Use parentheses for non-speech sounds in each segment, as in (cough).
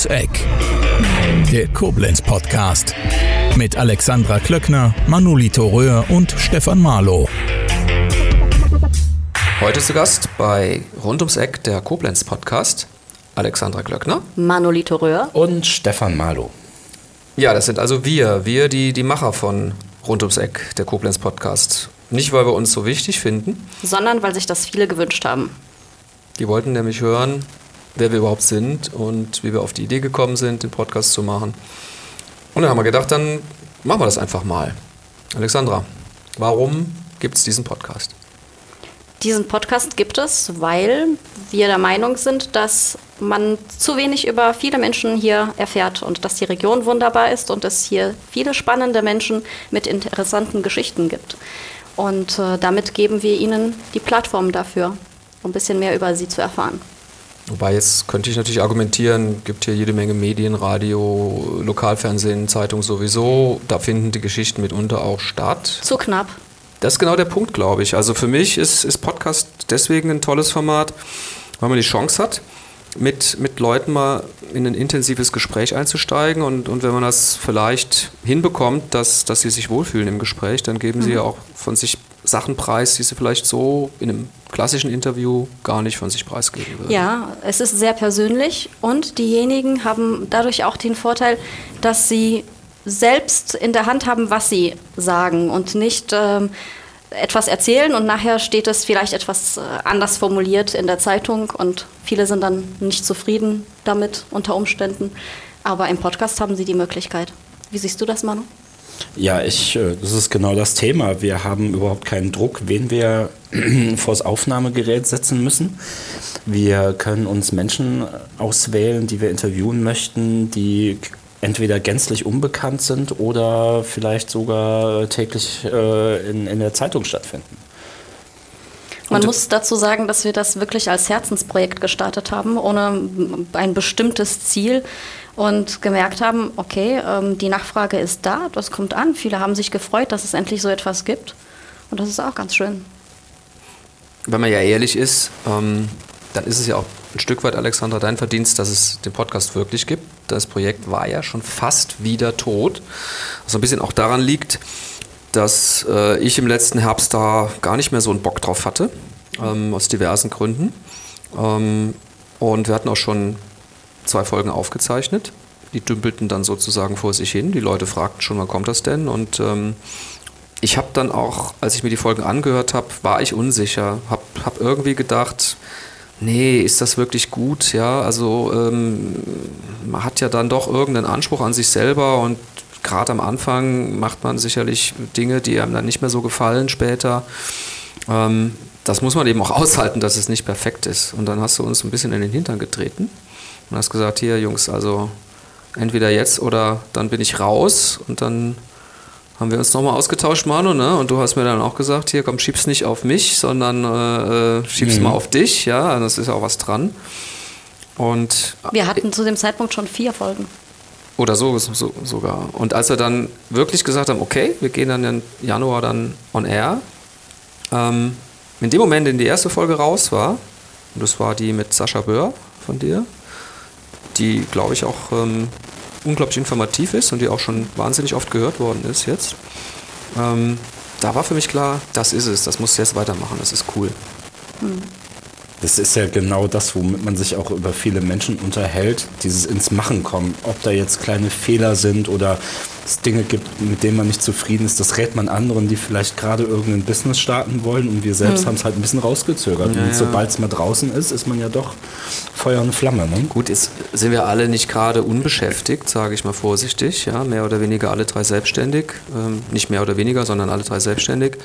ums Eck. Der Koblenz Podcast mit Alexandra Klöckner, Manolito Röhr und Stefan Marlow. Heute zu Gast bei Rund ums Eck der Koblenz Podcast Alexandra Klöckner, Manolito Röhr und Stefan Marlow. Ja, das sind also wir, wir die, die Macher von Rund ums Eck der Koblenz Podcast. Nicht, weil wir uns so wichtig finden, sondern weil sich das viele gewünscht haben. Die wollten nämlich hören, wer wir überhaupt sind und wie wir auf die Idee gekommen sind, den Podcast zu machen. Und dann haben wir gedacht, dann machen wir das einfach mal. Alexandra, warum gibt es diesen Podcast? Diesen Podcast gibt es, weil wir der Meinung sind, dass man zu wenig über viele Menschen hier erfährt und dass die Region wunderbar ist und es hier viele spannende Menschen mit interessanten Geschichten gibt. Und äh, damit geben wir ihnen die Plattform dafür, um ein bisschen mehr über sie zu erfahren. Wobei jetzt könnte ich natürlich argumentieren, gibt hier jede Menge Medien, Radio, Lokalfernsehen, Zeitung sowieso. Da finden die Geschichten mitunter auch statt. Zu knapp. Das ist genau der Punkt, glaube ich. Also für mich ist, ist Podcast deswegen ein tolles Format, weil man die Chance hat, mit, mit Leuten mal in ein intensives Gespräch einzusteigen. Und, und wenn man das vielleicht hinbekommt, dass, dass sie sich wohlfühlen im Gespräch, dann geben mhm. sie ja auch von sich Sachen preis, die sie vielleicht so in einem klassischen Interview gar nicht von sich preisgeben würden. Ja, es ist sehr persönlich und diejenigen haben dadurch auch den Vorteil, dass sie selbst in der Hand haben, was sie sagen und nicht ähm, etwas erzählen und nachher steht es vielleicht etwas äh, anders formuliert in der Zeitung und viele sind dann nicht zufrieden damit unter Umständen. Aber im Podcast haben sie die Möglichkeit. Wie siehst du das, Manu? Ja, ich, äh, das ist genau das Thema. Wir haben überhaupt keinen Druck, wen wir (clears throat) vors Aufnahmegerät setzen müssen. Wir können uns Menschen auswählen, die wir interviewen möchten, die entweder gänzlich unbekannt sind oder vielleicht sogar täglich äh, in, in der Zeitung stattfinden. Man muss dazu sagen, dass wir das wirklich als Herzensprojekt gestartet haben, ohne ein bestimmtes Ziel und gemerkt haben, okay, ähm, die Nachfrage ist da, das kommt an. Viele haben sich gefreut, dass es endlich so etwas gibt. Und das ist auch ganz schön. Wenn man ja ehrlich ist, ähm, dann ist es ja auch ein Stück weit, Alexandra, dein Verdienst, dass es den Podcast wirklich gibt. Das Projekt war ja schon fast wieder tot. Was ein bisschen auch daran liegt, dass äh, ich im letzten Herbst da gar nicht mehr so einen Bock drauf hatte, ähm, aus diversen Gründen. Und wir hatten auch schon zwei Folgen aufgezeichnet. Die dümpelten dann sozusagen vor sich hin. Die Leute fragten schon, wann kommt das denn? Und ähm, ich habe dann auch, als ich mir die Folgen angehört habe, war ich unsicher. Habe hab irgendwie gedacht, nee, ist das wirklich gut? Ja, also ähm, man hat ja dann doch irgendeinen Anspruch an sich selber und gerade am Anfang macht man sicherlich Dinge, die einem dann nicht mehr so gefallen später. Ähm, das muss man eben auch (laughs) aushalten, dass es nicht perfekt ist. Und dann hast du uns ein bisschen in den Hintern getreten und hast gesagt, hier Jungs, also entweder jetzt oder dann bin ich raus und dann haben wir uns nochmal ausgetauscht, Manu, ne? Und du hast mir dann auch gesagt, hier komm, schieb's nicht auf mich, sondern äh, äh schieb's mhm. mal auf dich, ja, das ist auch was dran. Und wir hatten zu dem Zeitpunkt schon vier Folgen. Oder so, so, sogar. Und als wir dann wirklich gesagt haben, okay, wir gehen dann im Januar dann on air, ähm, in dem Moment, in die erste Folge raus war, und das war die mit Sascha Böhr von dir, die, glaube ich, auch ähm, unglaublich informativ ist und die auch schon wahnsinnig oft gehört worden ist jetzt. Ähm, da war für mich klar, das ist es, das muss jetzt weitermachen, das ist cool. Hm. Das ist ja genau das, womit man sich auch über viele Menschen unterhält, dieses ins Machen kommen. Ob da jetzt kleine Fehler sind oder es Dinge gibt, mit denen man nicht zufrieden ist, das rät man anderen, die vielleicht gerade irgendein Business starten wollen und wir selbst mhm. haben es halt ein bisschen rausgezögert. Ja, und sobald es mal draußen ist, ist man ja doch Feuer und Flamme. Ne? Gut, jetzt sind wir alle nicht gerade unbeschäftigt, sage ich mal vorsichtig, ja, mehr oder weniger alle drei selbstständig, ähm, nicht mehr oder weniger, sondern alle drei selbstständig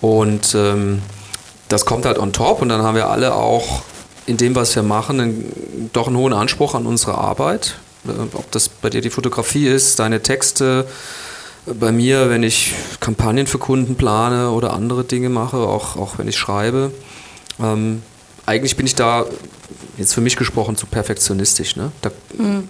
und ähm, das kommt halt on top und dann haben wir alle auch in dem, was wir machen, einen, doch einen hohen Anspruch an unsere Arbeit. Äh, ob das bei dir die Fotografie ist, deine Texte, bei mir, wenn ich Kampagnen für Kunden plane oder andere Dinge mache, auch, auch wenn ich schreibe. Ähm, eigentlich bin ich da, jetzt für mich gesprochen, zu perfektionistisch. Ne? Da, mhm.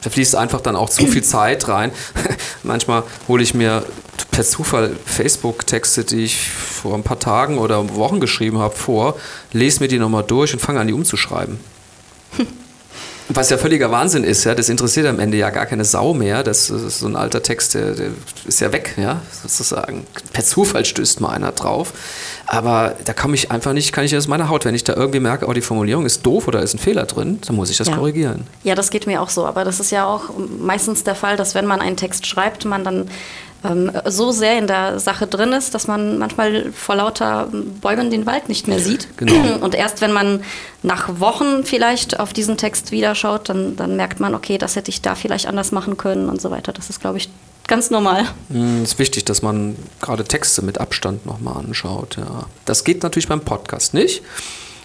da fließt einfach dann auch zu viel Zeit rein. (laughs) Manchmal hole ich mir per Zufall Facebook-Texte, die ich vor ein paar Tagen oder Wochen geschrieben habe, vor, lese mir die nochmal durch und fange an, die umzuschreiben. (laughs) Was ja völliger Wahnsinn ist, ja, das interessiert am Ende ja gar keine Sau mehr. Das ist so ein alter Text, der, der ist ja weg, ja, sozusagen. Per Zufall stößt mal einer drauf. Aber da komme ich einfach nicht, kann ich aus meiner Haut. Wenn ich da irgendwie merke, oh, die Formulierung ist doof oder ist ein Fehler drin, dann muss ich das Ja. korrigieren. Ja, das geht mir auch so. Aber das ist ja auch meistens der Fall, dass wenn man einen Text schreibt, man dann ähm, so sehr in der Sache drin ist, dass man manchmal vor lauter Bäumen den Wald nicht mehr sieht. Genau. (clears throat) Und erst wenn man nach Wochen vielleicht auf diesen Text wieder schaut, dann, dann merkt man, okay, das hätte ich da vielleicht anders machen können und so weiter. Das ist, glaube ich, ganz normal. Mm, Es ist wichtig, dass man gerade Texte mit Abstand nochmal anschaut. Ja. Das geht natürlich beim Podcast nicht.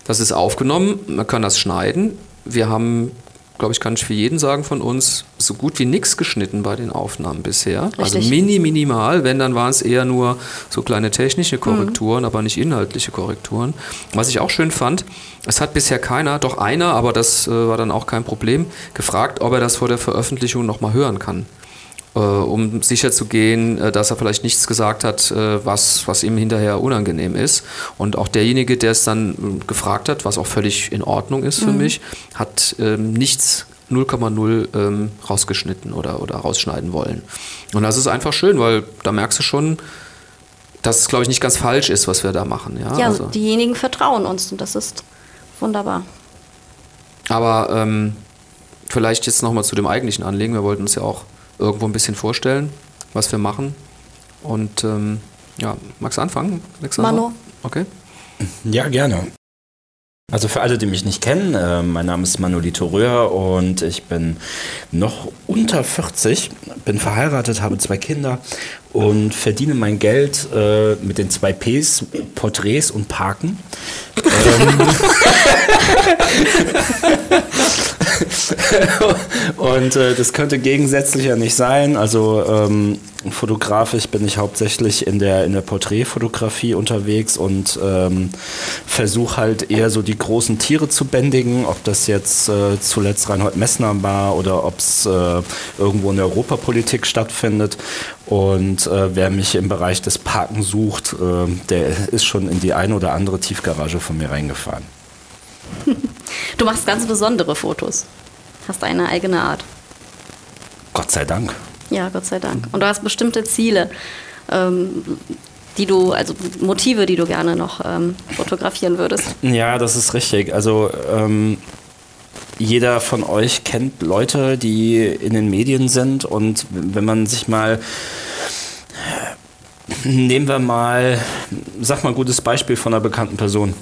Das ist aufgenommen, man kann das schneiden. Wir haben, glaube ich, kann ich für jeden sagen von uns, so gut wie nichts geschnitten bei den Aufnahmen bisher. Also Richtig. mini, minimal. Wenn, dann waren es eher nur so kleine technische Korrekturen, aber nicht inhaltliche Korrekturen. Was ich auch schön fand, es hat bisher keiner, doch einer, aber das äh, war dann auch kein Problem, gefragt, ob er das vor der Veröffentlichung nochmal hören kann um sicher zu gehen, äh, dass er vielleicht nichts gesagt hat, äh, was, was ihm hinterher unangenehm ist. Und auch derjenige, der es dann äh, gefragt hat, was auch völlig in Ordnung ist für mich, hat ähm, nichts 0,0 ähm, rausgeschnitten oder, oder rausschneiden wollen. Und das ist einfach schön, weil da merkst du schon, dass es, glaube ich, nicht ganz falsch ist, was wir da machen. Ja, Ja, also. diejenigen vertrauen uns und das ist wunderbar. Aber ähm, vielleicht jetzt nochmal zu dem eigentlichen Anliegen. Wir wollten uns ja auch irgendwo ein bisschen vorstellen, was wir machen. Und ähm, ja, magst du anfangen, Alexander? Manu. Okay. Ja, gerne. Also für alle, die mich nicht kennen, äh, mein Name ist Manolito Röhr und ich bin noch unter 40, bin verheiratet, habe zwei Kinder und verdiene mein Geld äh, mit den zwei Ps, Porträts und Parken. (laughs) (laughs) (laughs) Und äh, das könnte gegensätzlicher nicht sein. Also ähm, fotografisch bin ich hauptsächlich in der, in der Porträtfotografie unterwegs und ähm, versuche halt eher so die großen Tiere zu bändigen, ob das jetzt äh, zuletzt Reinhold Messner war oder ob es äh, irgendwo in der Europapolitik stattfindet. Und äh, wer mich im Bereich des Parken sucht, äh, der ist schon in die eine oder andere Tiefgarage von mir reingefahren. Du machst ganz besondere Fotos. Hast eine eigene Art. Gott sei Dank. Ja, Gott sei Dank. Und du hast bestimmte Ziele, ähm, die du, also Motive, die du gerne noch ähm, fotografieren würdest. Ja, das ist richtig. Also ähm, jeder von euch kennt Leute, die in den Medien sind und wenn man sich mal nehmen wir mal, sag mal ein gutes Beispiel von einer bekannten Person.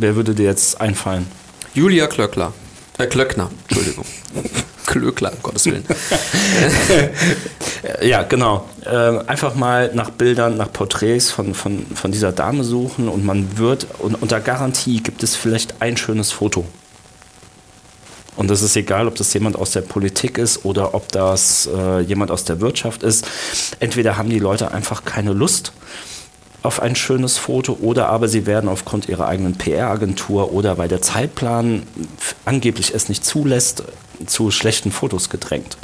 Wer würde dir jetzt einfallen? Julia Klöckler. Äh, Klöckner, Entschuldigung. (laughs) Klöckler, um Gottes Willen. (laughs) Ja, genau. Äh, einfach mal nach Bildern, nach Porträts von, von, von dieser Dame suchen und man wird, und unter Garantie gibt es vielleicht ein schönes Foto. Und es ist egal, ob das jemand aus der Politik ist oder ob das äh, jemand aus der Wirtschaft ist. Entweder haben die Leute einfach keine Lust auf ein schönes Foto oder aber sie werden aufgrund ihrer eigenen PR-Agentur oder weil der Zeitplan angeblich es nicht zulässt, zu schlechten Fotos gedrängt.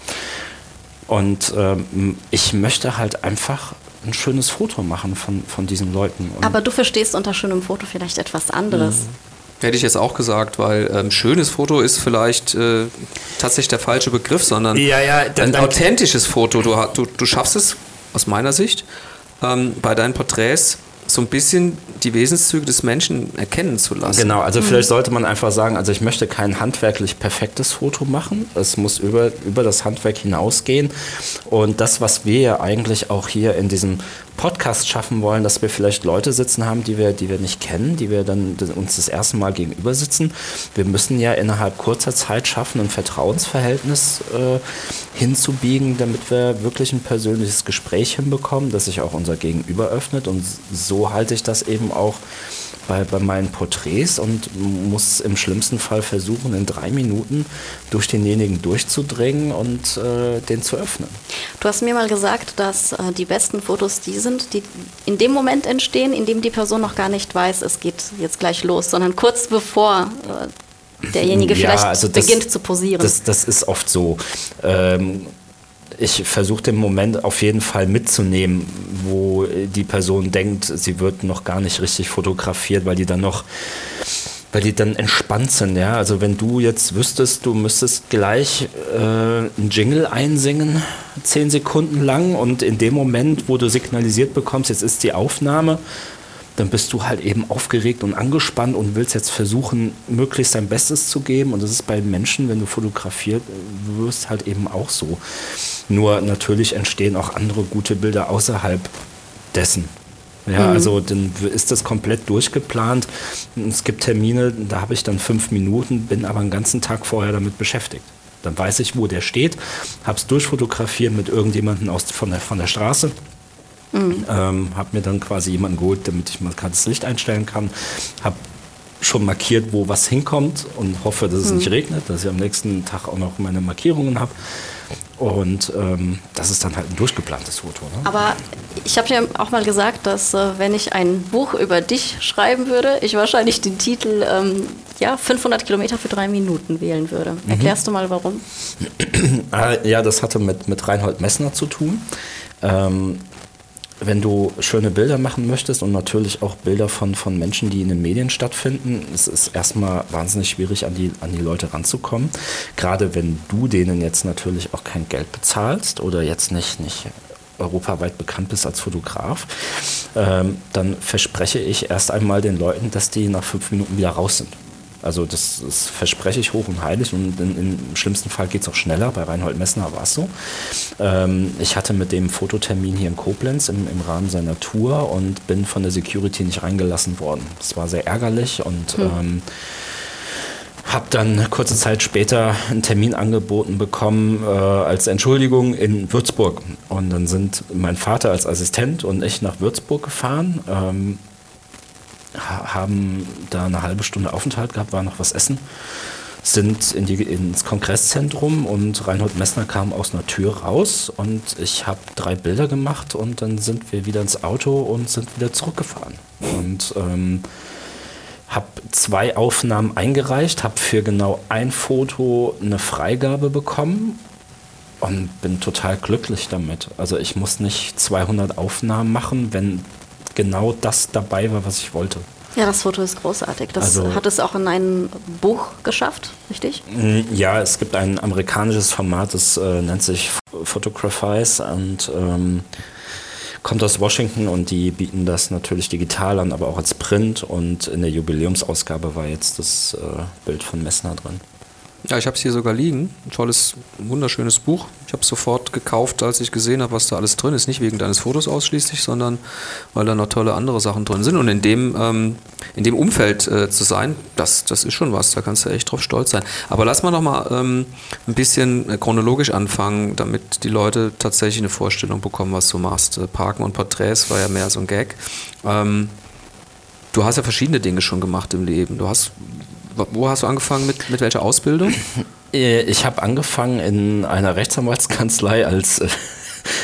Und ähm, ich möchte halt einfach ein schönes Foto machen von, von diesen Leuten. Und Aber du verstehst unter schönem Foto vielleicht etwas anderes. Hätte ich jetzt auch gesagt, weil ähm, schönes Foto ist vielleicht äh, tatsächlich der falsche Begriff, sondern Ja, ja, dann- ein dann- authentisches Foto. Du, du, du schaffst es, aus meiner Sicht, ähm, bei deinen Porträts so ein bisschen die Wesenszüge des Menschen erkennen zu lassen. Genau, also vielleicht sollte man einfach sagen, also ich möchte kein handwerklich perfektes Foto machen. Es muss über, über das Handwerk hinausgehen. Und das, was wir ja eigentlich auch hier in diesem Podcast schaffen wollen, dass wir vielleicht Leute sitzen haben, die wir, die wir nicht kennen, die wir dann uns das erste Mal gegenüber sitzen. Wir müssen ja innerhalb kurzer Zeit schaffen, ein Vertrauensverhältnis äh, hinzubiegen, damit wir wirklich ein persönliches Gespräch hinbekommen, dass sich auch unser Gegenüber öffnet. Und so halte ich das eben auch bei, bei meinen Porträts und muss im schlimmsten Fall versuchen, in drei Minuten durch denjenigen durchzudringen und äh, den zu öffnen. Du hast mir mal gesagt, dass äh, die besten Fotos die sind, die in dem Moment entstehen, in dem die Person noch gar nicht weiß, es geht jetzt gleich los, sondern kurz bevor äh, derjenige Ja, vielleicht also das- beginnt zu posieren. Das, das ist oft so. Ähm, ich versuche den Moment auf jeden Fall mitzunehmen, wo die Person denkt, sie wird noch gar nicht richtig fotografiert, weil die dann noch weil die dann entspannt sind, ja. Also wenn du jetzt wüsstest, du müsstest gleich äh, einen Jingle einsingen, zehn Sekunden lang, und in dem Moment, wo du signalisiert bekommst, jetzt ist die Aufnahme, dann bist du halt eben aufgeregt und angespannt und willst jetzt versuchen, möglichst dein Bestes zu geben. Und das ist bei Menschen, wenn du fotografiert wirst, halt eben auch so. Nur natürlich entstehen auch andere gute Bilder außerhalb dessen. Ja, mhm. also dann ist das komplett durchgeplant. Es gibt Termine, da habe ich dann fünf Minuten, bin aber einen ganzen Tag vorher damit beschäftigt. Dann weiß ich, wo der steht, habe es durchfotografiert mit irgendjemandem aus, von, der, von der Straße. Mhm. Ähm, habe mir dann quasi jemanden geholt, damit ich mal das Licht einstellen kann. Habe schon markiert, wo was hinkommt und hoffe, dass es mhm. nicht regnet, dass ich am nächsten Tag auch noch meine Markierungen habe. Und ähm, das ist dann halt ein durchgeplantes Foto. Ne? Aber ich habe ja auch mal gesagt, dass äh, wenn ich ein Buch über dich schreiben würde, ich wahrscheinlich den Titel ähm, ja, 500 Kilometer für drei Minuten wählen würde. Mhm. Erklärst du mal warum? (clears throat) Ah, ja, das hatte mit, mit Reinhold Messner zu tun. Ähm, wenn du schöne Bilder machen möchtest und natürlich auch Bilder von, von Menschen, die in den Medien stattfinden, es ist erstmal wahnsinnig schwierig, an die, an die Leute ranzukommen. Gerade wenn du denen jetzt natürlich auch kein Geld bezahlst oder jetzt nicht, nicht europaweit bekannt bist als Fotograf, ähm, dann verspreche ich erst einmal den Leuten, dass die nach fünf Minuten wieder raus sind. Also das, das, verspreche ich hoch und heilig und in, im schlimmsten Fall geht es auch schneller. Bei Reinhold Messner war es so. Ähm, ich hatte mit dem Fototermin hier in Koblenz im, im, Rahmen seiner Tour und bin von der Security nicht reingelassen worden. Das war sehr ärgerlich und hm. ähm, habe dann kurze Zeit später einen Termin angeboten bekommen äh, als Entschuldigung in Würzburg. Und dann sind mein Vater als Assistent und ich nach Würzburg gefahren. Ähm, haben da eine halbe Stunde Aufenthalt gehabt, waren noch was essen, sind in die, ins Kongresszentrum und Reinhold Messner kam aus einer Tür raus und ich habe drei Bilder gemacht und dann sind wir wieder ins Auto und sind wieder zurückgefahren. Und ähm, habe zwei Aufnahmen eingereicht, habe für genau ein Foto eine Freigabe bekommen und bin total glücklich damit. Also ich muss nicht 200 Aufnahmen machen, wenn genau das dabei war, was ich wollte. Ja, das Foto ist großartig. Das also, hat es auch in ein Buch geschafft, richtig? Mm, ja, es gibt ein amerikanisches Format, das äh, nennt sich Photographize und ähm, kommt aus Washington und die bieten das natürlich digital an, aber auch als Print und in der Jubiläumsausgabe war jetzt das äh, Bild von Messner drin. Ja, ich habe es hier sogar liegen. Ein tolles, wunderschönes Buch. Ich habe es sofort gekauft, als ich gesehen habe, was da alles drin ist. Nicht wegen deines Fotos ausschließlich, sondern weil da noch tolle andere Sachen drin sind. Und in dem, ähm, in dem Umfeld äh, zu sein, das, das ist schon was. Da kannst du echt drauf stolz sein. Aber lass mal noch mal ähm, ein bisschen äh, chronologisch anfangen, damit die Leute tatsächlich eine Vorstellung bekommen, was du machst. Äh, Parken und Porträts war ja mehr so ein Gag. Ähm, du hast ja verschiedene Dinge schon gemacht im Leben. Du hast wo hast du angefangen mit, mit welcher Ausbildung? Äh, ich habe angefangen in einer Rechtsanwaltskanzlei als, äh,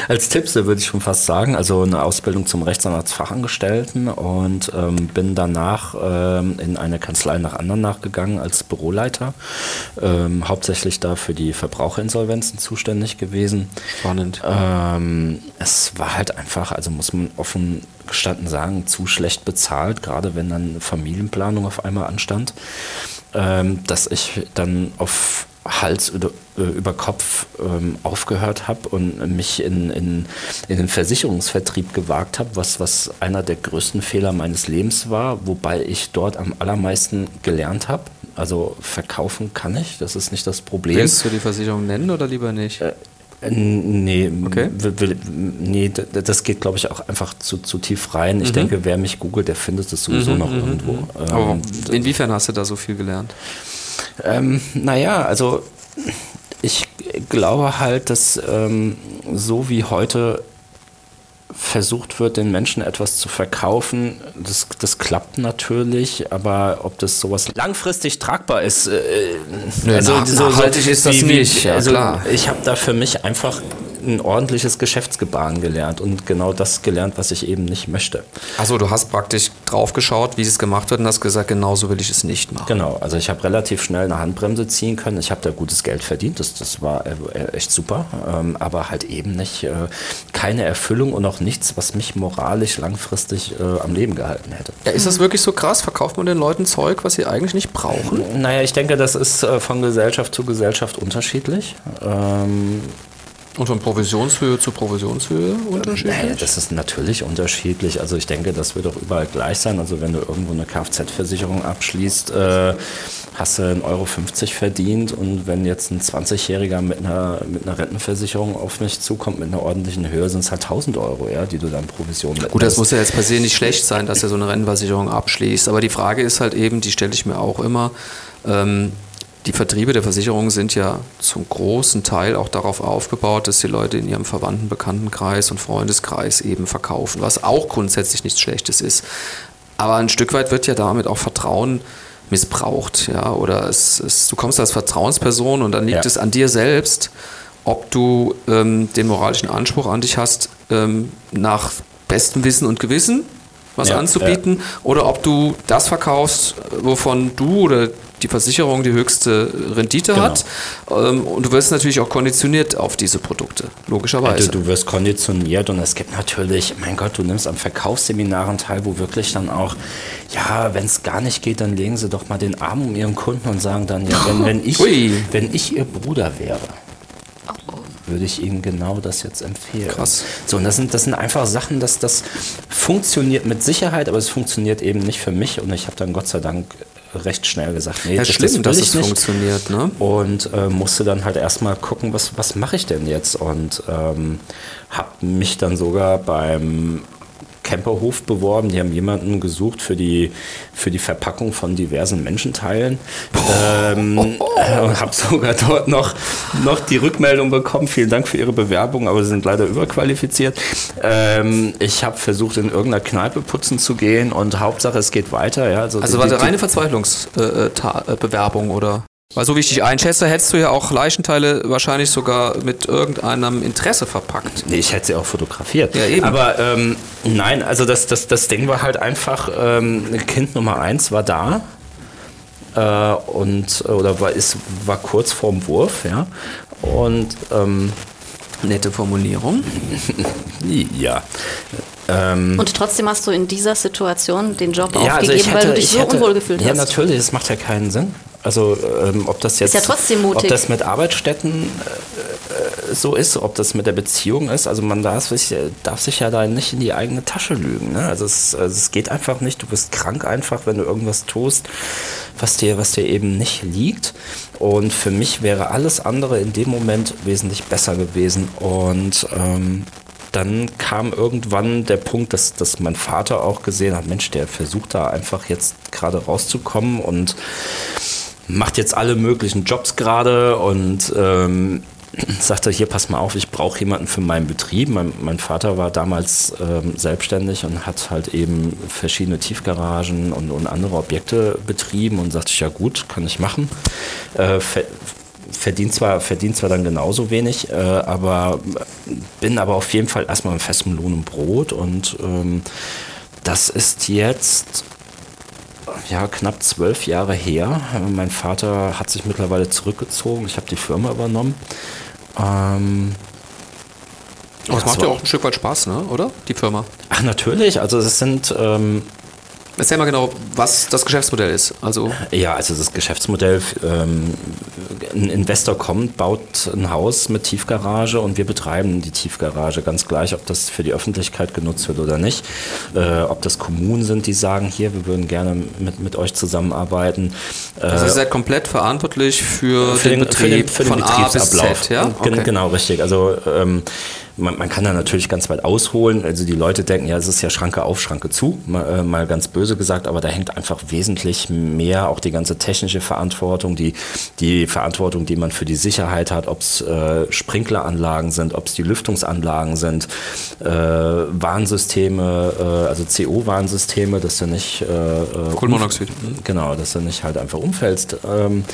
als Tippse, würde ich schon fast sagen. Also eine Ausbildung zum Rechtsanwaltsfachangestellten und ähm, bin danach ähm, in eine Kanzlei nach Andernach gegangen als Büroleiter. Ähm, hauptsächlich da für die Verbraucherinsolvenzen zuständig gewesen. Spannend. Ähm, es war halt einfach, also muss man offen gestanden sagen, zu schlecht bezahlt, gerade wenn dann Familienplanung auf einmal anstand, ähm, dass ich dann auf Hals über, äh, über Kopf ähm, aufgehört habe und mich in, in, in den Versicherungsvertrieb gewagt habe, was, was einer der größten Fehler meines Lebens war, wobei ich dort am allermeisten gelernt habe. Also verkaufen kann ich, das ist nicht das Problem. Willst du die Versicherung nennen oder lieber nicht? Äh, Nee, okay. nee, das geht, glaube ich, auch einfach zu, zu tief rein. Ich mhm. denke, wer mich googelt, der findet es sowieso mhm, noch mhm, irgendwo. Mhm. Aber ähm, inwiefern hast du da so viel gelernt? Ähm, naja, also ich glaube halt, dass ähm, so wie heute versucht wird, den Menschen etwas zu verkaufen, das, das klappt natürlich, aber ob das sowas langfristig tragbar ist, äh, also nach, so, nachhaltig ist das wie, nicht. Ja, also klar. Ich habe da für mich einfach ein ordentliches Geschäftsgebaren gelernt und genau das gelernt, was ich eben nicht möchte. Also du hast praktisch drauf geschaut, wie es gemacht wird und hast gesagt, genau so will ich es nicht machen. Genau, also ich habe relativ schnell eine Handbremse ziehen können. Ich habe da gutes Geld verdient, das, das war äh, echt super, ähm, aber halt eben nicht, äh, keine Erfüllung und auch nichts, was mich moralisch langfristig äh, am Leben gehalten hätte. Ja, ist das wirklich so krass? Verkauft man den Leuten Zeug, was sie eigentlich nicht brauchen? Naja, ich denke, das ist äh, von Gesellschaft zu Gesellschaft unterschiedlich. Ähm, und von Provisionshöhe zu Provisionshöhe unterschiedlich? Naja, das ist natürlich unterschiedlich. Also ich denke, das wird auch überall gleich sein. Also wenn du irgendwo eine Kfz-Versicherung abschließt, äh, hast du 1,50 Euro verdient und wenn jetzt ein 20-Jähriger mit einer, mit einer Rentenversicherung auf mich zukommt mit einer ordentlichen Höhe, sind es halt 1000 Euro, ja, die du dann Provision mitnimmst. Gut, das muss ja jetzt per se nicht schlecht sein, dass er so eine Rentenversicherung abschließt. Aber die Frage ist halt eben, die stelle ich mir auch immer, ähm, die Vertriebe der Versicherungen sind ja zum großen Teil auch darauf aufgebaut, dass die Leute in ihrem Verwandten, Bekanntenkreis und Freundeskreis eben verkaufen, was auch grundsätzlich nichts Schlechtes ist. Aber ein Stück weit wird ja damit auch Vertrauen missbraucht, ja, oder es, es, du kommst als Vertrauensperson und dann liegt ja. es an dir selbst, ob du ähm, den moralischen Anspruch an dich hast, ähm, nach bestem Wissen und Gewissen was ja, anzubieten, ja. oder ob du das verkaufst, wovon du oder die Versicherung die höchste Rendite genau. hat. Ähm, und du wirst natürlich auch konditioniert auf diese Produkte, logischerweise. Also du wirst konditioniert und es gibt natürlich, mein Gott, du nimmst am Verkaufsseminaren teil, wo wirklich dann auch, ja, wenn es gar nicht geht, dann legen sie doch mal den Arm um ihren Kunden und sagen dann, ja, wenn, wenn, ich, wenn ich ihr Bruder wäre würde ich Ihnen genau das jetzt empfehlen. Krass. So, und das sind, das sind einfach Sachen, dass das funktioniert mit Sicherheit, aber es funktioniert eben nicht für mich. Und ich habe dann Gott sei Dank recht schnell gesagt, nee, ja, das, stimmt, das dass es nicht. funktioniert. Ne? Und äh, musste dann halt erstmal gucken, was, was mache ich denn jetzt? Und ähm, habe mich dann sogar beim Camperhof beworben. Die haben jemanden gesucht für die, für die Verpackung von diversen Menschenteilen. Ähm, (laughs) und habe sogar dort noch, noch die Rückmeldung bekommen. Vielen Dank für Ihre Bewerbung, aber Sie sind leider überqualifiziert. Ähm, ich habe versucht, in irgendeiner Kneipe putzen zu gehen und Hauptsache, es geht weiter. Ja, also, also war das reine Verzweiflungsbewerbung äh, oder? Weil so wie ich dich einschätze, hättest du ja auch Leichenteile wahrscheinlich sogar mit irgendeinem Interesse verpackt. Nee, ich hätte sie auch fotografiert. Ja, eben. Aber ähm, nein, also das, das, das Ding war halt einfach, ähm, Kind Nummer eins war da. Äh, und oder war, ist, war kurz vorm Wurf, ja. Und ähm, nette Formulierung. (laughs) ja. Ähm, und trotzdem hast du in dieser Situation den Job ja, also aufgegeben, also hatte, weil du dich so hatte, unwohl gefühlt ja, hast. Ja, natürlich, das macht ja keinen Sinn. Also ähm, ob das jetzt, ja trotzdem mutig. ob das mit Arbeitsstätten äh, so ist, ob das mit der Beziehung ist. Also man darf sich, darf sich ja da nicht in die eigene Tasche lügen. Ne? Also, es, also es geht einfach nicht. Du bist krank einfach, wenn du irgendwas tust, was dir, was dir eben nicht liegt. Und für mich wäre alles andere in dem Moment wesentlich besser gewesen. Und ähm, dann kam irgendwann der Punkt, dass, dass mein Vater auch gesehen hat, Mensch, der versucht da einfach jetzt gerade rauszukommen und macht jetzt alle möglichen Jobs gerade und ähm, sagte, hier pass mal auf, ich brauche jemanden für meinen Betrieb. Mein, mein Vater war damals ähm, selbstständig und hat halt eben verschiedene Tiefgaragen und, und andere Objekte betrieben und sagte ja gut, kann ich machen. Äh, verdient zwar, verdient zwar dann genauso wenig, äh, aber bin aber auf jeden Fall erstmal mit festem Lohn und Brot und ähm, das ist jetzt ja, knapp zwölf Jahre her. Mein Vater hat sich mittlerweile zurückgezogen. Ich habe die Firma übernommen. Ähm, es macht ja auch ein Stück weit Spaß, ne? oder? Die Firma. Ach, natürlich. Also es sind ähm, Erzähl mal genau, was das Geschäftsmodell ist. Also ja, also das Geschäftsmodell, ähm, ein Investor kommt, baut ein Haus mit Tiefgarage und wir betreiben die Tiefgarage ganz gleich, ob das für die Öffentlichkeit genutzt wird oder nicht. Äh, ob das Kommunen sind, die sagen, hier, wir würden gerne mit, mit euch zusammenarbeiten. Äh, also ihr seid komplett verantwortlich für, für den, den, Betrieb für den, für den von Betriebsablauf. A bis Z, ja? Okay. Genau, richtig. Also ähm, man, man, kann da natürlich ganz weit ausholen. Also die Leute denken, ja, es ist ja Schranke auf, Schranke zu, mal, äh, mal, ganz böse gesagt, aber da hängt einfach wesentlich mehr auch die ganze technische Verantwortung, die, die Verantwortung, die man für die Sicherheit hat, ob es äh, Sprinkleranlagen sind, ob es die Lüftungsanlagen sind, äh, Warnsysteme, äh, also CO-Warnsysteme, dass du nicht äh, äh Kohlenmonoxid. Genau, dass du nicht halt einfach umfällst. Ähm,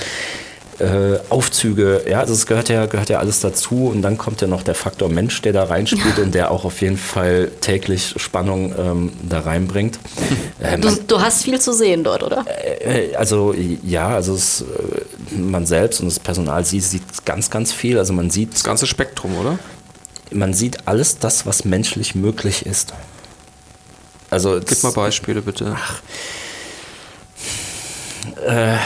äh, Aufzüge, ja, das gehört ja, gehört ja alles dazu und dann kommt ja noch der Faktor Mensch, der da reinspielt und der auch auf jeden Fall täglich Spannung ähm, da reinbringt. (laughs) Ähm, du, du, hast viel zu sehen dort, oder? Äh, also ja, also es, äh, man selbst und das Personal sieht, sieht ganz, ganz viel. Also man sieht das ganze Spektrum, oder? Man sieht alles das, was menschlich möglich ist. Also gib mal Beispiele bitte. Ach, äh,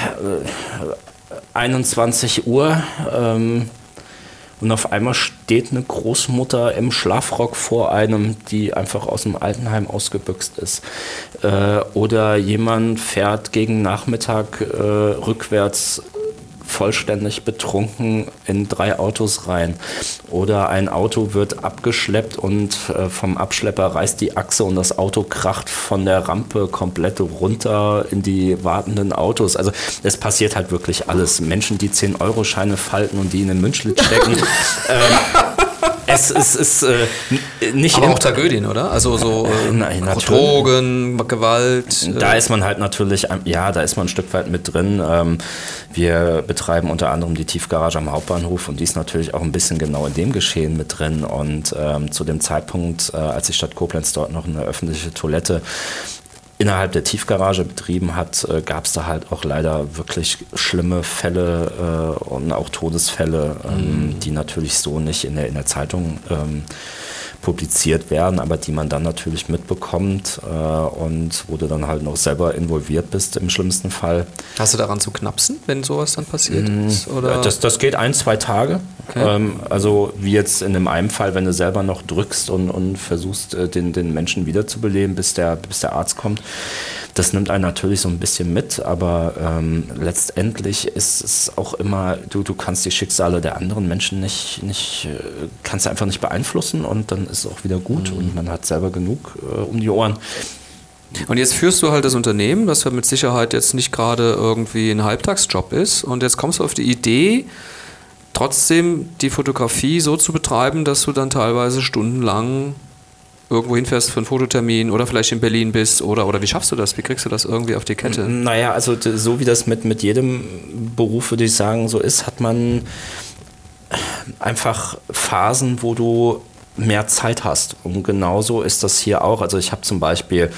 21 Uhr ähm, und auf einmal steht eine Großmutter im Schlafrock vor einem, die einfach aus dem Altenheim ausgebüxt ist. Äh, oder jemand fährt gegen Nachmittag äh, rückwärts vollständig betrunken in drei Autos rein. Oder ein Auto wird abgeschleppt und äh, vom Abschlepper reißt die Achse und das Auto kracht von der Rampe komplett runter in die wartenden Autos. Also es passiert halt wirklich alles. Menschen, die 10-Euro-Scheine falten und die in den Münchlit stecken. (laughs) ähm, es, es ist äh, nicht. Aber auch Tragödien, oder? Also so äh, Nein, Drogen, Gewalt. Äh. Da ist man halt natürlich, ja, da ist man ein Stück weit mit drin. Ähm, wir betreiben unter anderem die Tiefgarage am Hauptbahnhof und die ist natürlich auch ein bisschen genau in dem Geschehen mit drin. Und ähm, zu dem Zeitpunkt, äh, als die Stadt Koblenz dort noch eine öffentliche Toilette innerhalb der Tiefgarage betrieben hat, äh, gab es da halt auch leider wirklich schlimme Fälle äh, und auch Todesfälle, ähm, mhm. die natürlich so nicht in der, in der Zeitung ähm, publiziert werden, aber die man dann natürlich mitbekommt äh, und wo du dann halt noch selber involviert bist im schlimmsten Fall. Hast du daran zu knapsen, wenn sowas dann passiert mhm. ist? Oder? Das, das geht ein, zwei Tage. Okay. Ähm, also wie jetzt in dem einen Fall, wenn du selber noch drückst und, und versuchst, äh, den, den Menschen wiederzubeleben, bis der, bis der Arzt kommt. Das nimmt einen natürlich so ein bisschen mit, aber ähm, letztendlich ist es auch immer, du, du kannst die Schicksale der anderen Menschen nicht, nicht äh, kannst einfach nicht beeinflussen und dann ist es auch wieder gut mhm. und man hat selber genug äh, um die Ohren. Und jetzt führst du halt das Unternehmen, das ja mit Sicherheit jetzt nicht gerade irgendwie ein Halbtagsjob ist. Und jetzt kommst du auf die Idee, trotzdem die Fotografie so zu betreiben, dass du dann teilweise stundenlang irgendwo hinfährst für einen Fototermin oder vielleicht in Berlin bist oder, oder wie schaffst du das? Wie kriegst du das irgendwie auf die Kette? Naja, also so wie das mit, mit jedem Beruf, würde ich sagen, so ist, hat man einfach Phasen, wo du mehr Zeit hast. Und genauso ist das hier auch. Also ich habe zum Beispiel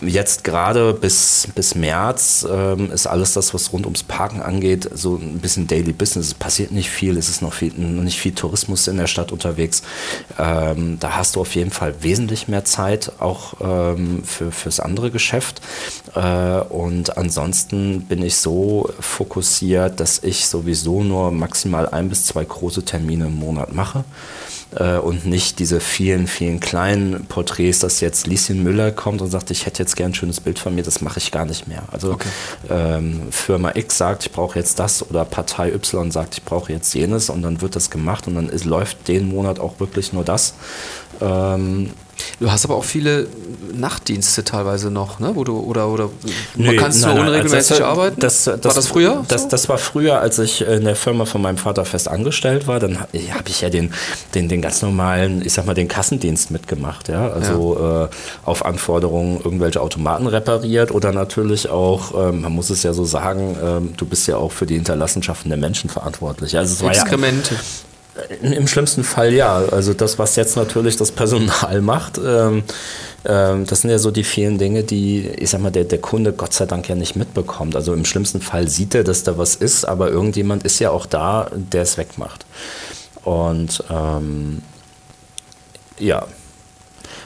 Jetzt gerade bis, bis März ähm, ist alles das, was rund ums Parken angeht, so ein bisschen Daily Business. Es passiert nicht viel, es ist noch, viel, noch nicht viel Tourismus in der Stadt unterwegs. Ähm, da hast du auf jeden Fall wesentlich mehr Zeit, auch ähm, für, fürs andere Geschäft. Äh, und ansonsten bin ich so fokussiert, dass ich sowieso nur maximal ein bis zwei große Termine im Monat mache äh, und nicht diese vielen, vielen kleinen Porträts, dass jetzt Lieschen Müller kommt und sagt, ich hätte jetzt gern ein schönes Bild von mir, das mache ich gar nicht mehr. Also okay. ähm, Firma X sagt, ich brauche jetzt das oder Partei Y sagt, ich brauche jetzt jenes und dann wird das gemacht und dann ist, läuft den Monat auch wirklich nur das. Ähm, Du hast aber auch viele Nachtdienste teilweise noch, ne? Wo du oder oder Nö, kannst nein, du unregelmäßig also arbeiten? Das, das, war das früher? Das, so? das war früher, als ich in der Firma von meinem Vater fest angestellt war. Dann habe ich ja den, den, den ganz normalen, ich sag mal, den Kassendienst mitgemacht, ja. Also ja. Äh, auf Anforderungen irgendwelche Automaten repariert oder natürlich auch, äh, man muss es ja so sagen, äh, du bist ja auch für die Hinterlassenschaften der Menschen verantwortlich. Also es war Exkremente. Ja, im schlimmsten Fall ja. Also das, was jetzt natürlich das Personal (laughs) macht, ähm, ähm, das sind ja so die vielen Dinge, die, ich sag mal, der, der Kunde Gott sei Dank ja nicht mitbekommt. Also im schlimmsten Fall sieht er, dass da was ist, aber irgendjemand ist ja auch da, der es wegmacht. Und ähm, ja.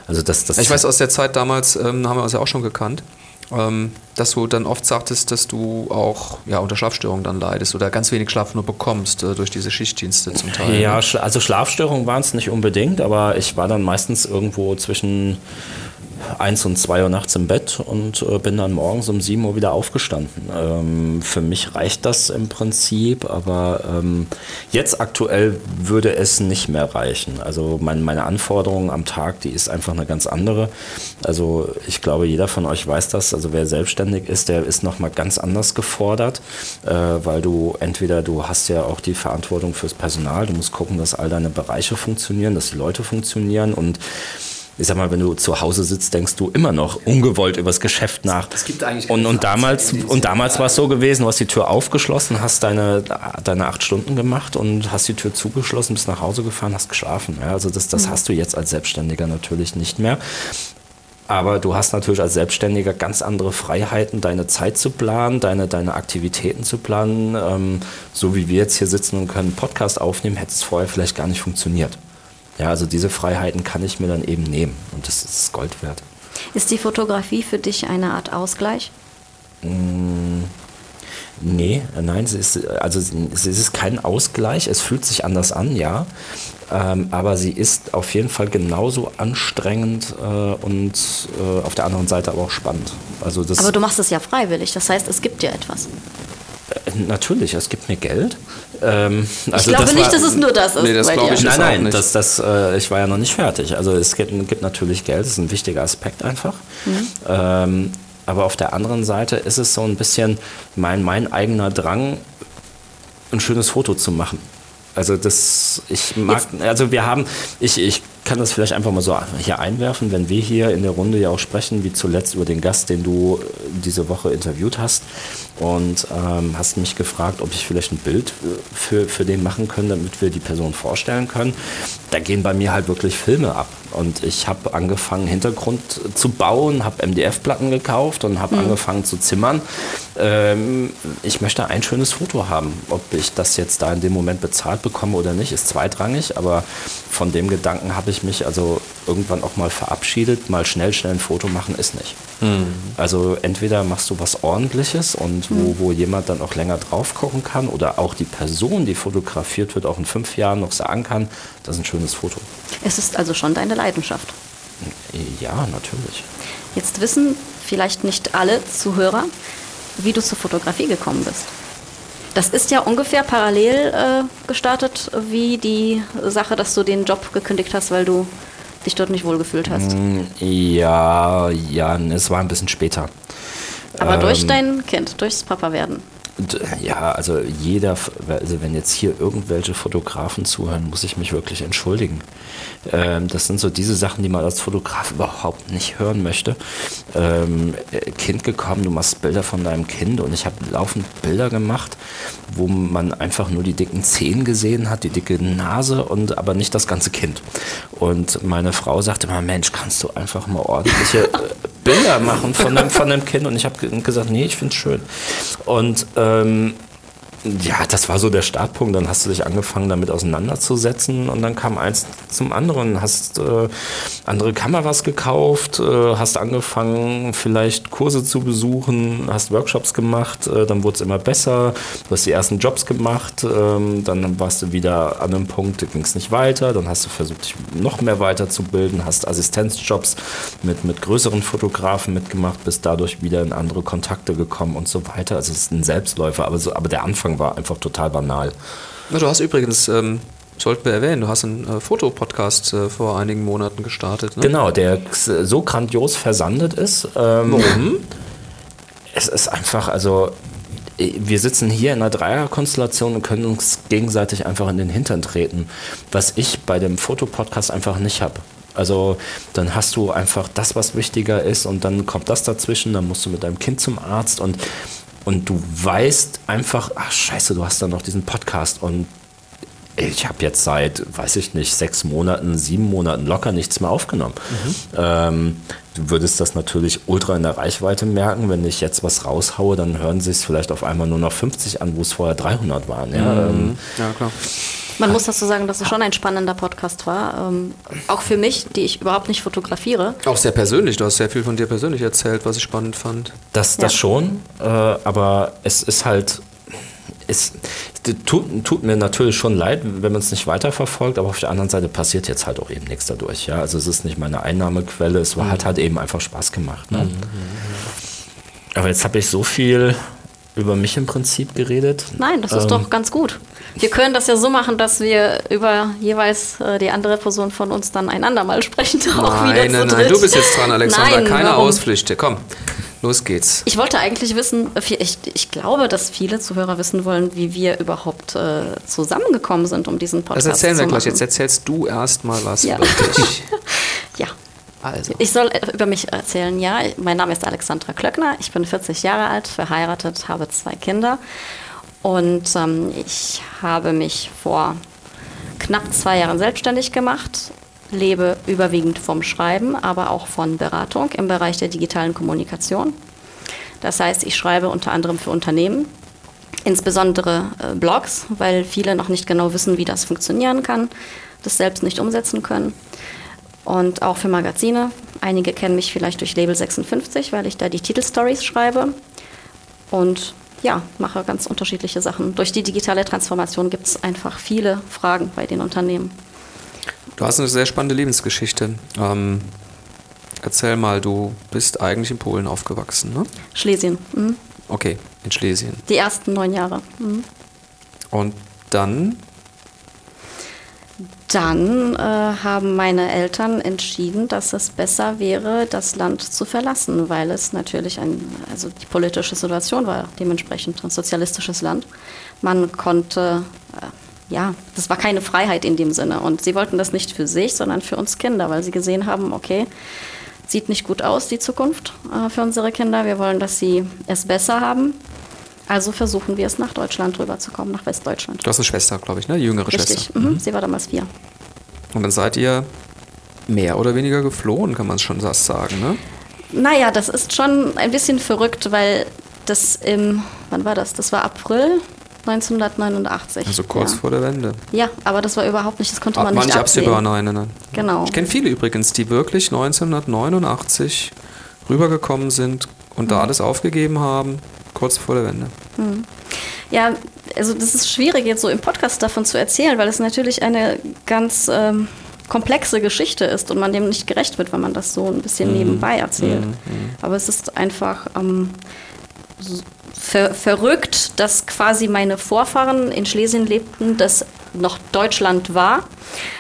Also das, das ich weiß aus der Zeit damals, ähm, haben wir uns ja auch schon gekannt ähm, dass du dann oft sagtest, dass du auch ja, unter Schlafstörungen dann leidest oder ganz wenig Schlaf nur bekommst äh, durch diese Schichtdienste zum Teil. Ja, also Schlafstörungen waren es nicht unbedingt, aber ich war dann meistens irgendwo zwischen eins und zwei Uhr nachts im Bett und äh, bin dann morgens um sieben Uhr wieder aufgestanden. Ähm, für mich reicht das im Prinzip, aber ähm, jetzt aktuell würde es nicht mehr reichen. Also mein, meine Anforderung am Tag, die ist einfach eine ganz andere. Also ich glaube, jeder von euch weiß das. Also wer selbstständig ist, der ist nochmal ganz anders gefordert, äh, weil du entweder, du hast ja auch die Verantwortung fürs Personal, du musst gucken, dass all deine Bereiche funktionieren, dass die Leute funktionieren und ich sag mal, wenn du zu Hause sitzt, denkst du immer noch ungewollt übers Geschäft nach. Es gibt eigentlich und, keine und damals, und damals war es so gewesen, du hast die Tür aufgeschlossen, hast deine, deine acht Stunden gemacht und hast die Tür zugeschlossen, bist nach Hause gefahren, hast geschlafen. Ja, also das, das hast du jetzt als Selbstständiger natürlich nicht mehr. Aber du hast natürlich als Selbstständiger ganz andere Freiheiten, deine Zeit zu planen, deine, deine Aktivitäten zu planen. Ähm, so wie wir jetzt hier sitzen und können einen Podcast aufnehmen, hätte es vorher vielleicht gar nicht funktioniert. Ja, also diese Freiheiten kann ich mir dann eben nehmen und das ist Gold wert. Ist die Fotografie für dich eine Art Ausgleich? Nee, äh, nein, es ist, also es ist kein Ausgleich, es fühlt sich anders an, ja. Ähm, aber sie ist auf jeden Fall genauso anstrengend äh, und äh, auf der anderen Seite aber auch spannend. Also das Aber du machst es ja freiwillig, das heißt, es gibt dir etwas. äh, natürlich, es gibt mir Geld. Ähm, Ich also glaube das nicht, war- dass es nur das ist Nee, das bei glaub dir. ich Nein, nein, das, das, äh, ich war ja noch nicht fertig. Also es gibt, gibt natürlich Geld, das ist ein wichtiger Aspekt einfach. Ähm, aber auf der anderen Seite ist es so ein bisschen mein, mein eigener Drang, ein schönes Foto zu machen. Also das, ich mag, also wir haben, ich, ich kann das vielleicht einfach mal so hier einwerfen, wenn wir hier in der Runde ja auch sprechen, wie zuletzt über den Gast, den du äh, diese Woche interviewt hast und ähm, hast mich gefragt, ob ich vielleicht ein Bild äh, für, für den machen können, damit wir die Person vorstellen können. Da gehen bei mir halt wirklich Filme ab. Und ich habe angefangen, Hintergrund zu bauen, habe MDF-Platten gekauft und habe angefangen zu zimmern. Ähm, ich möchte ein schönes Foto haben. Ob ich das jetzt da in dem Moment bezahlt bekomme oder nicht, ist zweitrangig. Aber von dem Gedanken habe ich mich also irgendwann auch mal verabschiedet. Mal schnell, schnell ein Foto machen ist nicht. Also entweder machst du was Ordentliches und wo, wo jemand dann auch länger drauf gucken kann oder auch die Person, die fotografiert wird, auch in fünf Jahren noch sagen kann, das ist ein schönes Foto. Es ist also schon deine Leidenschaft. Ja, natürlich. Jetzt wissen vielleicht nicht alle Zuhörer, wie du zur Fotografie gekommen bist. Das ist ja ungefähr parallel äh, gestartet wie die Sache, dass du den Job gekündigt hast, weil du dich dort nicht wohlgefühlt hast. Ja, ja, es war ein bisschen später. Aber durch Ähm, dein Kind, durchs Papa werden. Ja, also jeder, also wenn jetzt hier irgendwelche Fotografen zuhören, muss ich mich wirklich entschuldigen. Ähm, das sind so diese Sachen, die man als Fotograf überhaupt nicht hören möchte. Ähm, äh, kind gekommen, du machst Bilder von deinem Kind und ich habe laufend Bilder gemacht, wo man einfach nur die dicken Zehen gesehen hat, die dicke Nase und aber nicht das ganze Kind. Und meine Frau sagte immer, Mensch, kannst du einfach mal ordentliche äh, Bilder machen von dem, von dem Kind? Und ich habe gesagt, nee, ich finde es schön. Und ähm, ja, das war so der Startpunkt. Dann hast du dich angefangen, damit auseinanderzusetzen und dann kam eins zum anderen. Hast äh, andere Kameras gekauft, äh, hast angefangen, vielleicht Kurse zu besuchen, hast Workshops gemacht, äh, dann wurde es immer besser. Du hast die ersten Jobs gemacht, ähm, dann warst du wieder an einem Punkt, da ging es nicht weiter. Dann hast du versucht, dich noch mehr weiterzubilden, hast Assistenzjobs mit, mit größeren Fotografen mitgemacht, bist dadurch wieder in andere Kontakte gekommen und so weiter. Also es ist ein Selbstläufer, aber, so, aber der Anfang war einfach total banal. Ja, du hast übrigens, ähm, sollten wir erwähnen, du hast einen äh, Fotopodcast äh, vor einigen Monaten gestartet. Ne? Genau, der so grandios versandet ist. Ähm, Warum? (laughs) Es ist einfach, also wir sitzen hier in einer Dreierkonstellation und können uns gegenseitig einfach in den Hintern treten, was ich bei dem Fotopodcast einfach nicht habe. Also dann hast du einfach das, was wichtiger ist und dann kommt das dazwischen, dann musst du mit deinem Kind zum Arzt und, und du weißt einfach, ach scheiße, du hast da noch diesen Podcast und ich habe jetzt seit, weiß ich nicht, sechs Monaten, sieben Monaten locker nichts mehr aufgenommen. Ähm, du würdest das natürlich ultra in der Reichweite merken. Wenn ich jetzt was raushaue, dann hören sie es vielleicht auf einmal nur noch 50 an, wo es vorher 300 waren. Ja, ähm, Ja, klar. Man muss dazu sagen, dass es schon ein spannender Podcast war. Ähm, auch für mich, die ich überhaupt nicht fotografiere. Auch sehr persönlich, du hast sehr viel von dir persönlich erzählt, was ich spannend fand. Das, das Ja. schon, äh, aber es ist halt, es tut, tut mir natürlich schon leid, wenn man es nicht weiterverfolgt, aber auf der anderen Seite passiert jetzt halt auch eben nichts dadurch. Ja? Also es ist nicht meine Einnahmequelle, es war halt, halt eben einfach Spaß gemacht. Ne? Aber jetzt habe ich so viel über mich im Prinzip geredet. Nein, das ist Ähm, doch ganz gut. Wir können das ja so machen, dass wir über jeweils äh, die andere Person von uns dann einander mal sprechen. (laughs) Auch wieder nein, zu nein, nein, du bist jetzt dran, Alexander. Nein, Keine warum? Ausflüchte. Komm, los geht's. Ich wollte eigentlich wissen, ich, ich glaube, dass viele Zuhörer wissen wollen, wie wir überhaupt äh, zusammengekommen sind, um diesen Podcast Das erzählen zu wir machen. gleich. Jetzt erzählst du erst mal was Ja. über dich. (laughs) Also. Ich soll über mich erzählen, ja. Mein Name ist Alexandra Klöckner. Ich bin 40 Jahre alt, verheiratet, habe zwei Kinder. Und ähm, ich habe mich vor knapp zwei Jahren selbstständig gemacht, lebe überwiegend vom Schreiben, aber auch von Beratung im Bereich der digitalen Kommunikation. Das heißt, ich schreibe unter anderem für Unternehmen, insbesondere äh, Blogs, weil viele noch nicht genau wissen, wie das funktionieren kann, das selbst nicht umsetzen können. Und auch für Magazine. Einige kennen mich vielleicht durch Label 56, weil ich da die Titelstories schreibe. Und ja, mache ganz unterschiedliche Sachen. Durch die digitale Transformation gibt es einfach viele Fragen bei den Unternehmen. Du hast eine sehr spannende Lebensgeschichte. Ähm, erzähl mal, du bist eigentlich in Polen aufgewachsen, ne? Schlesien. Mhm. Okay, in Schlesien. Die ersten neun Jahre. Mhm. Und dann? Dann äh, haben meine Eltern entschieden, dass es besser wäre, das Land zu verlassen, weil es natürlich ein, also die politische Situation war dementsprechend ein sozialistisches Land. Man konnte, äh, ja, das war keine Freiheit in dem Sinne. Und sie wollten das nicht für sich, sondern für uns Kinder, weil sie gesehen haben, okay, sieht nicht gut aus, die Zukunft äh, für unsere Kinder. Wir wollen, dass sie es besser haben. Also versuchen wir es nach Deutschland rüberzukommen, nach Westdeutschland. Du hast eine Schwester, glaube ich, ne? Jüngere Richtig. Schwester. Mhm. Sie war damals vier. Und dann seid ihr mehr oder weniger geflohen, kann man es schon fast sagen, ne? Naja, das ist schon ein bisschen verrückt, weil das im, wann war das? Das war April 1989. Also kurz ja. vor der Wende. Ja, aber das war überhaupt nicht, das konnte Ah, man war nicht nicht absehen. absehbar, nein, nein, nein. Genau. Ich kenne viele übrigens, die wirklich 1989 rübergekommen sind und Mhm. da alles aufgegeben haben, kurz vor der Wende. Ja, also das ist schwierig jetzt so im Podcast davon zu erzählen, weil es natürlich eine ganz ähm, komplexe Geschichte ist und man dem nicht gerecht wird, wenn man das so ein bisschen nebenbei erzählt. Aber es ist einfach ähm, ver verrückt, dass quasi meine Vorfahren in Schlesien lebten, das noch Deutschland war.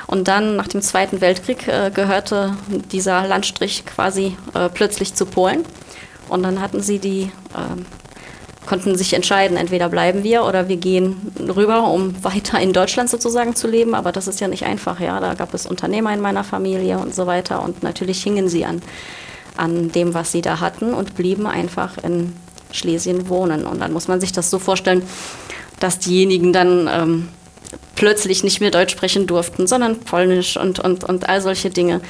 Und dann nach dem Zweiten Weltkrieg äh, gehörte dieser Landstrich quasi äh, plötzlich zu Polen. Und dann hatten sie die ähm, konnten sich entscheiden, entweder bleiben wir oder wir gehen rüber, um (laughs) weiter in Deutschland sozusagen zu leben. Aber das ist ja nicht einfach, ja. Da gab es Unternehmer in meiner Familie und so weiter. Und natürlich hingen sie an, an dem, was sie da hatten und blieben einfach in Schlesien wohnen. Und dann muss man sich das so vorstellen, dass diejenigen dann ähm, plötzlich nicht mehr Deutsch sprechen durften, sondern Polnisch und, und, und all solche Dinge.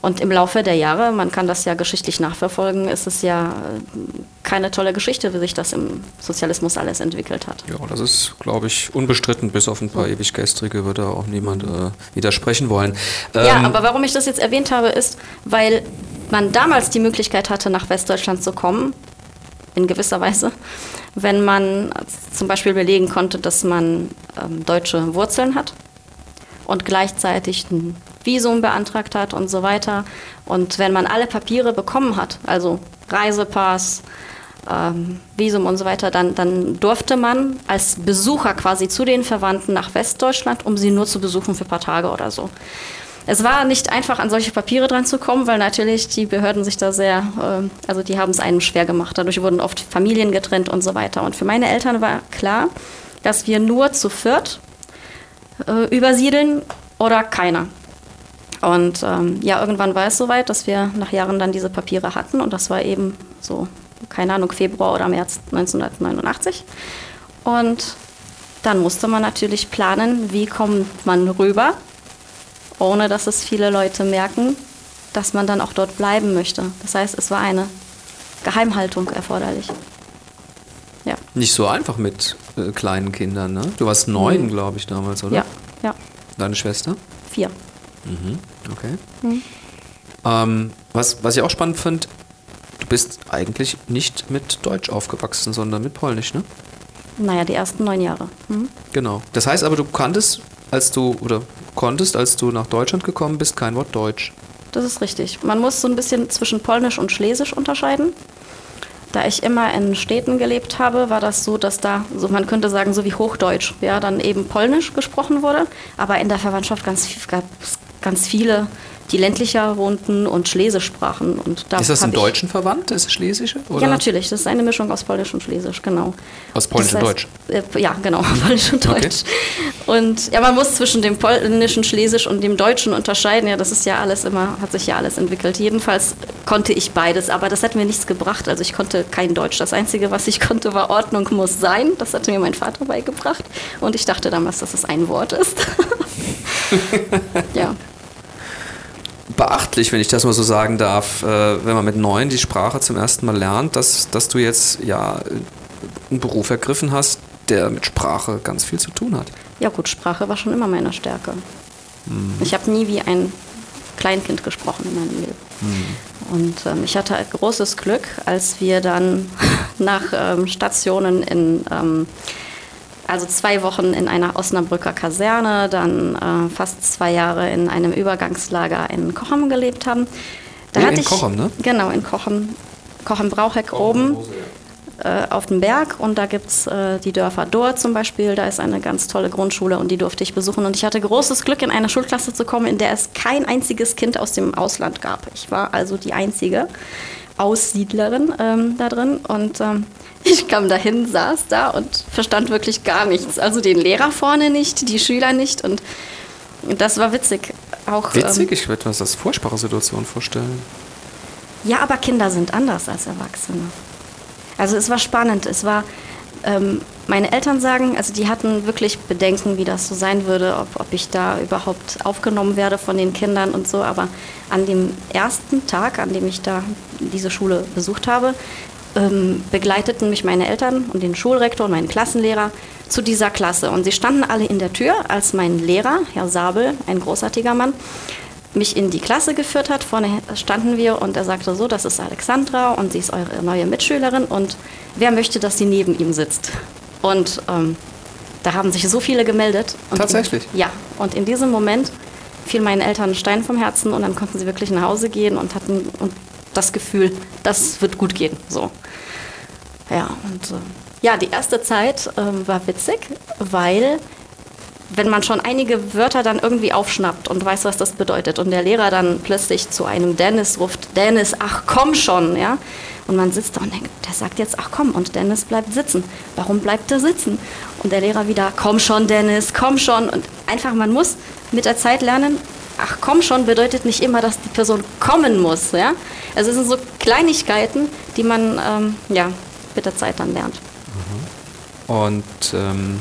Und im Laufe der Jahre, man kann das ja geschichtlich nachverfolgen, ist es ja äh, keine tolle Geschichte, wie sich das im Sozialismus alles entwickelt hat. Ja, das ist, glaube ich, unbestritten, bis auf ein paar ewig gestrige würde auch niemand äh, widersprechen wollen. Ja, Ähm, aber warum ich das jetzt erwähnt habe, ist, weil man damals die Möglichkeit hatte, nach Westdeutschland zu kommen, in gewisser Weise, wenn man zum Beispiel belegen konnte, dass man ähm, deutsche Wurzeln hat und gleichzeitig ein Visum beantragt hat und so weiter. Und wenn man alle Papiere bekommen hat, also Reisepass, ähm, Visum und so weiter, dann, dann durfte man als Besucher quasi zu den Verwandten nach Westdeutschland, um sie nur zu besuchen für ein paar Tage oder so. Es war nicht einfach, an solche Papiere dran zu kommen, weil natürlich die Behörden sich da sehr, ähm, also die haben es einem schwer gemacht. Dadurch wurden oft Familien getrennt und so weiter. Und für meine Eltern war klar, dass wir nur zu viert äh, übersiedeln oder keiner. Und ähm, ja, irgendwann war es soweit, dass wir nach Jahren dann diese Papiere hatten und das war eben so, keine Ahnung, Februar oder März 1989. Und dann musste man natürlich planen, wie kommt man rüber, ohne dass es viele Leute merken, dass man dann auch dort bleiben möchte. Das heißt, es war eine Geheimhaltung erforderlich. Ja, nicht so einfach mit äh, kleinen Kindern, ne? Du warst neun, Mhm. glaube ich, damals, oder? ja, ja, Deine Schwester? vier. Okay. Mhm. Ähm, was, was ich auch spannend finde, du bist eigentlich nicht mit Deutsch aufgewachsen, sondern mit Polnisch, ne? Naja, die ersten neun Jahre. Mhm. Genau. Das heißt aber, du kanntest, als du, oder konntest, als du nach Deutschland gekommen bist, kein Wort Deutsch. Das ist richtig. Man muss so ein bisschen zwischen Polnisch und Schlesisch unterscheiden. Da ich immer in Städten gelebt habe, war das so, dass da, so man könnte sagen, so wie Hochdeutsch, ja, dann eben Polnisch gesprochen wurde. Aber in der Verwandtschaft ganz, gab es ganz viele die ländlicher wohnten und Schlesisch sprachen. Und da Ist das im Deutschen verwandt, das Schlesische? Oder? Ja, natürlich. Das ist eine Mischung aus Polnisch und Schlesisch, genau. Aus Polnisch Das und heißt, Deutsch. Äh, ja, genau, (laughs) Polnisch und Okay. Deutsch. Und ja, man muss zwischen dem polnischen Schlesisch und dem Deutschen unterscheiden. Ja, das ist ja alles immer, hat sich ja alles entwickelt. Jedenfalls konnte ich beides, aber das hat mir nichts gebracht. Also ich konnte kein Deutsch. Das Einzige, was ich konnte, war Ordnung muss sein. Das hatte mir mein Vater beigebracht. Und ich dachte damals, dass es ein Wort ist. (laughs) (laughs) ja. beachtlich, wenn ich das mal so sagen darf, äh, wenn man mit neun die Sprache zum ersten Mal lernt, dass, dass du jetzt ja einen Beruf ergriffen hast, der mit Sprache ganz viel zu tun hat. Ja gut, Sprache war schon immer meine Stärke. Mhm. Ich habe nie wie ein Kleinkind gesprochen in meinem Leben. Mhm. Und ähm, ich hatte großes Glück, als wir dann (laughs) nach ähm, Stationen in, ähm, also zwei Wochen in einer Osnabrücker Kaserne, dann äh, fast zwei Jahre in einem Übergangslager in Cochem gelebt haben. Da Oh, hatte in ich, Cochem, ne? Genau, in Cochem, Cochem-Braucheck oben äh, auf dem Berg und da gibt es äh, die Dörfer Dohr zum Beispiel. Da ist eine ganz tolle Grundschule und die durfte ich besuchen. Und ich hatte großes Glück, in eine Schulklasse zu kommen, in der es kein einziges Kind aus dem Ausland gab. Ich war also die einzige Aussiedlerin ähm, da drin und ähm, ich kam dahin, saß da und verstand wirklich gar nichts. Also den Lehrer vorne nicht, die Schüler nicht und das war witzig. Auch, Witzig, Ähm, ich würde mir das als Vorsprachesituation vorstellen. ja, aber Kinder sind anders als Erwachsene. Also es war spannend. Es war, ähm, meine Eltern sagen, also die hatten wirklich Bedenken, wie das so sein würde, ob, ob ich da überhaupt aufgenommen werde von den Kindern und so. Aber an dem ersten Tag, an dem ich da diese Schule besucht habe, ähm, begleiteten mich meine Eltern und den Schulrektor und meinen Klassenlehrer zu dieser Klasse. Und sie standen alle in der Tür, als mein Lehrer, Herr Sabel, ein großartiger Mann, mich in die Klasse geführt hat. Vorne standen wir und er sagte so, das ist Alexandra und sie ist eure neue Mitschülerin und wer möchte, dass sie neben ihm sitzt? Und ähm, da haben sich so viele gemeldet. Und Tatsächlich? In, ja, und in diesem Moment fiel meinen Eltern ein Stein vom Herzen und dann konnten sie wirklich nach Hause gehen und hatten und das Gefühl, das wird gut gehen. So. Ja, und äh, ja, die erste Zeit ähm, war witzig, weil wenn man schon einige Wörter dann irgendwie aufschnappt und weiß, was das bedeutet und der Lehrer dann plötzlich zu einem Dennis ruft, Dennis, ach komm schon, ja, und man sitzt da und denkt, der sagt jetzt, ach komm, und Dennis bleibt sitzen. Warum bleibt er sitzen? Und der Lehrer wieder, komm schon, Dennis, komm schon. Und einfach, man muss mit der Zeit lernen, ach komm schon bedeutet nicht immer, dass die Person kommen muss, ja. Also es sind so Kleinigkeiten, die man, ähm, ja, mit der Zeit dann lernt. Und ähm,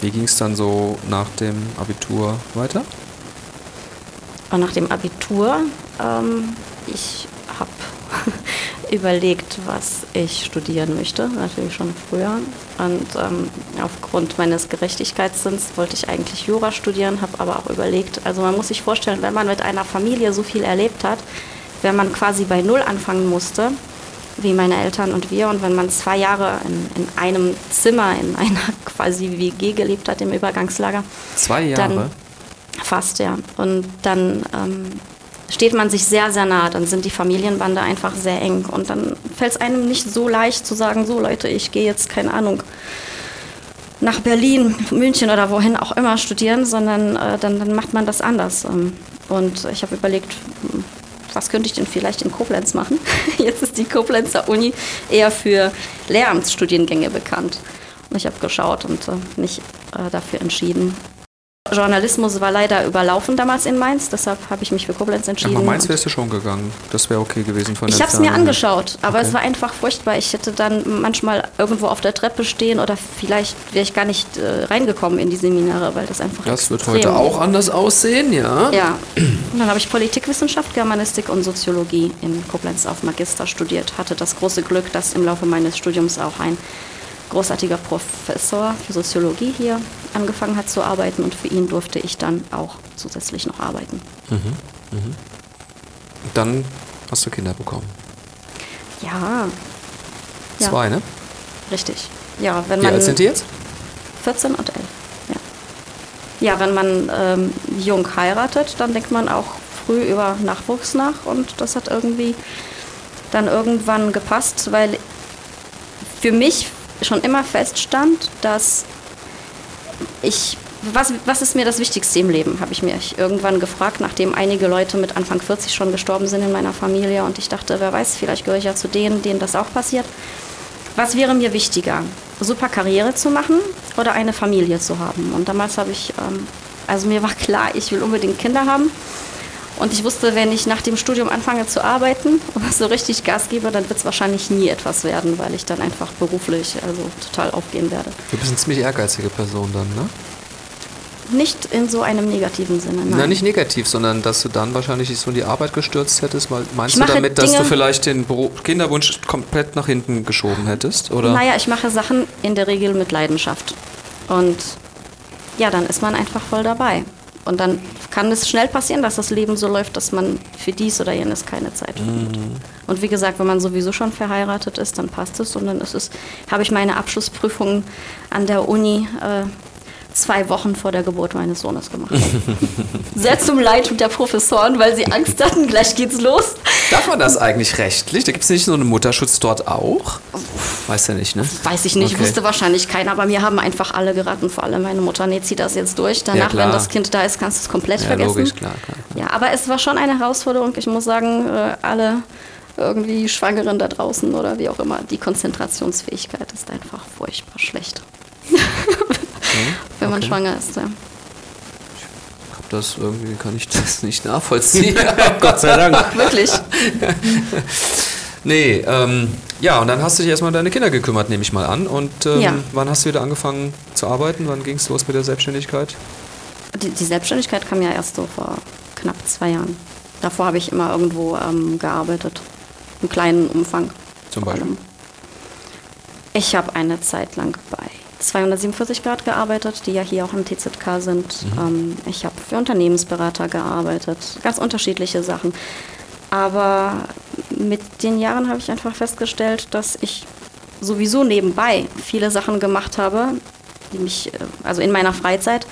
wie ging es dann so nach dem Abitur weiter? Und nach dem Abitur, ähm, ich habe (laughs) überlegt, was ich studieren möchte, natürlich schon früher. Und ähm, aufgrund meines Gerechtigkeitssinns wollte ich eigentlich Jura studieren, habe aber auch überlegt, also man muss sich vorstellen, wenn man mit einer Familie so viel erlebt hat, wenn man quasi bei Null anfangen musste, wie meine Eltern und wir, und wenn man zwei Jahre in, in einem Zimmer, in (laughs) einer quasi WG gelebt hat im Übergangslager, Zwei Jahre? dann fast, ja. Und dann ähm, steht man sich sehr, sehr nah. Dann sind die Familienbande einfach sehr eng. Und dann fällt es einem nicht so leicht zu sagen, so Leute, ich gehe jetzt, keine Ahnung, nach Berlin, München oder wohin auch immer studieren, sondern äh, dann, dann macht man das anders. Ähm, und ich habe überlegt, hm, was könnte ich denn vielleicht in Koblenz machen? (laughs) Jetzt ist die Koblenzer Uni eher für Lehramtsstudiengänge bekannt. Und ich habe geschaut und äh, mich äh, dafür entschieden. Journalismus war leider überlaufen damals in Mainz, deshalb habe ich mich für Koblenz Ach, entschieden. nach Mainz wärst du schon gegangen. Das wäre okay gewesen von der ich habe es mir angeschaut, aber Okay. es war einfach furchtbar. Ich hätte dann manchmal irgendwo auf der Treppe stehen oder vielleicht wäre ich gar nicht äh, reingekommen in die Seminare, weil das einfach Das wird heute auch anders aussehen, ja? Ja, und dann habe ich Politikwissenschaft, Germanistik und Soziologie in Koblenz auf Magister studiert. Hatte das große Glück, dass im Laufe meines Studiums auch ein großartiger Professor für Soziologie hier angefangen hat zu arbeiten und für ihn durfte ich dann auch zusätzlich noch arbeiten. Dann hast du Kinder bekommen. Ja, Ja. Zwei, ne? richtig. Ja, wenn Wie man alt sind die jetzt? 14 und 11. Ja, ja wenn man ähm, jung heiratet, dann denkt man auch früh über Nachwuchs nach und das hat irgendwie dann irgendwann gepasst, weil für mich schon immer feststand, dass ich was, was ist mir das Wichtigste im Leben, habe ich mich irgendwann gefragt, nachdem einige Leute mit Anfang 40 schon gestorben sind in meiner Familie. Und ich dachte, wer weiß, vielleicht gehöre ich ja zu denen, denen das auch passiert. Was wäre mir wichtiger, super Karriere zu machen oder eine Familie zu haben? Und damals habe ich, ähm, also mir war klar, ich will unbedingt Kinder haben. Und ich wusste, wenn ich nach dem Studium anfange zu arbeiten (laughs) und so richtig Gas gebe, dann wird es wahrscheinlich nie etwas werden, weil ich dann einfach beruflich also total aufgehen werde. Du bist eine ziemlich ehrgeizige Person dann, ne? Nicht in so einem negativen Sinne. Nein, Na, nicht negativ, sondern dass du dann wahrscheinlich dich so in die Arbeit gestürzt hättest. Weil, meinst du damit, dass du Dinge- vielleicht den Beruf, Kinderwunsch komplett nach hinten geschoben hättest? Oder? Naja, ich mache Sachen in der Regel mit Leidenschaft. Und ja, dann ist man einfach voll dabei. Und dann kann es schnell passieren, dass das Leben so läuft, dass man für dies oder jenes keine Zeit findet. Und wie gesagt, wenn man sowieso schon verheiratet ist, dann passt es. Und dann ist es, habe ich meine Abschlussprüfung an der Uni äh, zwei Wochen vor der Geburt meines Sohnes gemacht. (laughs) Sehr zum Leid der Professoren, weil sie Angst hatten, gleich geht's los. Darf man das eigentlich rechtlich? Da gibt es nicht so einen Mutterschutz dort auch? Weiß ja nicht, ne? Weiß ich nicht, Okay. wusste wahrscheinlich keiner, aber mir haben einfach alle geraten, vor allem meine Mutter, nee, zieh das jetzt durch. Danach, klar. wenn das Kind da ist, kannst du es komplett Ja, vergessen. logisch, klar, klar. Ja, aber es war schon eine Herausforderung. Ich muss sagen, äh, alle irgendwie Schwangeren da draußen oder wie auch immer, die Konzentrationsfähigkeit ist einfach furchtbar schlecht. (laughs) wenn man okay. schwanger ist. Ja. Hab das irgendwie kann ich das nicht nachvollziehen. (laughs) Gott sei Dank. (laughs) Wirklich. nee, ähm, ja, und dann hast du dich erstmal um deine Kinder gekümmert, nehme ich mal an. Und ähm, Ja. wann hast du wieder angefangen zu arbeiten? Wann ging es los mit der Selbstständigkeit? Die, die Selbstständigkeit kam ja erst so vor knapp zwei Jahren. Davor habe ich immer irgendwo ähm, gearbeitet, im kleinen Umfang. Zum Beispiel? allem. Ich habe eine Zeit lang bei 247 Grad gearbeitet, die ja hier auch im TZK sind. Ähm, ich habe für Unternehmensberater gearbeitet, ganz unterschiedliche Sachen. Aber mit den Jahren habe ich einfach festgestellt, dass ich sowieso nebenbei viele Sachen gemacht habe, die mich, äh, also in meiner Freizeit,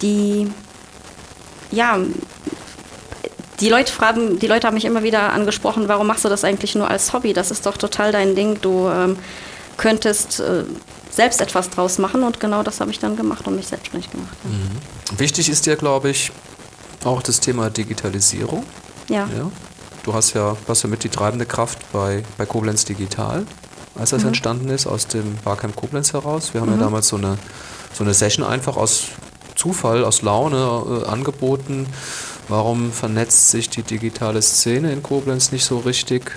die, ja, die Leute fragen, die Leute haben mich immer wieder angesprochen, warum machst du das eigentlich nur als Hobby? Das ist doch total dein Ding. Du ähm, könntest äh, selbst etwas draus machen und genau das habe ich dann gemacht und mich selbstständig gemacht. Wichtig ist dir, glaube ich, auch das Thema Digitalisierung. Ja. Ja. Du hast ja, warst ja mit die treibende Kraft bei, bei Koblenz Digital, als das entstanden ist, aus dem Barcamp Koblenz heraus. Wir haben ja damals so eine, so eine Session einfach aus Zufall, aus Laune äh, angeboten. Warum vernetzt sich die digitale Szene in Koblenz nicht so richtig?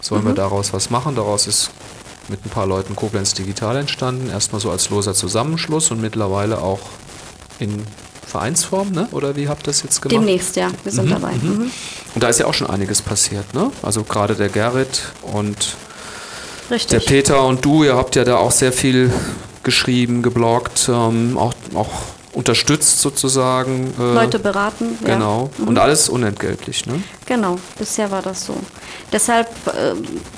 Sollen wir daraus was machen? Daraus ist mit ein paar Leuten Koblenz Digital entstanden. Erstmal so als loser Zusammenschluss und mittlerweile auch in Vereinsform, ne? oder wie habt ihr das jetzt gemacht? Demnächst, ja, wir sind dabei. Mhm. Und da ist ja auch schon einiges passiert, ne? Also gerade der Gerrit und der Richtig. Peter und du, ihr habt ja da auch sehr viel geschrieben, gebloggt, ähm, auch, auch unterstützt sozusagen. äh, Leute beraten. ja. Genau. Und alles unentgeltlich, ne? Genau, bisher war das so. Deshalb äh,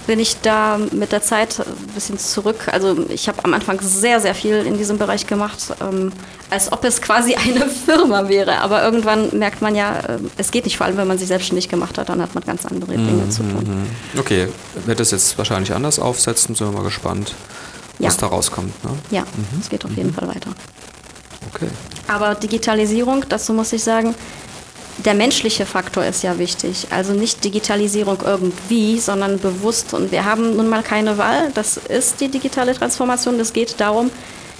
bin ich da mit der Zeit ein bisschen zurück. Also ich habe am Anfang sehr, sehr viel in diesem Bereich gemacht, ähm, als ob es quasi (laughs) eine Firma wäre. Aber irgendwann merkt man ja, äh, es geht nicht, vor allem wenn man sich selbstständig gemacht hat, dann hat man ganz andere Dinge zu tun. Okay, wird das jetzt wahrscheinlich anders aufsetzen, sind wir mal gespannt, Ja. was da rauskommt, ne? Ja, es geht auf jeden Fall weiter. Okay. Aber Digitalisierung, dazu muss ich sagen, der menschliche Faktor ist ja wichtig. Also nicht Digitalisierung irgendwie, sondern bewusst. Und wir haben nun mal keine Wahl. Das ist die digitale Transformation. Es geht darum,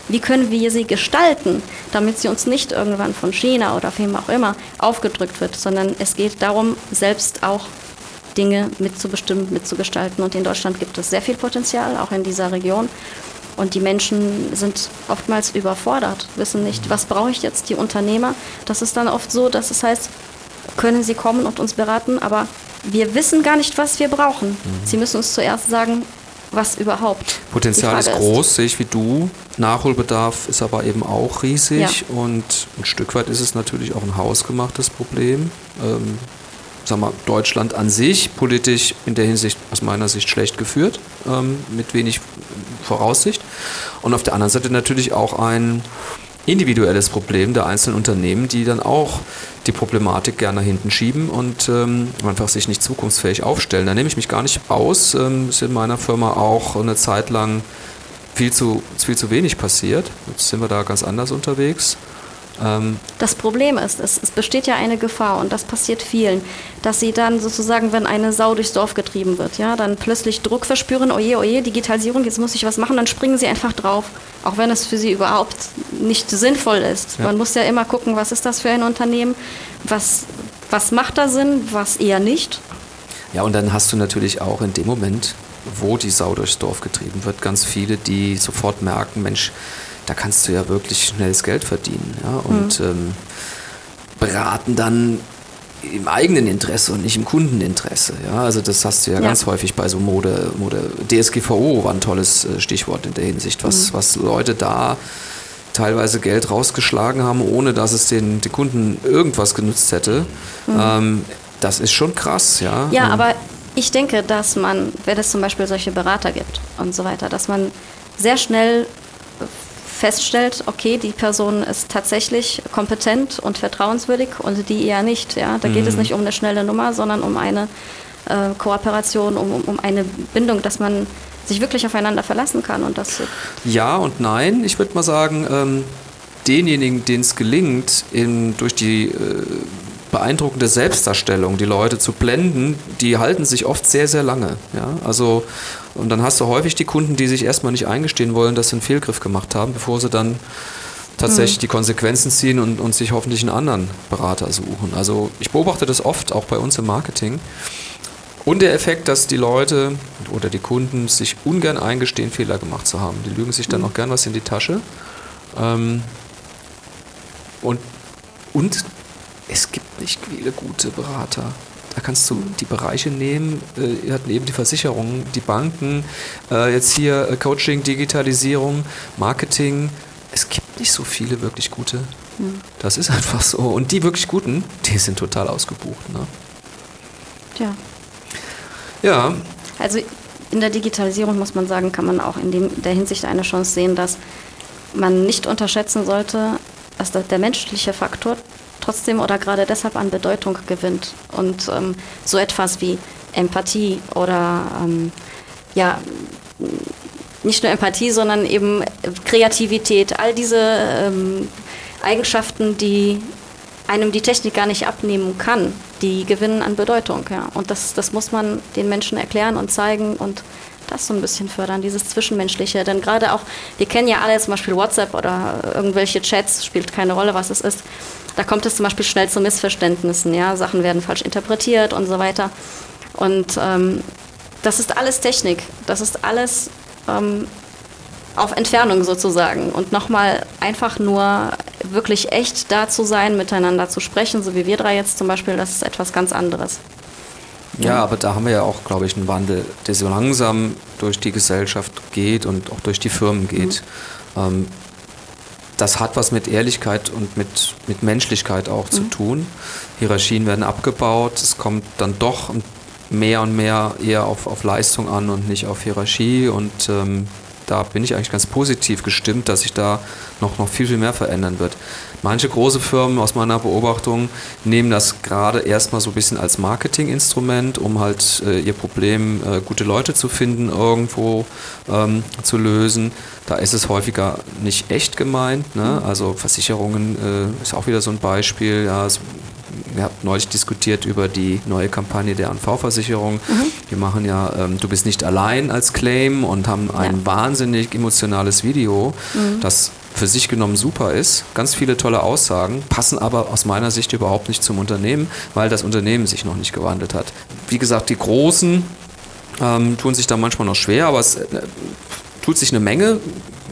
wie können wir sie gestalten, damit sie uns nicht irgendwann von China oder wem auch immer aufgedrückt wird, sondern es geht darum, selbst auch Dinge mitzubestimmen, mitzugestalten. Und in Deutschland gibt es sehr viel Potenzial, auch in dieser Region. Und die Menschen sind oftmals überfordert, wissen nicht, was brauche ich jetzt, die Unternehmer. Das ist dann oft so, dass es heißt, können Sie kommen und uns beraten, aber wir wissen gar nicht, was wir brauchen. Sie müssen uns zuerst sagen, was überhaupt. Potenzial ist groß, sehe ich wie du. Nachholbedarf ist aber eben auch riesig Ja. und ein Stück weit ist es natürlich auch ein hausgemachtes Problem. Ähm, sag mal, Deutschland an sich politisch in der Hinsicht aus meiner Sicht schlecht geführt, ähm, mit wenig Voraussicht. Und auf der anderen Seite natürlich auch ein individuelles Problem der einzelnen Unternehmen, die dann auch die Problematik gerne nach hinten schieben und ähm, einfach sich nicht zukunftsfähig aufstellen. Da nehme ich mich gar nicht aus. Ähm, ist in meiner Firma auch eine Zeit lang viel zu, viel zu wenig passiert. Jetzt sind wir da ganz anders unterwegs. Ähm das Problem ist, es, es, besteht ja eine Gefahr und das passiert vielen, dass sie dann sozusagen, wenn eine Sau durchs Dorf getrieben wird, ja, dann plötzlich Druck verspüren, oje, oje, Digitalisierung, jetzt muss ich was machen, dann springen sie einfach drauf, auch wenn es für sie überhaupt nicht sinnvoll ist. Ja. Man muss ja immer gucken, was ist das für ein Unternehmen, was, was macht da Sinn, was eher nicht. Ja, und dann hast du natürlich auch in dem Moment, wo die Sau durchs Dorf getrieben wird, ganz viele, die sofort merken, Mensch, da kannst du ja wirklich schnelles Geld verdienen. Ja? Und mhm. ähm, beraten dann im eigenen Interesse und nicht im Kundeninteresse. Ja? Also das hast du ja, ja. ganz häufig bei so Mode, Mode. DSGVO war ein tolles äh, Stichwort in der Hinsicht, was, mhm. was Leute da teilweise Geld rausgeschlagen haben, ohne dass es den, den Kunden irgendwas genutzt hätte. Mhm. Ähm, das ist schon krass, ja. Ja, ähm, aber ich denke, dass man, wenn es zum Beispiel solche Berater gibt und so weiter, dass man sehr schnell feststellt, okay, die Person ist tatsächlich kompetent und vertrauenswürdig und die eher nicht. Ja? Da mhm. geht es mhm. nicht um eine schnelle Nummer, sondern um eine äh, Kooperation, um, um eine Bindung, dass man sich wirklich aufeinander verlassen kann. Und das ja und nein. Ich würde mal sagen, ähm, denjenigen, denen es gelingt, in, durch die äh, beeindruckende Selbstdarstellung, die Leute zu blenden, die halten sich oft sehr, sehr lange. Ja? Also, und dann hast du häufig die Kunden, die sich erstmal nicht eingestehen wollen, dass sie einen Fehlgriff gemacht haben, bevor sie dann tatsächlich mhm. die Konsequenzen ziehen und, und sich hoffentlich einen anderen Berater suchen. Also ich beobachte das oft, auch bei uns im Marketing. Und der Effekt, dass die Leute oder die Kunden sich ungern eingestehen, Fehler gemacht zu haben. Die lügen sich dann mhm. auch gern was in die Tasche. Ähm, und, und es gibt nicht viele gute Berater. Da kannst du die Bereiche nehmen, äh, ihr habt eben die Versicherungen, die Banken, äh, jetzt hier äh, Coaching, Digitalisierung, Marketing. Es gibt nicht so viele wirklich gute. Mhm. Das ist (laughs) einfach so. Und die wirklich guten, die sind total ausgebucht. Ne? Ja. Ja. Also in der Digitalisierung muss man sagen, kann man auch in dem, der Hinsicht eine Chance sehen, dass man nicht unterschätzen sollte, dass der menschliche Faktor trotzdem oder gerade deshalb an Bedeutung gewinnt. Und ähm, so etwas wie Empathie oder ähm, ja, nicht nur Empathie, sondern eben Kreativität, all diese ähm, Eigenschaften, die einem die Technik gar nicht abnehmen kann, die gewinnen an Bedeutung. Ja. Und das, das muss man den Menschen erklären und zeigen und das so ein bisschen fördern, dieses Zwischenmenschliche. Denn gerade auch, wir kennen ja alle zum Beispiel WhatsApp oder irgendwelche Chats, spielt keine Rolle, was es ist. Da kommt es zum Beispiel schnell zu Missverständnissen, ja, Sachen werden falsch interpretiert und so weiter. Und ähm, das ist alles Technik, das ist alles ähm, auf Entfernung sozusagen. Und nochmal einfach nur wirklich echt da zu sein, miteinander zu sprechen, so wie wir drei jetzt zum Beispiel, das ist etwas ganz anderes. Ja, aber da haben wir ja auch, glaube ich, einen Wandel, der so langsam durch die Gesellschaft geht und auch durch die Firmen geht. Mhm. Ähm, das hat was mit Ehrlichkeit und mit, mit Menschlichkeit auch mhm. zu tun. Hierarchien werden abgebaut, es kommt dann doch mehr und mehr eher auf, auf Leistung an und nicht auf Hierarchie und ähm, da bin ich eigentlich ganz positiv gestimmt, dass sich da noch, noch viel, viel mehr verändern wird. Manche große Firmen aus meiner Beobachtung nehmen das gerade erstmal so ein bisschen als Marketinginstrument, um halt äh, ihr Problem, äh, gute Leute zu finden, irgendwo ähm, zu lösen. Da ist es häufiger nicht echt gemeint. Ne? Mhm. Also Versicherungen äh, ist auch wieder so ein Beispiel. Ja, es, wir haben neulich diskutiert über die neue Kampagne der ANV-Versicherung. Mhm. Die machen ja ähm, Du bist nicht allein als Claim und haben ein ja. wahnsinnig emotionales Video, mhm. das für sich genommen super ist. Ganz viele tolle Aussagen, passen aber aus meiner Sicht überhaupt nicht zum Unternehmen, weil das Unternehmen sich noch nicht gewandelt hat. Wie gesagt, die Großen ähm, tun sich da manchmal noch schwer, aber es äh, tut sich eine Menge.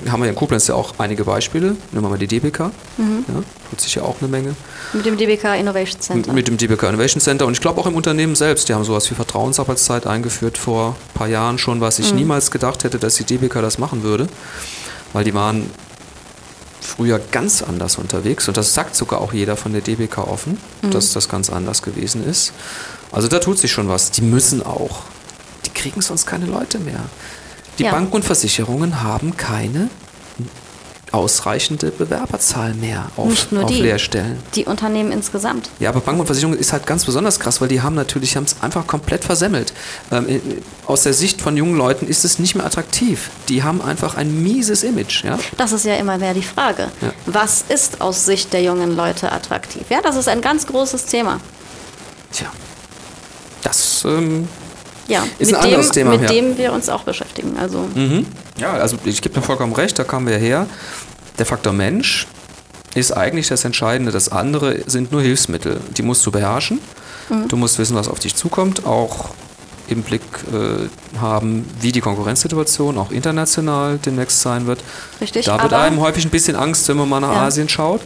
Haben wir in Koblenz ja auch einige Beispiele. Nehmen wir mal die DBK. Mhm. Ja, tut sich ja auch eine Menge. Mit dem DBK Innovation Center. Mit dem DBK Innovation Center. Und ich glaube auch im Unternehmen selbst. Die haben sowas wie Vertrauensarbeitszeit eingeführt vor ein paar Jahren schon, was ich mhm. niemals gedacht hätte, dass die DBK das machen würde. Weil die waren früher ganz anders unterwegs. Und das sagt sogar auch jeder von der DBK offen, mhm. dass das ganz anders gewesen ist. Also da tut sich schon was. Die müssen auch. Die kriegen sonst keine Leute mehr. Die ja. Banken und Versicherungen haben keine ausreichende Bewerberzahl mehr auf, Nicht nur auf die. Lehrstellen. Die Unternehmen insgesamt. Ja, aber Bank und Versicherung ist halt ganz besonders krass, weil die haben natürlich haben es einfach komplett versemmelt. Ähm, in- aus der Sicht von jungen Leuten ist es nicht mehr attraktiv. Die haben einfach ein mieses Image. Ja? Das ist ja immer mehr die Frage. Ja. Was ist aus Sicht der jungen Leute attraktiv? Ja, das ist ein ganz großes Thema. Tja, das ähm, Ja, Ist mit, ein anderes dem, Thema, mit ja. dem wir uns auch beschäftigen. Also Ja, also ich gebe dir vollkommen recht, da kamen wir her. Der Faktor Mensch ist eigentlich das Entscheidende. Das andere sind nur Hilfsmittel. Die musst du beherrschen. Du musst wissen, was auf dich zukommt, auch im Blick äh, haben, wie die Konkurrenzsituation auch international demnächst sein wird. Richtig, Da wird einem häufig ein bisschen Angst, wenn man mal nach Ja. Asien schaut.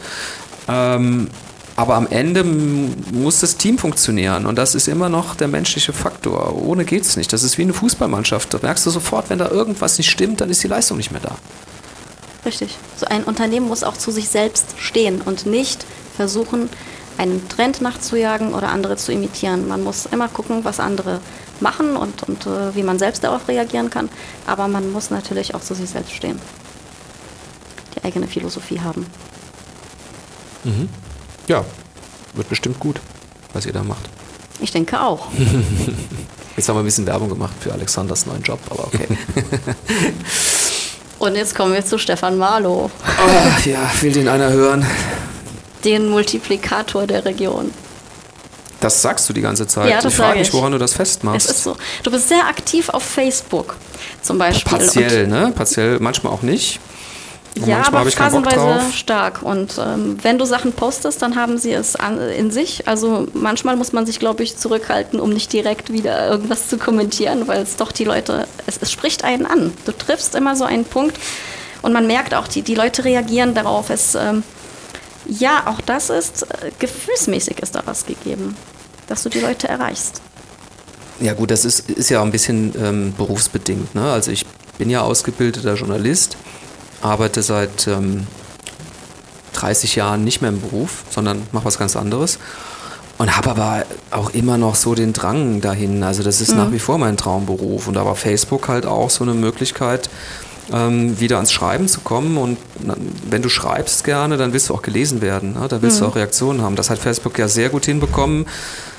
Ähm, aber am Ende m- muss das Team funktionieren und das ist immer noch der menschliche Faktor. Ohne geht's nicht. Das ist wie eine Fußballmannschaft. Da merkst du sofort, wenn da irgendwas nicht stimmt, dann ist die Leistung nicht mehr da. richtig. So ein Unternehmen muss auch zu sich selbst stehen und nicht versuchen, einen Trend nachzujagen oder andere zu imitieren. Man muss immer gucken, was andere machen und, und äh, wie man selbst darauf reagieren kann. Aber man muss natürlich auch zu sich selbst stehen. Die eigene Philosophie haben. Ja, wird bestimmt gut, was ihr da macht. Ich denke auch. (laughs) Jetzt haben wir ein bisschen Werbung gemacht für Alexanders neuen Job, aber okay. (laughs) Und jetzt kommen wir zu Stefan Marlow, oh, ja, will den einer hören? den Multiplikator der Region. Das sagst du die ganze Zeit. Ja, das ich frage mich, ich. woran du das festmachst. Es ist so. Du bist sehr aktiv auf Facebook zum Beispiel. Partiell, ne? Partiell, manchmal auch nicht. Und Ja, aber ich phasenweise stark. Und ähm, wenn du Sachen postest, dann haben sie es an, in sich. Also manchmal muss man sich, glaube ich, zurückhalten, um nicht direkt wieder irgendwas zu kommentieren, weil es doch die Leute, es, es spricht einen an. Du triffst immer so einen Punkt und man merkt auch, die, die Leute reagieren darauf. Es, ähm, ja, auch das ist, äh, gefühlsmäßig ist da was gegeben, dass du die Leute erreichst. Ja gut, das ist, ist ja auch ein bisschen ähm, berufsbedingt. Ne? Also ich bin ja ausgebildeter Journalist, arbeite seit ähm, 30 Jahren nicht mehr im Beruf, sondern mache was ganz anderes. Und habe aber auch immer noch so den Drang dahin. Also das ist nach wie vor mein Traumberuf. Und da war Facebook halt auch so eine Möglichkeit, ähm, wieder ans Schreiben zu kommen. Und wenn du schreibst gerne, dann willst du auch gelesen werden. Ne? Dann willst du auch Reaktionen haben. Das hat Facebook ja sehr gut hinbekommen,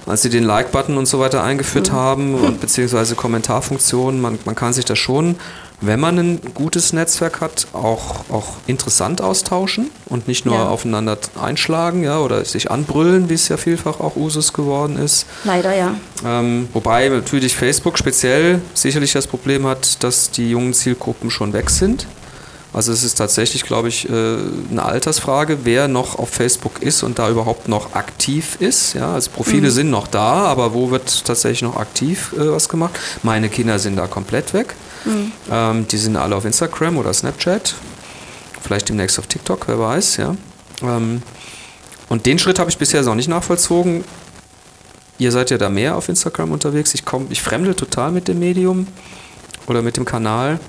als sie den Like-Button und so weiter eingeführt haben und (laughs) beziehungsweise Kommentarfunktionen. Man, man kann sich da schon, wenn man ein gutes Netzwerk hat, auch, auch interessant austauschen und nicht nur Ja. aufeinander einschlagen ja, oder sich anbrüllen, wie es ja vielfach auch Usus geworden ist. Leider ja. Ähm, wobei natürlich Facebook speziell sicherlich das Problem hat, dass die jungen Zielgruppen schon weg sind. Also es ist tatsächlich, glaube ich, äh, eine Altersfrage, wer noch auf Facebook ist und da überhaupt noch aktiv ist. Ja, also Profile sind noch da, aber wo wird tatsächlich noch aktiv äh, was gemacht? Meine Kinder sind da komplett weg. Ähm, die sind alle auf Instagram oder Snapchat. Vielleicht demnächst auf TikTok, wer weiß, ja. Ähm, und den Schritt habe ich bisher noch nicht nachvollzogen. Ihr seid ja da mehr auf Instagram unterwegs. Ich komme, ich fremdel total mit dem Medium oder mit dem Kanal,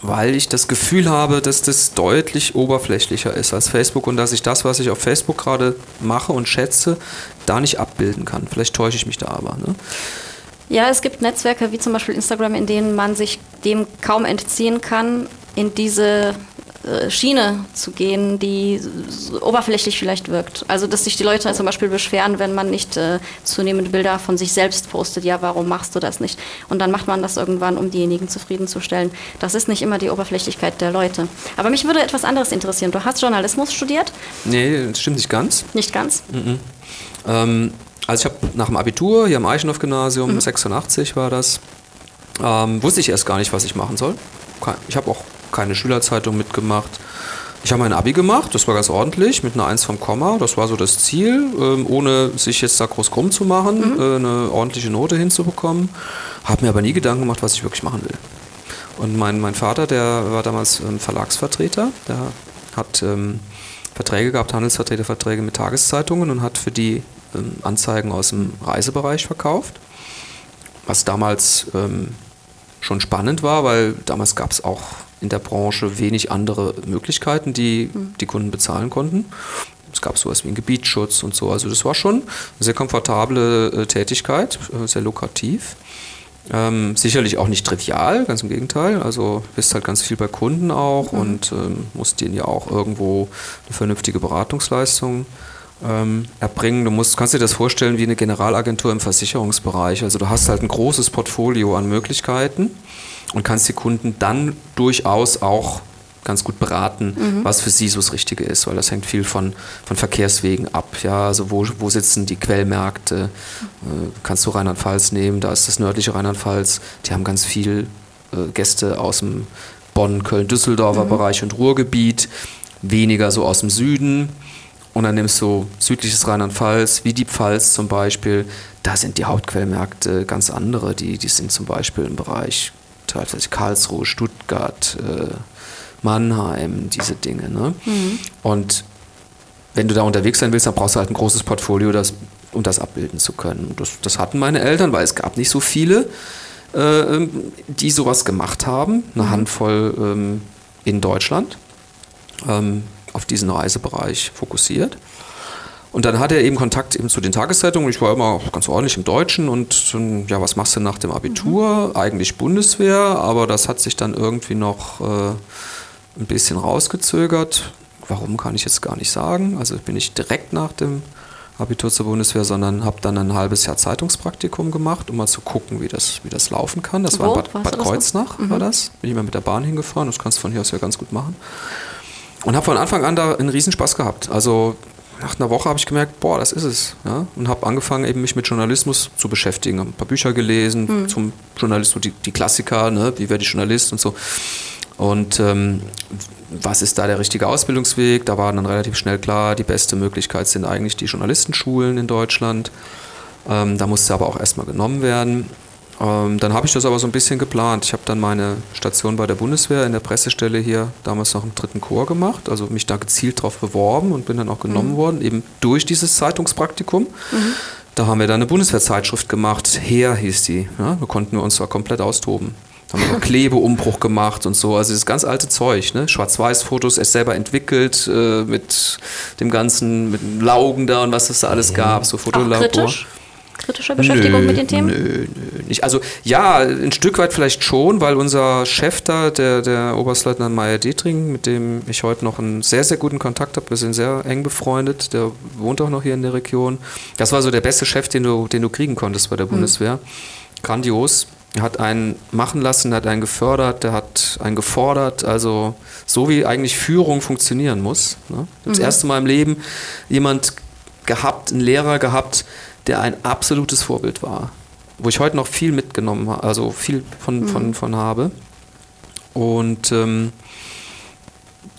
weil ich das Gefühl habe, dass das deutlich oberflächlicher ist als Facebook und dass ich das, was ich auf Facebook gerade mache und schätze, da nicht abbilden kann. Vielleicht täusche ich mich da aber. Ne? Ja, es gibt Netzwerke wie zum Beispiel Instagram, in denen man sich dem kaum entziehen kann, in diese äh, Schiene zu gehen, die oberflächlich vielleicht wirkt. Also, dass sich die Leute zum Beispiel beschweren, wenn man nicht äh, zunehmend Bilder von sich selbst postet. Ja, warum machst du das nicht? Und dann macht man das irgendwann, um diejenigen zufriedenzustellen. Das ist nicht immer die Oberflächlichkeit der Leute. Aber mich würde etwas anderes interessieren. Du hast Journalismus studiert? Nee, das stimmt nicht ganz. Nicht ganz? Ähm, also ich habe nach dem Abitur hier am Eichenhoff-Gymnasium, 86 war das, ähm, wusste ich erst gar nicht, was ich machen soll. Ich habe auch keine Schülerzeitung mitgemacht. Ich habe mein Abi gemacht, das war ganz ordentlich, mit einer 1 vom Komma, das war so das Ziel, ähm, ohne sich jetzt da groß krumm zu machen, äh, eine ordentliche Note hinzubekommen. Habe mir aber nie Gedanken gemacht, was ich wirklich machen will. Und mein, mein Vater, der war damals ähm, Verlagsvertreter, der hat ähm, Verträge gehabt, Handelsvertreterverträge mit Tageszeitungen und hat für die Anzeigen aus dem Reisebereich verkauft. Was damals ähm, schon spannend war, weil damals gab es auch in der Branche wenig andere Möglichkeiten, die die Kunden bezahlen konnten. Es gab sowas wie einen Gebietsschutz und so. Also das war schon eine sehr komfortable äh, Tätigkeit, äh, sehr lukrativ. Ähm, sicherlich auch nicht trivial, ganz im Gegenteil. Also bist halt ganz viel bei Kunden auch mhm. und ähm, musst denen ja auch irgendwo eine vernünftige Beratungsleistung ähm, erbringen. Du musst, kannst dir das vorstellen wie eine Generalagentur im Versicherungsbereich. Also du hast halt ein großes Portfolio an Möglichkeiten und kannst die Kunden dann durchaus auch ganz gut beraten, mhm. was für sie so das Richtige ist, weil das hängt viel von, von Verkehrswegen ab. Ja, also wo, wo sitzen die Quellmärkte? Äh, kannst du Rheinland-Pfalz nehmen, da ist das nördliche Rheinland-Pfalz, die haben ganz viel äh, Gäste aus dem Bonn, Köln, Düsseldorfer mhm. Bereich und Ruhrgebiet, weniger so aus dem Süden. Und dann nimmst du südliches Rheinland-Pfalz, wie die Pfalz zum Beispiel, da sind die Hauptquellmärkte ganz andere. Die, die sind zum Beispiel im Bereich teilweise Karlsruhe, Stuttgart, äh, Mannheim, diese Dinge. Ne? Mhm. Und wenn du da unterwegs sein willst, dann brauchst du halt ein großes Portfolio, das, um das abbilden zu können. Das, das hatten meine Eltern, weil es gab nicht so viele, äh, die sowas gemacht haben. Eine mhm. Handvoll ähm, in Deutschland ähm, auf diesen Reisebereich fokussiert. Und dann hatte er eben Kontakt eben zu den Tageszeitungen. Ich war immer ganz ordentlich im Deutschen und ja, was machst du nach dem Abitur? Mhm. Eigentlich Bundeswehr, aber das hat sich dann irgendwie noch äh, ein bisschen rausgezögert. Warum kann ich jetzt gar nicht sagen. Also bin ich direkt nach dem Abitur zur Bundeswehr, sondern habe dann ein halbes Jahr Zeitungspraktikum gemacht, um mal zu gucken, wie das, wie das laufen kann. Das Wo? war in Bad, Bad Kreuznach, mhm. war das. Bin ich mal mit der Bahn hingefahren, das kannst du von hier aus ja ganz gut machen. Und habe von Anfang an da einen Riesenspaß gehabt. Also nach einer Woche habe ich gemerkt, boah, das ist es. Ja? Und habe angefangen, eben mich mit Journalismus zu beschäftigen. Habe ein paar Bücher gelesen mhm. zum Journalismus, die, die Klassiker, ne? wie werde ich Journalist und so. Und ähm, was ist da der richtige Ausbildungsweg? Da war dann relativ schnell klar, die beste Möglichkeit sind eigentlich die Journalistenschulen in Deutschland. Ähm, da musste aber auch erstmal genommen werden. Ähm, dann habe ich das aber so ein bisschen geplant. Ich habe dann meine Station bei der Bundeswehr in der Pressestelle hier damals noch im dritten Chor gemacht, also mich da gezielt drauf beworben und bin dann auch genommen mhm. worden, eben durch dieses Zeitungspraktikum. Mhm. Da haben wir dann eine Bundeswehrzeitschrift gemacht. Her hieß die. Ja, wir konnten uns zwar komplett austoben haben wir (laughs) Klebeumbruch gemacht und so. Also das ganz alte Zeug, ne? Schwarz-Weiß-Fotos erst selber entwickelt äh, mit dem ganzen, mit Laugen da und was es da alles gab, so Fotolabor. Kritische Beschäftigung nö, mit den Themen? Nö, nö, nicht. Also ja, ein Stück weit vielleicht schon, weil unser Chef da, der, der Oberstleutnant Meyer Detring, mit dem ich heute noch einen sehr, sehr guten Kontakt habe, wir sind sehr eng befreundet, der wohnt auch noch hier in der Region. Das war so der beste Chef, den du, den du kriegen konntest bei der hm. Bundeswehr. Mhm. Grandios hat einen machen lassen, hat einen gefördert, der hat einen gefordert, also so wie eigentlich Führung funktionieren muss. Ne? Das mhm. erste Mal im Leben jemand gehabt, einen Lehrer gehabt, der ein absolutes Vorbild war, wo ich heute noch viel mitgenommen habe, also viel von, mhm. von, von habe. Und ähm,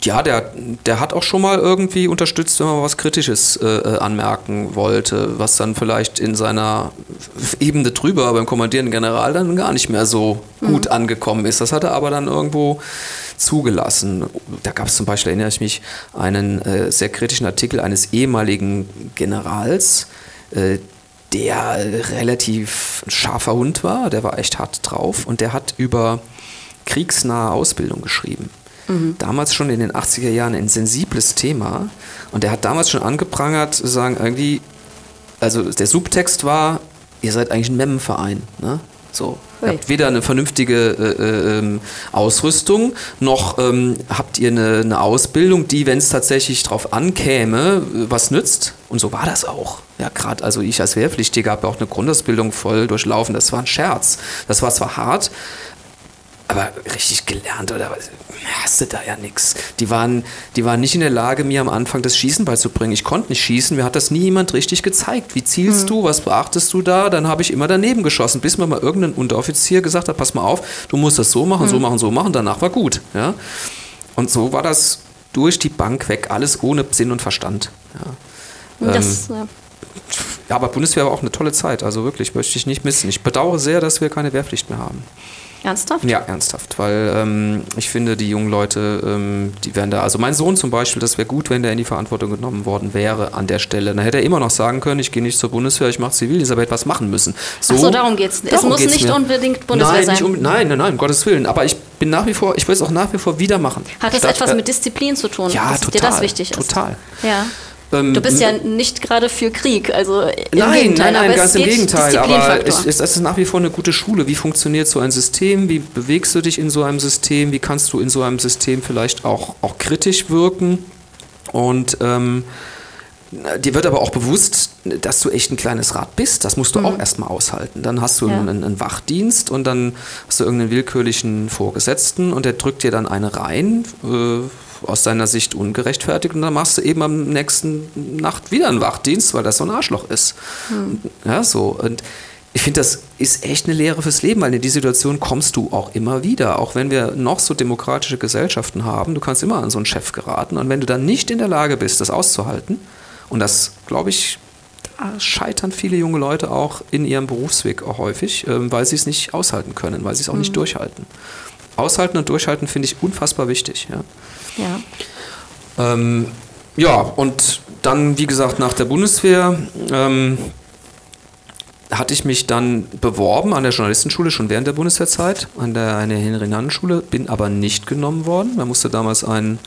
ja, der, der hat auch schon mal irgendwie unterstützt, wenn man was Kritisches äh, äh, anmerken wollte, was dann vielleicht in seiner Ebene drüber beim kommandierenden General dann gar nicht mehr so gut mhm. angekommen ist. Das hat er aber dann irgendwo zugelassen. Da gab es zum Beispiel, erinnere ich mich, einen äh, sehr kritischen Artikel eines ehemaligen Generals, äh, der relativ scharfer Hund war, der war echt hart drauf und der hat über kriegsnahe Ausbildung geschrieben. Mhm. Damals schon in den 80er Jahren ein sensibles Thema. Und er hat damals schon angeprangert, zu sagen, irgendwie, also der Subtext war, ihr seid eigentlich ein Memmenverein. Ne? So. Ihr habt weder eine vernünftige äh, äh, ähm, Ausrüstung, noch ähm, habt ihr eine, eine Ausbildung, die, wenn es tatsächlich drauf ankäme, was nützt. Und so war das auch. Ja, gerade also ich als Wehrpflichtiger habe auch eine Grundausbildung voll durchlaufen. Das war ein Scherz. Das war zwar hart, aber richtig gelernt oder was? Hast du da ja nichts. Die waren, die waren nicht in der Lage, mir am Anfang das Schießen beizubringen. Ich konnte nicht schießen, mir hat das nie jemand richtig gezeigt. Wie zielst mhm. du, was beachtest du da? Dann habe ich immer daneben geschossen, bis mir mal irgendein Unteroffizier gesagt hat, pass mal auf, du musst das so machen, mhm. so machen, so machen, danach war gut. Ja? Und so war das durch die Bank weg, alles ohne Sinn und Verstand. Ja. Das, ähm, ja. ja, aber Bundeswehr war auch eine tolle Zeit, also wirklich möchte ich nicht missen. Ich bedauere sehr, dass wir keine Wehrpflicht mehr haben. Ernsthaft? Ja, ernsthaft, weil ähm, ich finde, die jungen Leute, ähm, die werden da, also mein Sohn zum Beispiel, das wäre gut, wenn der in die Verantwortung genommen worden wäre an der Stelle. Dann hätte er immer noch sagen können, ich gehe nicht zur Bundeswehr, ich mache Zivildienst, aber etwas machen müssen. So, Ach so darum geht es. Es muss nicht mir. unbedingt Bundeswehr nein, sein. Um, nein, nein, nein, um Gottes Willen. Aber ich bin nach wie vor, ich will es auch nach wie vor wieder machen. Hat das Statt, etwas mit Disziplin zu tun? Ja, dass total. dir das wichtig ist? Total. Ja. Ähm, Du bist ja nicht gerade für Krieg, also im Nein, Gegenteil. nein, nein, aber ganz es im Gegenteil. Aber es, es ist nach wie vor eine gute Schule. Wie funktioniert so ein System? Wie bewegst du dich in so einem System? Wie kannst du in so einem System vielleicht auch, auch kritisch wirken? Und ähm, dir wird aber auch bewusst, dass du echt ein kleines Rad bist. Das musst du auch erstmal aushalten. Dann hast du Ja. einen, einen Wachdienst und dann hast du irgendeinen willkürlichen Vorgesetzten und der drückt dir dann eine rein, äh, aus seiner Sicht ungerechtfertigt und dann machst du eben am nächsten Nacht wieder einen Wachdienst, weil das so ein Arschloch ist. Ja, so. Und ich finde, das ist echt eine Lehre fürs Leben, weil in die Situation kommst du auch immer wieder. Auch wenn wir noch so demokratische Gesellschaften haben, du kannst immer an so einen Chef geraten. Und wenn du dann nicht in der Lage bist, das auszuhalten, und das, glaube ich, da scheitern viele junge Leute auch in ihrem Berufsweg auch häufig, ähm, weil sie es nicht aushalten können, weil sie es auch nicht durchhalten. Aushalten und durchhalten finde ich unfassbar wichtig. Ja. ja. Ähm, ja, und dann, wie gesagt, nach der Bundeswehr ähm, hatte ich mich dann beworben an der Journalistenschule, schon während der Bundeswehrzeit, an der eine Henry-Nannen-Schule, bin aber nicht genommen worden. Man musste damals ein,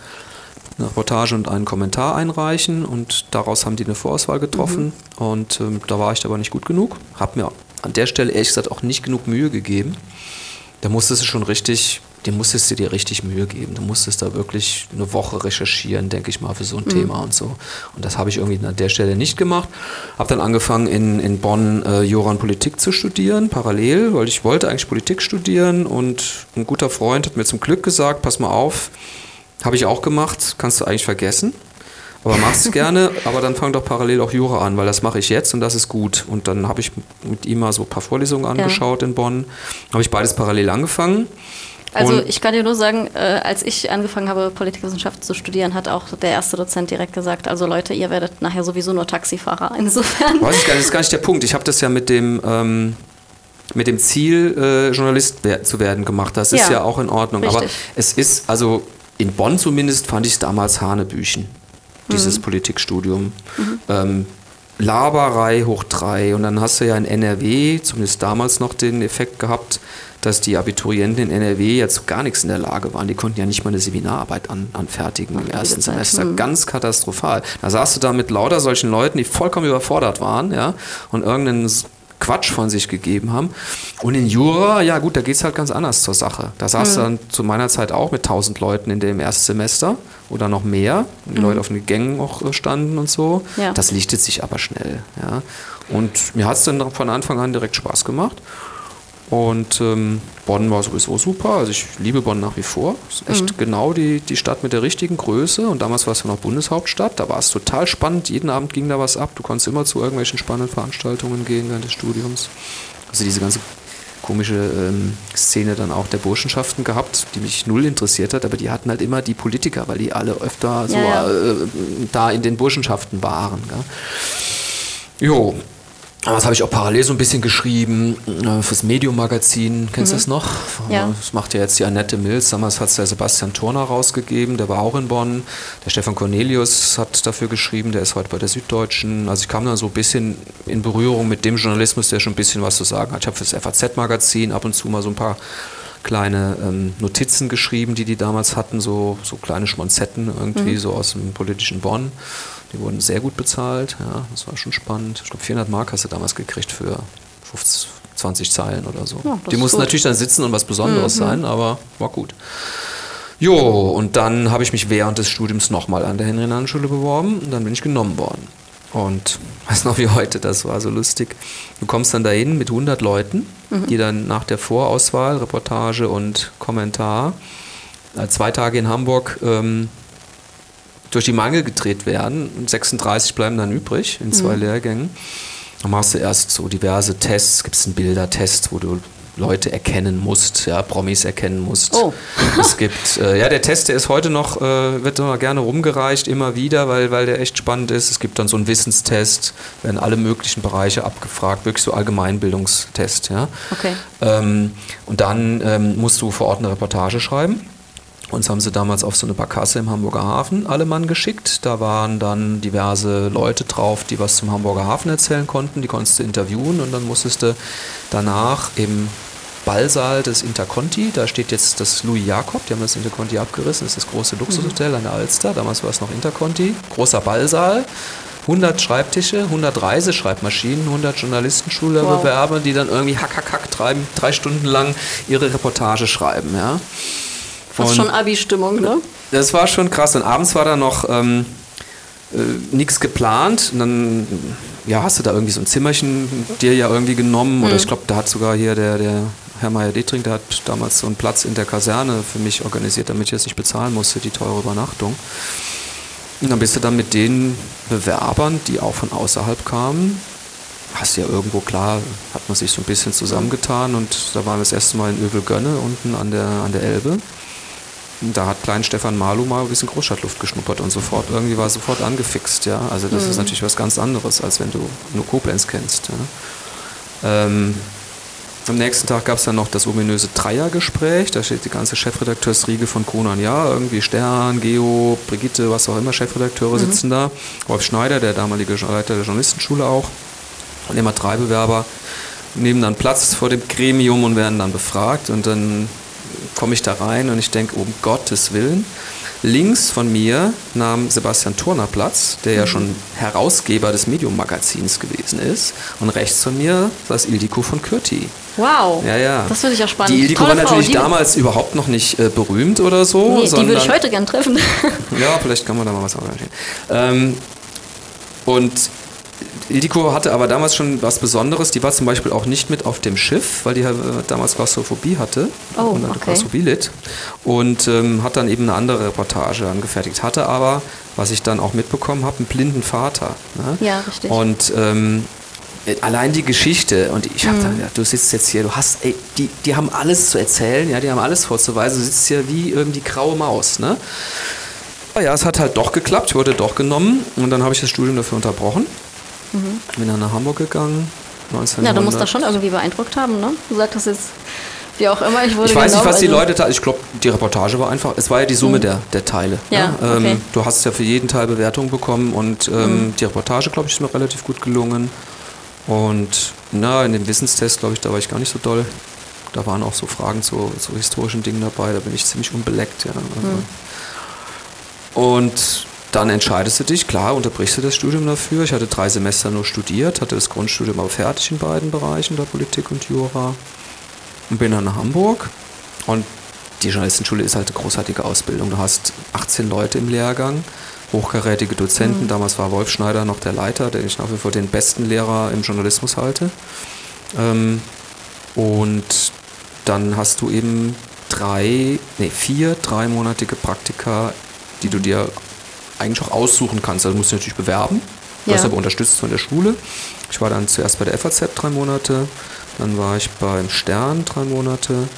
eine Reportage und einen Kommentar einreichen und daraus haben die eine Vorauswahl getroffen und ähm, da war ich aber nicht gut genug. Habe mir an der Stelle ehrlich gesagt auch nicht genug Mühe gegeben. Da musstest du schon richtig, dem musstest du dir richtig Mühe geben. Du musstest da wirklich eine Woche recherchieren, denke ich mal, für so ein Thema und so. Und das habe ich irgendwie an der Stelle nicht gemacht. Habe dann angefangen in, in Bonn äh, Joran Politik zu studieren, parallel, weil ich wollte eigentlich Politik studieren und ein guter Freund hat mir zum Glück gesagt, pass mal auf, habe ich auch gemacht, kannst du eigentlich vergessen. Aber mach's (laughs) gerne, aber dann fang doch parallel auch Jura an, weil das mache ich jetzt und das ist gut. Und dann habe ich mit ihm mal so ein paar Vorlesungen angeschaut in Bonn. Habe ich beides parallel angefangen. Also Und- ich kann dir nur sagen, äh, als ich angefangen habe, Politikwissenschaft zu studieren, hat auch der erste Dozent direkt gesagt, also Leute, ihr werdet nachher sowieso nur Taxifahrer. (laughs) Insofern. Weiß ich gar nicht, das ist gar nicht der Punkt. Ich habe das ja mit dem, ähm, mit dem Ziel, äh, Journalist zu werden gemacht. Das ist Ja, ja auch in Ordnung. Aber richtig. es ist, also in Bonn zumindest fand ich es damals Hanebüchen, dieses Mhm. Politikstudium. Ähm, Laberei hoch drei und dann hast du ja in NRW, zumindest damals noch den Effekt gehabt, dass die Abiturienten in NRW ja zu gar nichts in der Lage waren. Die konnten ja nicht mal eine Seminararbeit an, anfertigen im Ach, ersten liebe Zeit. Semester. Hm. Ganz katastrophal. Da saßt du da mit lauter solchen Leuten, die vollkommen überfordert waren, ja, und irgendeinen Quatsch von sich gegeben haben. Und in Jura, ja gut, da geht es halt ganz anders zur Sache. Da saß du dann zu meiner Zeit auch mit 1000 Leuten in dem Erstsemester oder noch mehr, die Leute auf den Gängen auch äh, standen und so. Ja. Das lichtet sich aber schnell. Ja. Und mir hat es dann von Anfang an direkt Spaß gemacht. Und ähm, Bonn war sowieso super. Also ich liebe Bonn nach wie vor. Ist echt genau die, die Stadt mit der richtigen Größe. Und damals war es ja noch Bundeshauptstadt. Da war es total spannend. Jeden Abend ging da was ab. Du konntest immer zu irgendwelchen spannenden Veranstaltungen gehen während des Studiums. Also diese ganze komische ähm, Szene dann auch der Burschenschaften gehabt, die mich null interessiert hat, aber die hatten halt immer die Politiker, weil die alle öfter so Ja, ja. Äh, da in den Burschenschaften waren. Gell? Jo. Aber das habe ich auch parallel so ein bisschen geschrieben äh, fürs Medium-Magazin. Kennst du das noch? Mhm. Ja. Das macht ja jetzt die Annette Mills. Damals hat es der Sebastian Turner rausgegeben, der war auch in Bonn. Der Stefan Cornelius hat dafür geschrieben, der ist heute bei der Süddeutschen. Also ich kam dann so ein bisschen in Berührung mit dem Journalismus, der schon ein bisschen was zu sagen hat. Ich habe fürs FAZ-Magazin ab und zu mal so ein paar kleine ähm, Notizen geschrieben, die die damals hatten, so, so kleine Schmonzetten irgendwie, so aus dem politischen Bonn. Die wurden sehr gut bezahlt, ja, das war schon spannend. Ich glaube, 400 Mark hast du damals gekriegt für 50, 20 Zeilen oder so. Ja, die mussten gut. natürlich dann sitzen und was Besonderes sein, aber war gut. Jo, und dann habe ich mich während des Studiums nochmal an der Henry-Nannen-Schule beworben und dann bin ich genommen worden. Und (laughs) weiß noch wie heute, das war so lustig. Du kommst dann dahin mit 100 Leuten, die dann nach der Vorauswahl, Reportage und Kommentar äh, zwei Tage in Hamburg ähm, durch die Mangel gedreht werden. Und 36 bleiben dann übrig in zwei Lehrgängen. Dann machst du erst so diverse Tests, gibt es einen Bildertest, wo du Leute erkennen musst, ja, Promis erkennen musst. Oh. Es gibt, äh, ja, der Test, der ist heute noch, äh, wird noch gerne rumgereicht, immer wieder, weil, weil der echt spannend ist. Es gibt dann so einen Wissenstest, werden alle möglichen Bereiche abgefragt, wirklich so Allgemeinbildungstest, ja. Okay. Ähm, und dann ähm, musst du vor Ort eine Reportage schreiben. Uns haben sie damals auf so eine Barkasse im Hamburger Hafen alle Mann geschickt. Da waren dann diverse Leute drauf, die was zum Hamburger Hafen erzählen konnten. Die konntest du interviewen und dann musstest du danach im Ballsaal des Interconti. Da steht jetzt das Louis Jakob, die haben das Interconti abgerissen. Das ist das große Luxushotel an der Alster. Damals war es noch Interconti. Großer Ballsaal. 100 Schreibtische, 100 Reiseschreibmaschinen, 100 Journalistenschulbewerber, wow. die dann irgendwie hack, hack, hack drei, drei Stunden lang ihre Reportage schreiben. Ja. Fast schon Abi-Stimmung, ne? Das war schon krass. Und abends war da noch ähm, äh, nichts geplant. Und dann ja, hast du da irgendwie so ein Zimmerchen dir ja irgendwie genommen. Mhm. Oder ich glaube, da hat sogar hier der, der Herr Meier-Detring, der hat damals so einen Platz in der Kaserne für mich organisiert, damit ich das nicht bezahlen musste, die teure Übernachtung. Und dann bist du dann mit den Bewerbern, die auch von außerhalb kamen, hast ja irgendwo klar, hat man sich so ein bisschen zusammengetan und da waren wir das erste Mal in Övelgönne unten an der, an der Elbe. Da hat klein Stefan Malu mal ein bisschen Großstadtluft geschnuppert und sofort irgendwie war sofort angefixt, ja. Also das mhm. ist natürlich was ganz anderes, als wenn du nur Koblenz kennst. Ja? Ähm, am nächsten Tag gab es dann noch das ominöse Dreiergespräch. Da steht die ganze Chefredakteursriege von Kronan Ja, irgendwie Stern, Geo, Brigitte, was auch immer, Chefredakteure mhm. sitzen da. Rolf Schneider, der damalige Leiter der Journalistenschule auch. Und immer drei Bewerber nehmen dann Platz vor dem Gremium und werden dann befragt. Und dann komme ich da rein und ich denke, um Gottes Willen. Links von mir nahm Sebastian Turner Platz, der ja mhm. schon Herausgeber des Medium-Magazins gewesen ist. Und rechts von mir saß Ildiko von Kürti. Wow. Ja, ja. Das finde ich ja spannend. Die Ildiko war natürlich Frau, damals überhaupt noch nicht äh, berühmt oder so. Nee, die würde ich heute gern treffen. ja, vielleicht kann man da mal was arrangieren. Ähm, und Ildiko hatte aber damals schon was Besonderes. Die war zum Beispiel auch nicht mit auf dem Schiff, weil die äh, damals Klaustrophobie hatte. Oh, und okay. Klaustrophobie litt. Und ähm, hat dann eben eine andere Reportage angefertigt. Hatte aber, was ich dann auch mitbekommen habe, einen blinden Vater. Ne? Ja, richtig. Und ähm, allein die Geschichte und ich habe mhm. dann gedacht, du sitzt jetzt hier, du hast, ey, die, die haben alles zu erzählen, ja, die haben alles vorzuweisen, du sitzt hier wie irgendwie graue Maus, ne? Ja, es hat halt doch geklappt, wurde doch genommen und dann habe ich das Studium dafür unterbrochen Mhm. Bin dann nach Hamburg gegangen. 1900. Ja, du musst das schon irgendwie beeindruckt haben, ne? Du sagtest jetzt, wie auch immer. Ich, ich weiß nicht, was die also Leute, ich glaube, die Reportage war einfach, es war ja die Summe mhm. der, der Teile. Ja, ne? okay. ähm, du hast ja für jeden Teil Bewertungen bekommen und ähm, mhm. die Reportage, glaube ich, ist mir relativ gut gelungen. Und na, in dem Wissenstest, glaube ich, da war ich gar nicht so doll. Da waren auch so Fragen zu, zu historischen Dingen dabei, da bin ich ziemlich unbeleckt. Ja. Mhm. Und dann entscheidest du dich, klar, unterbrichst du das Studium dafür. Ich hatte drei Semester nur studiert, hatte das Grundstudium aber fertig in beiden Bereichen, der Politik und Jura. Und bin dann nach Hamburg. Und die Journalistenschule ist halt eine großartige Ausbildung. Du hast 18 Leute im Lehrgang, hochkarätige Dozenten. Mhm. Damals war Wolf Schneider noch der Leiter, den ich nach wie vor den besten Lehrer im Journalismus halte. Ähm, und dann hast du eben drei, nee, vier dreimonatige Praktika, die du dir eigentlich auch aussuchen kannst. Also musst du natürlich bewerben. Du ja. wirst aber unterstützt von der Schule. Ich war dann zuerst bei der FAZ drei Monate, dann war ich beim Stern drei Monate,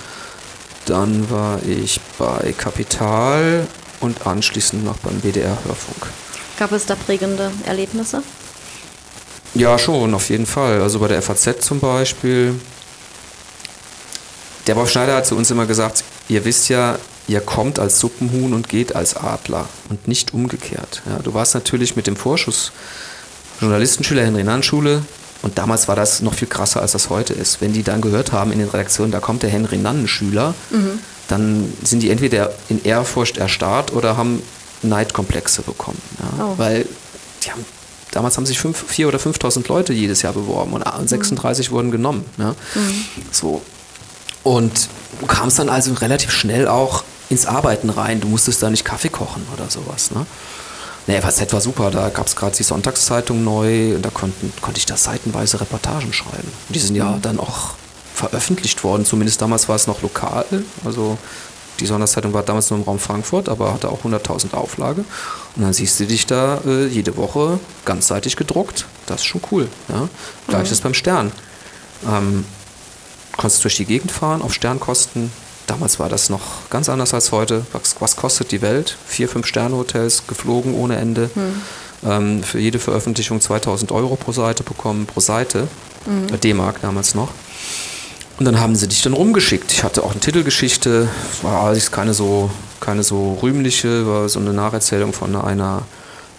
dann war ich bei Kapital und anschließend noch beim WDR Hörfunk. Gab es da prägende Erlebnisse? Ja, schon, auf jeden Fall. Also bei der FAZ zum Beispiel. Der Bob Schneider hat zu uns immer gesagt, ihr wisst ja, ihr kommt als Suppenhuhn und geht als Adler und nicht umgekehrt. Ja, du warst natürlich mit dem Vorschuss Journalistenschüler Henry-Nann-Schule und damals war das noch viel krasser, als das heute ist. Wenn die dann gehört haben in den Redaktionen, da kommt der Henry-Nannen-Schüler, mhm. dann sind die entweder in Ehrfurcht erstarrt oder haben Neidkomplexe bekommen. Ja, oh. Weil die haben, damals haben sich 4.000 oder 5.000 Leute jedes Jahr beworben und 36 mhm. wurden genommen. Ja. Mhm. So. Und du kamst dann also relativ schnell auch ins Arbeiten rein. Du musstest da nicht Kaffee kochen oder sowas. Ne? Nee, FAZ war super. Da gab es gerade die Sonntagszeitung neu und da konnten, konnte ich da seitenweise Reportagen schreiben. Und die sind ja mhm. dann auch veröffentlicht worden. Zumindest damals war es noch lokal. Also die Sonntagszeitung war damals nur im Raum Frankfurt, aber hatte auch 100.000 Auflage. Und dann siehst du dich da äh, jede Woche ganzseitig gedruckt. Das ist schon cool. Ja? Gleiches mhm. beim Stern. Ähm, konntest durch die Gegend fahren auf Sternkosten Damals war das noch ganz anders als heute. Was, was kostet die Welt? Vier, fünf Sterne-Hotels, geflogen ohne Ende. Hm. Ähm, für jede Veröffentlichung 2000 Euro pro Seite bekommen, pro Seite. Hm. D-Mark damals noch. Und dann haben sie dich dann rumgeschickt. Ich hatte auch eine Titelgeschichte, war allerdings keine so, keine so rühmliche, war so eine Nacherzählung von einer,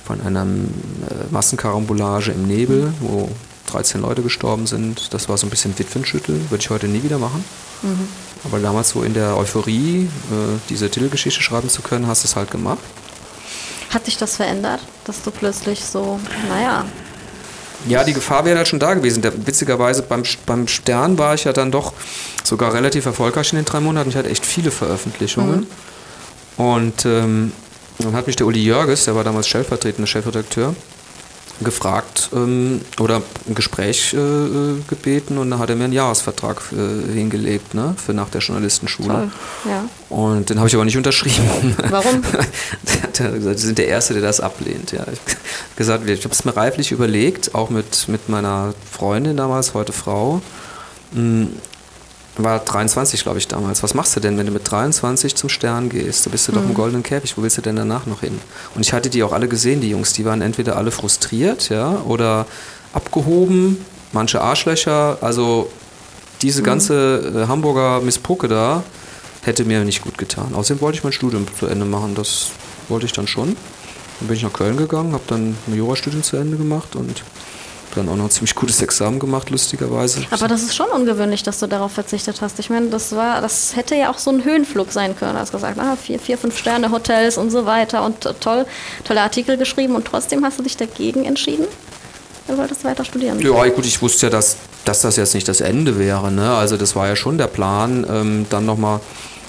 von einer äh, Massenkarambolage im Nebel, wo 13 Leute gestorben sind. Das war so ein bisschen Witwenschütteln, würde ich heute nie wieder machen. Mhm. Aber damals so in der Euphorie, äh, diese Titelgeschichte schreiben zu können, hast du es halt gemacht. Hat sich das verändert, dass du plötzlich so, naja. Ja, die Gefahr wäre halt schon da gewesen. Der, witzigerweise beim, beim Stern war ich ja dann doch sogar relativ erfolgreich in den drei Monaten. Ich hatte echt viele Veröffentlichungen. Mhm. Und ähm, dann hat mich der Uli Jörges, der war damals stellvertretender Chefredakteur, gefragt ähm, oder ein Gespräch äh, äh, gebeten und dann hat er mir einen Jahresvertrag äh, hingelegt ne, für nach der Journalistenschule. Toll. Ja. Und den habe ich aber nicht unterschrieben. (laughs) Warum? (laughs) der hat gesagt, Sie sind der Erste, der das ablehnt. Ja. Ich habe gesagt, ich habe es mir reiflich überlegt, auch mit, mit meiner Freundin damals, heute Frau. War 23, glaube ich, damals. Was machst du denn, wenn du mit 23 zum Stern gehst? Da bist du mhm. doch im mhm. goldenen Käfig. Wo willst du denn danach noch hin? Und ich hatte die auch alle gesehen, die Jungs. Die waren entweder alle frustriert, ja, oder abgehoben, manche Arschlöcher. Also diese mhm. ganze äh, Hamburger Misspucke da hätte mir nicht gut getan. Außerdem wollte ich mein Studium zu Ende machen. Das wollte ich dann schon. Dann bin ich nach Köln gegangen, habe dann ein Jurastudium zu Ende gemacht und dann auch noch ein ziemlich gutes Examen gemacht, lustigerweise. Aber das ist schon ungewöhnlich, dass du darauf verzichtet hast. Ich meine, das war, das hätte ja auch so ein Höhenflug sein können. Du hast gesagt, ah, vier, vier, fünf Sterne Hotels und so weiter und toll, tolle Artikel geschrieben und trotzdem hast du dich dagegen entschieden. Du wolltest weiter studieren. Ja, gut, ich wusste ja, dass, dass das jetzt nicht das Ende wäre. Ne? Also das war ja schon der Plan, ähm, dann nochmal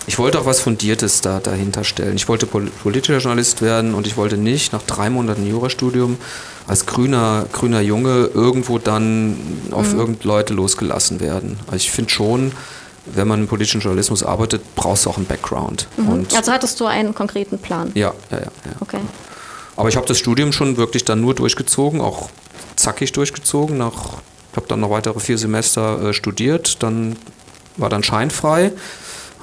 ich wollte auch was Fundiertes da, dahinter stellen. Ich wollte politischer Journalist werden und ich wollte nicht nach drei Monaten Jurastudium als grüner, grüner Junge irgendwo dann auf mhm. irgend Leute losgelassen werden. Also ich finde schon, wenn man im politischen Journalismus arbeitet, brauchst du auch einen Background. Mhm. also hattest du einen konkreten Plan? Ja, ja, ja. ja. Okay. Aber ich habe das Studium schon wirklich dann nur durchgezogen, auch zackig durchgezogen. Nach, ich habe dann noch weitere vier Semester äh, studiert, dann war dann scheinfrei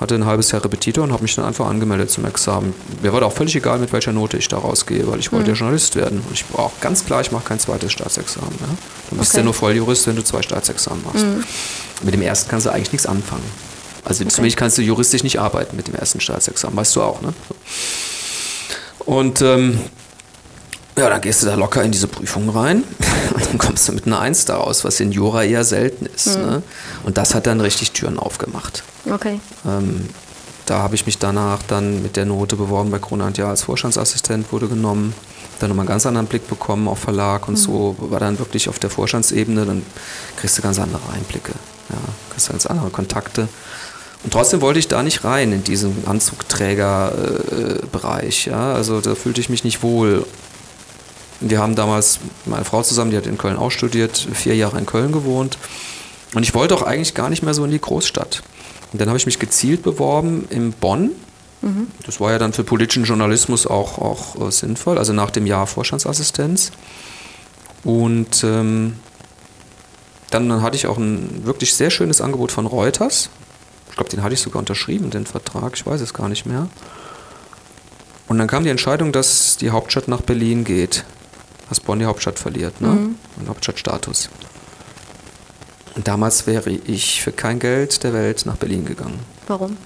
hatte ein halbes Jahr Repetitor und habe mich dann einfach angemeldet zum Examen. Mir war da auch völlig egal, mit welcher Note ich da rausgehe, weil ich wollte mhm. ja Journalist werden. Und ich war auch ganz klar, ich mache kein zweites Staatsexamen. Ja? Du bist okay. ja nur Volljurist, wenn du zwei Staatsexamen machst. Mhm. Mit dem ersten kannst du eigentlich nichts anfangen. Also okay. zumindest kannst du juristisch nicht arbeiten mit dem ersten Staatsexamen, weißt du auch, ne? Und ähm, ja, dann gehst du da locker in diese Prüfung rein (laughs) und dann kommst du mit einer Eins daraus, was in Jura eher selten ist. Mhm. Ne? Und das hat dann richtig Türen aufgemacht. Okay. Ähm, da habe ich mich danach dann mit der Note beworben bei Kronant ja als Vorstandsassistent, wurde genommen. Dann nochmal einen ganz anderen Blick bekommen auf Verlag und mhm. so, war dann wirklich auf der Vorstandsebene, dann kriegst du ganz andere Einblicke. Ja, kriegst ganz andere Kontakte. Und trotzdem wollte ich da nicht rein in diesen Anzugträgerbereich. Äh, ja? Also da fühlte ich mich nicht wohl. Wir haben damals meine Frau zusammen, die hat in Köln auch studiert, vier Jahre in Köln gewohnt. Und ich wollte auch eigentlich gar nicht mehr so in die Großstadt. Und dann habe ich mich gezielt beworben in Bonn. Mhm. Das war ja dann für politischen Journalismus auch, auch äh, sinnvoll, also nach dem Jahr Vorstandsassistenz. Und ähm, dann hatte ich auch ein wirklich sehr schönes Angebot von Reuters. Ich glaube, den hatte ich sogar unterschrieben, den Vertrag, ich weiß es gar nicht mehr. Und dann kam die Entscheidung, dass die Hauptstadt nach Berlin geht dass Bonn die Hauptstadt verliert, ne? Mhm. Den Hauptstadtstatus. Und damals wäre ich für kein Geld der Welt nach Berlin gegangen. Warum?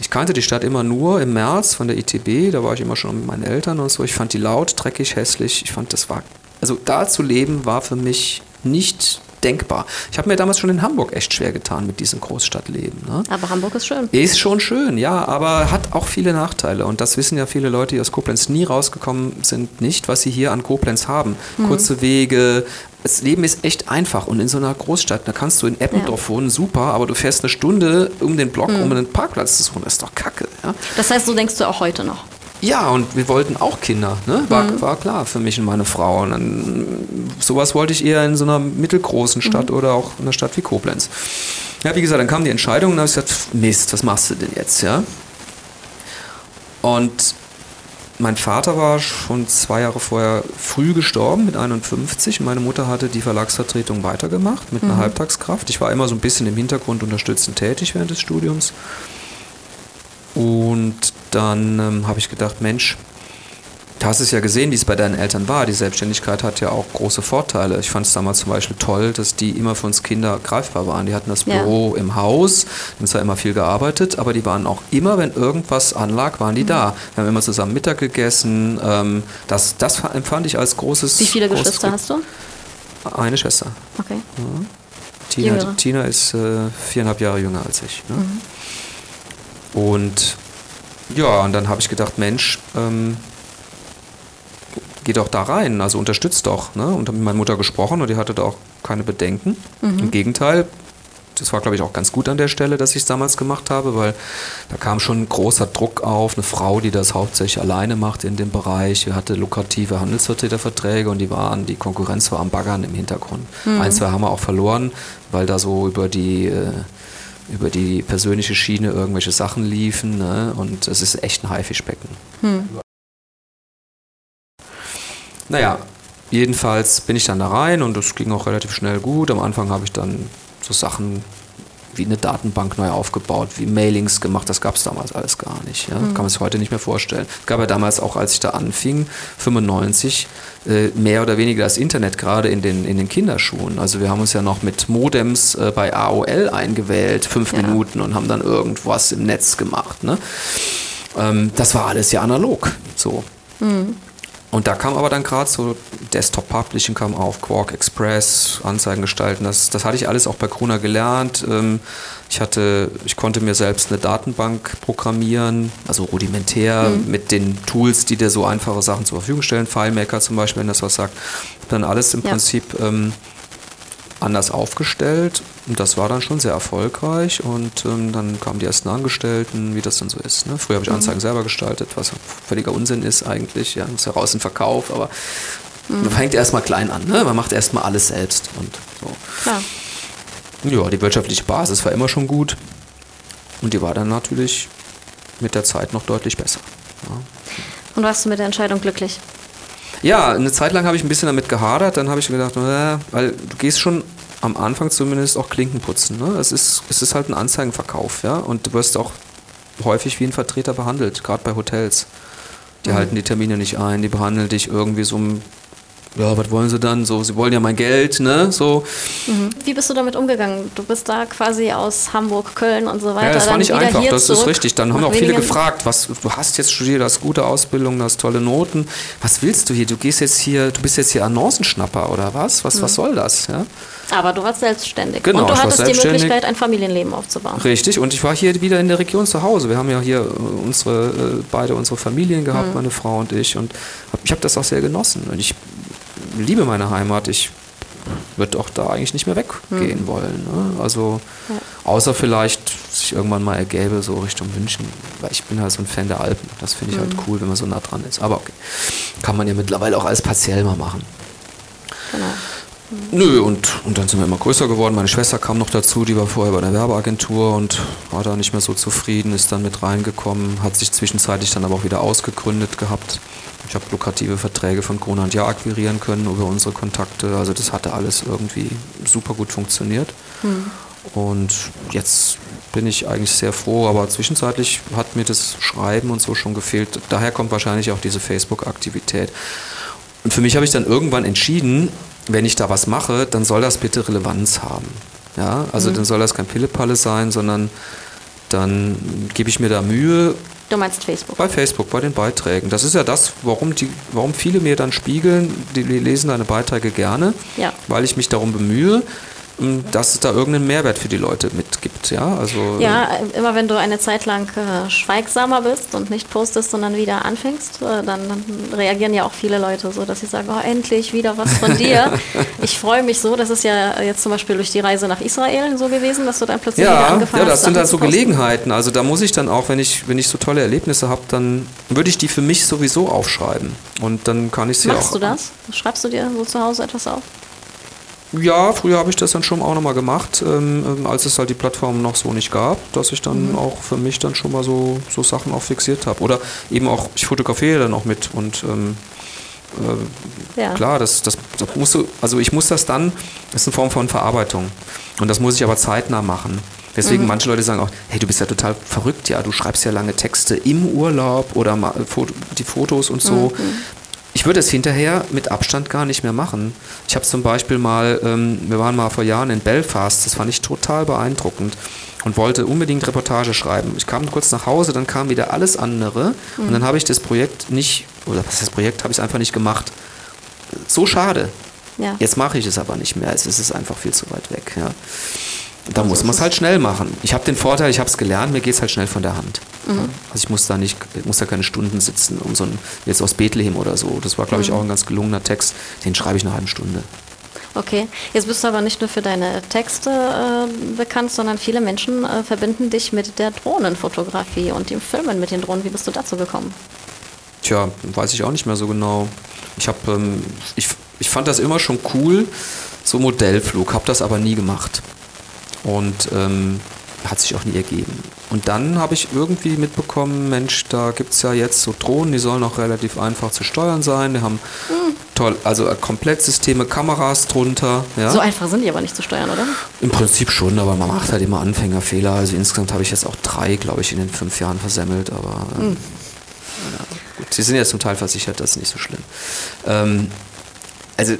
Ich kannte die Stadt immer nur im März von der ITB, da war ich immer schon mit meinen Eltern und so. Ich fand die laut, dreckig, hässlich. Ich fand, das war. Also da zu leben war für mich nicht denkbar. Ich habe mir damals schon in Hamburg echt schwer getan mit diesem Großstadtleben. Ne? Aber Hamburg ist schön. Ist schon schön, ja, aber hat auch viele Nachteile. Und das wissen ja viele Leute, die aus Koblenz nie rausgekommen sind, nicht, was sie hier an Koblenz haben. Mhm. Kurze Wege. Das Leben ist echt einfach und in so einer Großstadt, da kannst du in Eppendorf ja. wohnen, super, aber du fährst eine Stunde um den Block, mhm. um einen Parkplatz zu suchen, das ist doch kacke. Ja? Das heißt, so denkst du auch heute noch? Ja, und wir wollten auch Kinder, ne? war, mhm. war klar für mich und meine Frau. Und dann, sowas wollte ich eher in so einer mittelgroßen Stadt mhm. oder auch in einer Stadt wie Koblenz. Ja, wie gesagt, dann kam die Entscheidung und dann habe ich gesagt, Mist, was machst du denn jetzt, ja? Und mein Vater war schon zwei Jahre vorher früh gestorben mit 51 und meine Mutter hatte die Verlagsvertretung weitergemacht mit einer mhm. Halbtagskraft. Ich war immer so ein bisschen im Hintergrund unterstützend tätig während des Studiums. Und dann ähm, habe ich gedacht, Mensch, du hast es ja gesehen, wie es bei deinen Eltern war. Die Selbstständigkeit hat ja auch große Vorteile. Ich fand es damals zum Beispiel toll, dass die immer für uns Kinder greifbar waren. Die hatten das Büro ja. im Haus, haben zwar immer viel gearbeitet, aber die waren auch immer, wenn irgendwas anlag, waren die mhm. da. Wir haben immer zusammen Mittag gegessen. Ähm, das, das empfand ich als großes. Wie viele Geschwister hast du? eine Schwester. Okay. Tina, Jüngere. Tina ist äh, viereinhalb Jahre jünger als ich. Ne? Und ja, und dann habe ich gedacht, Mensch, ähm, geh doch da rein, also unterstützt doch. Ne? Und habe mit meiner Mutter gesprochen und die hatte da auch keine Bedenken. Im Gegenteil, das war, glaube ich, auch ganz gut an der Stelle, dass ich es damals gemacht habe, weil da kam schon ein großer Druck auf. Eine Frau, die das hauptsächlich alleine macht in dem Bereich, die hatte lukrative Handelsvertreterverträge und die waren, die Konkurrenz war am Baggern im Hintergrund. Ein, zwei haben wir auch verloren, weil da so über die äh, über die persönliche Schiene irgendwelche Sachen liefen ne? und es ist echt ein Haifischbecken. Naja, jedenfalls bin ich dann da rein und das ging auch relativ schnell gut. Am Anfang habe ich dann so Sachen wie eine Datenbank neu aufgebaut, wie Mailings gemacht. Das gab es damals alles gar nicht. Ja? Kann man sich heute nicht mehr vorstellen. Es gab ja damals auch, als ich da anfing, 95, äh, mehr oder weniger das Internet gerade in den, in den Kinderschuhen. Also wir haben uns ja noch mit Modems äh, bei AOL eingewählt, fünf Ja. Minuten und haben dann irgendwas im Netz gemacht. Ne? Ähm, das war alles ja analog. So. Und da kam aber dann gerade so Desktop Publishing kam auf, Quark Express, Anzeigen gestalten. Das, das hatte ich alles auch bei Krona gelernt. Ähm, ich hatte, ich konnte mir selbst eine Datenbank programmieren, also rudimentär mit den Tools, die dir so einfache Sachen zur Verfügung stellen. FileMaker zum Beispiel, wenn das was sagt. Dann alles im Ja. Prinzip ähm, anders aufgestellt und das war dann schon sehr erfolgreich und ähm, dann kamen die ersten Angestellten, wie das dann so ist. Ne? Früher habe ich Anzeigen selber gestaltet, was völliger Unsinn ist eigentlich, ja, muss ja raus in den Verkauf, aber man fängt erstmal klein an, ne? man macht erstmal alles selbst und so. Klar. Ja, die wirtschaftliche Basis war immer schon gut und die war dann natürlich mit der Zeit noch deutlich besser. Und warst du mit der Entscheidung glücklich? Ja, eine Zeit lang habe ich ein bisschen damit gehadert, dann habe ich gedacht, äh, weil du gehst schon am Anfang zumindest auch Klinken putzen. Ne? Es, ist, es ist halt ein Anzeigenverkauf, ja, und du wirst auch häufig wie ein Vertreter behandelt, gerade bei Hotels. Die halten die Termine nicht ein, die behandeln dich irgendwie so, ja, was wollen sie dann? So, sie wollen ja mein Geld, ne? So. Wie bist du damit umgegangen? Du bist da quasi aus Hamburg, Köln und so weiter. Ja, das war nicht einfach, das ist richtig. Dann haben nach auch viele gefragt, was, du hast jetzt studiert, hast gute Ausbildung, hast tolle Noten. Was willst du hier? Du gehst jetzt hier, du bist jetzt hier Annoncenschnapper oder was? Was, was soll das? Ja? Aber du warst selbstständig. Genau, und du hattest die. Möglichkeit, ein Familienleben aufzubauen. Richtig, und ich war hier wieder in der Region zu Hause. Wir haben ja hier äh, unsere, äh, beide unsere Familien gehabt, meine Frau und ich. Und ich habe das auch sehr genossen. Und ich liebe meine Heimat. Ich würde auch da eigentlich nicht mehr weggehen wollen. Ne? Also, außer vielleicht sich irgendwann mal ergäbe, so Richtung München. Weil ich bin halt so ein Fan der Alpen. Das finde ich halt cool, wenn man so nah dran ist. Aber okay. Kann man ja mittlerweile auch alles partiell mal machen. Genau. Nö, und, und dann sind wir immer größer geworden. Meine Schwester kam noch dazu, die war vorher bei der Werbeagentur und war da nicht mehr so zufrieden, ist dann mit reingekommen, hat sich zwischenzeitlich dann aber auch wieder ausgegründet gehabt. Ich habe lukrative Verträge von Krone und Jahr akquirieren können über unsere Kontakte. Also das hatte alles irgendwie super gut funktioniert. Und jetzt bin ich eigentlich sehr froh, aber zwischenzeitlich hat mir das Schreiben und so schon gefehlt. Daher kommt wahrscheinlich auch diese Facebook-Aktivität. Und für mich habe ich dann irgendwann entschieden, wenn ich da was mache, dann soll das bitte Relevanz haben. Ja, also dann soll das kein Pillepalle sein, sondern dann gebe ich mir da Mühe Du meinst Facebook. bei Facebook, bei den Beiträgen. Das ist ja das, warum, die, warum viele mir dann spiegeln, die lesen deine Beiträge gerne, Ja. weil ich mich darum bemühe, dass es da irgendeinen Mehrwert für die Leute mitgibt. Ja, also, Ja, äh, immer wenn du eine Zeit lang äh, schweigsamer bist und nicht postest, sondern wieder anfängst, äh, dann, dann reagieren ja auch viele Leute so, dass sie sagen, oh, endlich wieder was von (laughs) dir. ich freue mich so, das ist ja jetzt zum Beispiel durch die Reise nach Israel so gewesen, dass du dann plötzlich wieder Ja, angefangen ja, hast. das sind Sachen halt so. Gelegenheiten. Also da muss ich dann auch, wenn ich, wenn ich so tolle Erlebnisse habe, dann würde ich die für mich sowieso aufschreiben. Und dann kann ich sie Machst auch. du das? Schreibst du dir so zu Hause etwas auf? Ja, früher habe ich das dann schon auch nochmal gemacht, ähm, ähm, als es halt die Plattform noch so nicht gab, dass ich dann auch für mich dann schon mal so, so Sachen auch fixiert habe. Oder eben auch, ich fotografiere dann auch mit und ähm, äh, Ja. Klar, das, das, das musst du, also ich muss das dann, das ist eine Form von Verarbeitung. Und das muss ich aber zeitnah machen. Deswegen manche Leute sagen auch, hey, du bist ja total verrückt, ja, du schreibst ja lange Texte im Urlaub oder Fo- die Fotos und so. Ich würde es hinterher mit Abstand gar nicht mehr machen. Ich habe zum Beispiel mal, ähm, wir waren mal vor Jahren in Belfast, das fand ich total beeindruckend und wollte unbedingt Reportage schreiben. Ich kam kurz nach Hause, dann kam wieder alles andere und dann habe ich das Projekt nicht, oder was das Projekt, habe ich es einfach nicht gemacht. So schade. Ja. Jetzt mache ich es aber nicht mehr. Es ist einfach viel zu weit weg. Ja. Da muss man es halt schnell machen. Ich habe den Vorteil, ich habe es gelernt, mir geht es halt schnell von der Hand. Mhm. Also ich muss da nicht, ich muss da keine Stunden sitzen, um so ein, jetzt aus Bethlehem oder so. Das war, glaube ich, Mhm. auch ein ganz gelungener Text. Den schreibe ich in einer halben Stunde. Okay, jetzt bist du aber nicht nur für deine Texte äh, bekannt, sondern viele Menschen äh, verbinden dich mit der Drohnenfotografie und dem Filmen mit den Drohnen. Wie bist du dazu gekommen? Tja, weiß ich auch nicht mehr so genau. Ich habe, ähm, ich, ich fand das immer schon cool, so Modellflug, habe das aber nie gemacht. Und ähm, hat sich auch nie ergeben. Und dann habe ich irgendwie mitbekommen, Mensch, da gibt es ja jetzt so Drohnen, die sollen auch relativ einfach zu steuern sein. Die haben toll, also Komplettsysteme, Kameras drunter. Ja? So einfach sind die aber nicht zu steuern, oder? Im Prinzip schon, aber man macht halt immer Anfängerfehler. Also insgesamt habe ich jetzt auch drei, glaube ich, in den fünf Jahren versemmelt, aber ähm, ja, gut. Sie sind ja zum Teil versichert, das ist nicht so schlimm. Ähm, also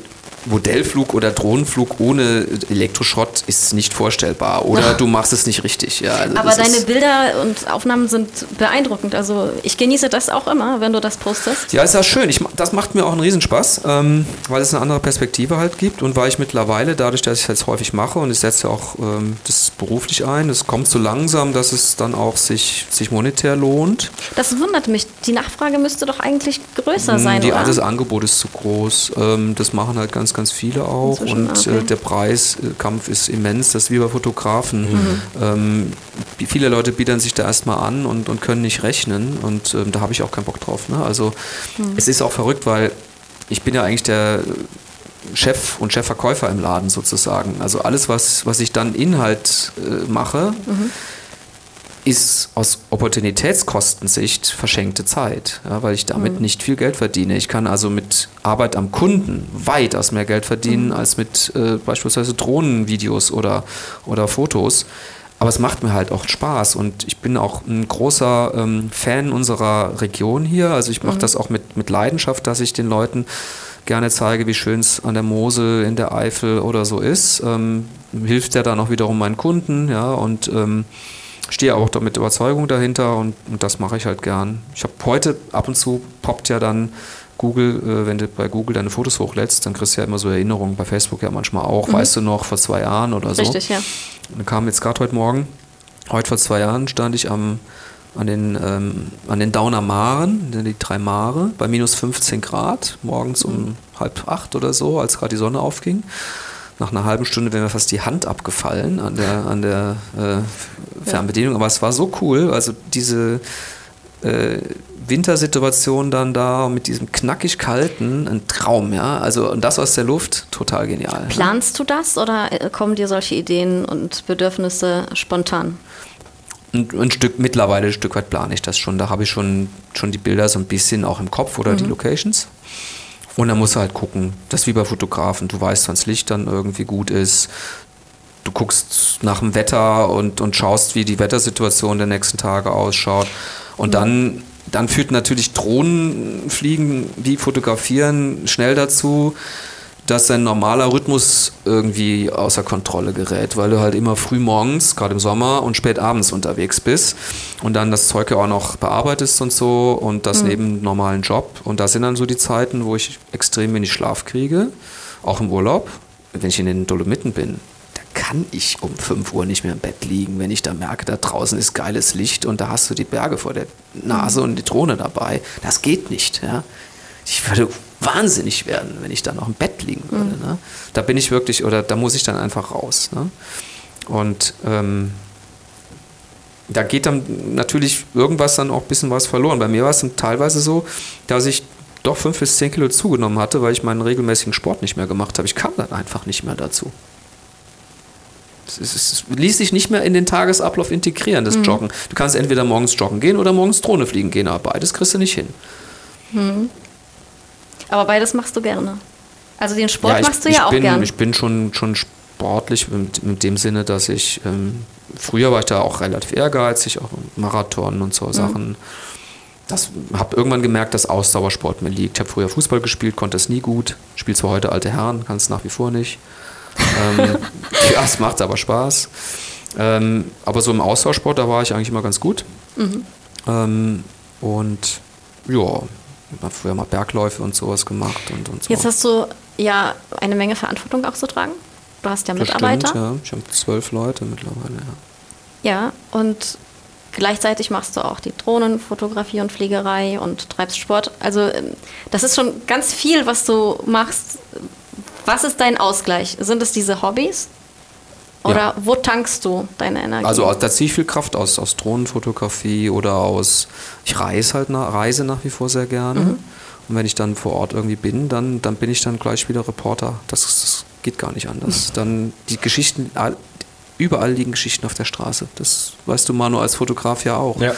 Modellflug oder Drohnenflug ohne Elektroschrott ist nicht vorstellbar. Oder du machst es nicht richtig. Ja, also Aber das deine Bilder und Aufnahmen sind beeindruckend. Also ich genieße das auch immer, wenn du das postest. Ja, ist ja schön. Ich, das macht mir auch einen Riesenspaß, ähm, weil es eine andere Perspektive halt gibt und weil ich mittlerweile, dadurch, dass ich es jetzt häufig mache und ich setze ja auch ähm, das beruflich ein, es kommt so langsam, dass es dann auch sich, sich monetär lohnt. Das wundert mich. Die Nachfrage müsste doch eigentlich größer sein, Mm, Die, oder? das Angebot ist zu groß. Ähm, das machen halt ganz, ganz viele auch. Inzwischen, und okay. äh, der Preiskampf ist immens. Das ist wie bei Fotografen. Mhm. Ähm, viele Leute bieten sich da erstmal an und, und können nicht rechnen. Und ähm, da habe ich auch keinen Bock drauf. Ne? Also Mhm. es ist auch verrückt, weil ich bin ja eigentlich der Chef und Chefverkäufer im Laden sozusagen. Also alles, was, was ich dann Inhalt äh, mache, Mhm. Ist aus Opportunitätskostensicht verschenkte Zeit, ja, weil ich damit Mhm. nicht viel Geld verdiene. Ich kann also mit Arbeit am Kunden weitaus mehr Geld verdienen Mhm. als mit äh, beispielsweise Drohnenvideos oder, oder Fotos. Aber es macht mir halt auch Spaß und ich bin auch ein großer ähm, Fan unserer Region hier. Also ich mache Mhm. das auch mit, mit Leidenschaft, dass ich den Leuten gerne zeige, wie schön es an der Mosel, in der Eifel oder so ist. Ähm, hilft ja dann auch wiederum meinen Kunden, ja, und ähm, stehe auch mit Überzeugung dahinter und, und das mache ich halt gern. Ich habe heute ab und zu poppt ja dann Google, äh, wenn du bei Google deine Fotos hochlädst, dann kriegst du ja immer so Erinnerungen, bei Facebook ja manchmal auch, weißt du noch, vor zwei Jahren oder so. Richtig, ja. Und dann kam jetzt gerade heute Morgen, heute vor zwei Jahren stand ich am, an den, ähm, an den Dauner Maren, die drei Mare, bei minus 15 Grad, morgens um halb acht oder so, als gerade die Sonne aufging. Nach einer halben Stunde wäre mir fast die Hand abgefallen an der, an der äh, Fernbedienung, aber es war so cool, also diese äh, Wintersituation dann da mit diesem knackig kalten, ein Traum, ja. Also und das aus der Luft, total genial. ne? Planst du das oder äh, kommen dir solche Ideen und Bedürfnisse spontan? ein, ein Stück, mittlerweile ein Stück weit plane ich das schon. Da habe ich schon, schon die Bilder so ein bisschen auch im Kopf oder die Locations. Und dann musst du halt gucken, das ist wie bei Fotografen, du weißt, wann das Licht dann irgendwie gut ist. Du guckst nach dem Wetter und, und schaust, wie die Wettersituation der nächsten Tage ausschaut. Und dann, dann führt natürlich Drohnenfliegen, die fotografieren, schnell dazu, dass dein normaler Rhythmus irgendwie außer Kontrolle gerät, weil du halt immer früh morgens, gerade im Sommer und spät abends unterwegs bist und dann das Zeug ja auch noch bearbeitest und so und das neben dem normalen Job. Und das sind dann so die Zeiten, wo ich extrem wenig Schlaf kriege, auch im Urlaub, wenn ich in den Dolomiten bin. Da kann ich um 5 Uhr nicht mehr im Bett liegen, wenn ich da merke, da draußen ist geiles Licht und da hast du die Berge vor der Nase und die Drohne dabei. Das geht nicht. Ja. Ich würde wahnsinnig werden, wenn ich da noch im Bett liegen würde. Ne? Da bin ich wirklich, oder da muss ich dann einfach raus. Ne? Und ähm, da geht dann natürlich irgendwas dann auch ein bisschen was verloren. Bei mir war es dann teilweise so, dass ich doch fünf bis zehn Kilo zugenommen hatte, weil ich meinen regelmäßigen Sport nicht mehr gemacht habe. Ich kam dann einfach nicht mehr dazu. Es, es ließ sich nicht mehr in den Tagesablauf integrieren, das Joggen. Du kannst entweder morgens joggen gehen oder morgens Drohne fliegen gehen, aber beides kriegst du nicht hin. Aber beides machst du gerne. Also den Sport ich, machst du ja auch bin, gern. Ich bin schon, schon sportlich in, in dem Sinne, dass ich, ähm, früher war ich da auch relativ ehrgeizig, auch Marathon und so Mhm. Sachen. Das habe irgendwann gemerkt, dass Ausdauersport mir liegt. Ich habe früher Fußball gespielt, konnte es nie gut. Spiele zwar heute alte Herren, kann es nach wie vor nicht. ähm, (laughs) ja, es macht aber Spaß. Ähm, aber so im Ausdauersport, da war ich eigentlich immer ganz gut. Mhm. Ähm, und ja, ich habe früher mal Bergläufe und sowas gemacht und, und so. Jetzt hast du ja eine Menge Verantwortung auch zu tragen. Du hast ja Mitarbeiter. Stimmt, ja. Ich habe zwölf Leute mittlerweile, ja. Ja, und gleichzeitig machst du auch die Drohnenfotografie und Fliegerei und treibst Sport. Also ähm, das ist schon ganz viel, was du machst. Was ist dein Ausgleich? Sind es diese Hobbys? Oder Ja. wo tankst du deine Energie? Also da ziehe ich viel Kraft aus, aus Drohnenfotografie oder aus, ich reise halt nach, reise nach wie vor sehr gerne. Mhm. Und wenn ich dann vor Ort irgendwie bin, dann, dann bin ich dann gleich wieder Reporter. Das, das geht gar nicht anders. (laughs) Dann die Geschichten, überall liegen Geschichten auf der Straße. Das weißt du Manu als Fotograf ja auch. Ja.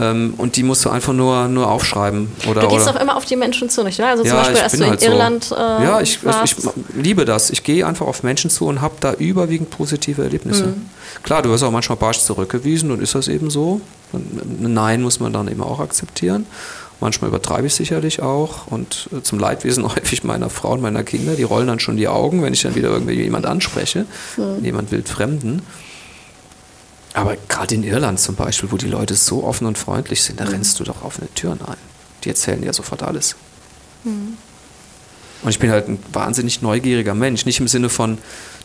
Ähm, und die musst du einfach nur, nur aufschreiben. Oder, du gehst oder doch immer auf die Menschen zu, nicht wahr? Also zum ja, Beispiel, als du in halt so. Irland äh, ja, ich, warst. ich, ich liebe das. Ich gehe einfach auf Menschen zu und habe da überwiegend positive Erlebnisse. Mhm. Klar, du wirst auch manchmal barsch zurückgewiesen und ist das eben so. Ein Nein muss man dann eben auch akzeptieren. Manchmal übertreibe ich sicherlich auch und äh, zum Leidwesen (laughs) häufig meiner Frau und meiner Kinder. Die rollen dann schon die Augen, wenn ich dann wieder irgendwie jemand anspreche, jemand wildfremden. Aber gerade in Irland zum Beispiel, wo die Leute so offen und freundlich sind, da rennst du doch offene Türen ein. Die erzählen dir sofort alles. Und ich bin halt ein wahnsinnig neugieriger Mensch. Nicht im Sinne von,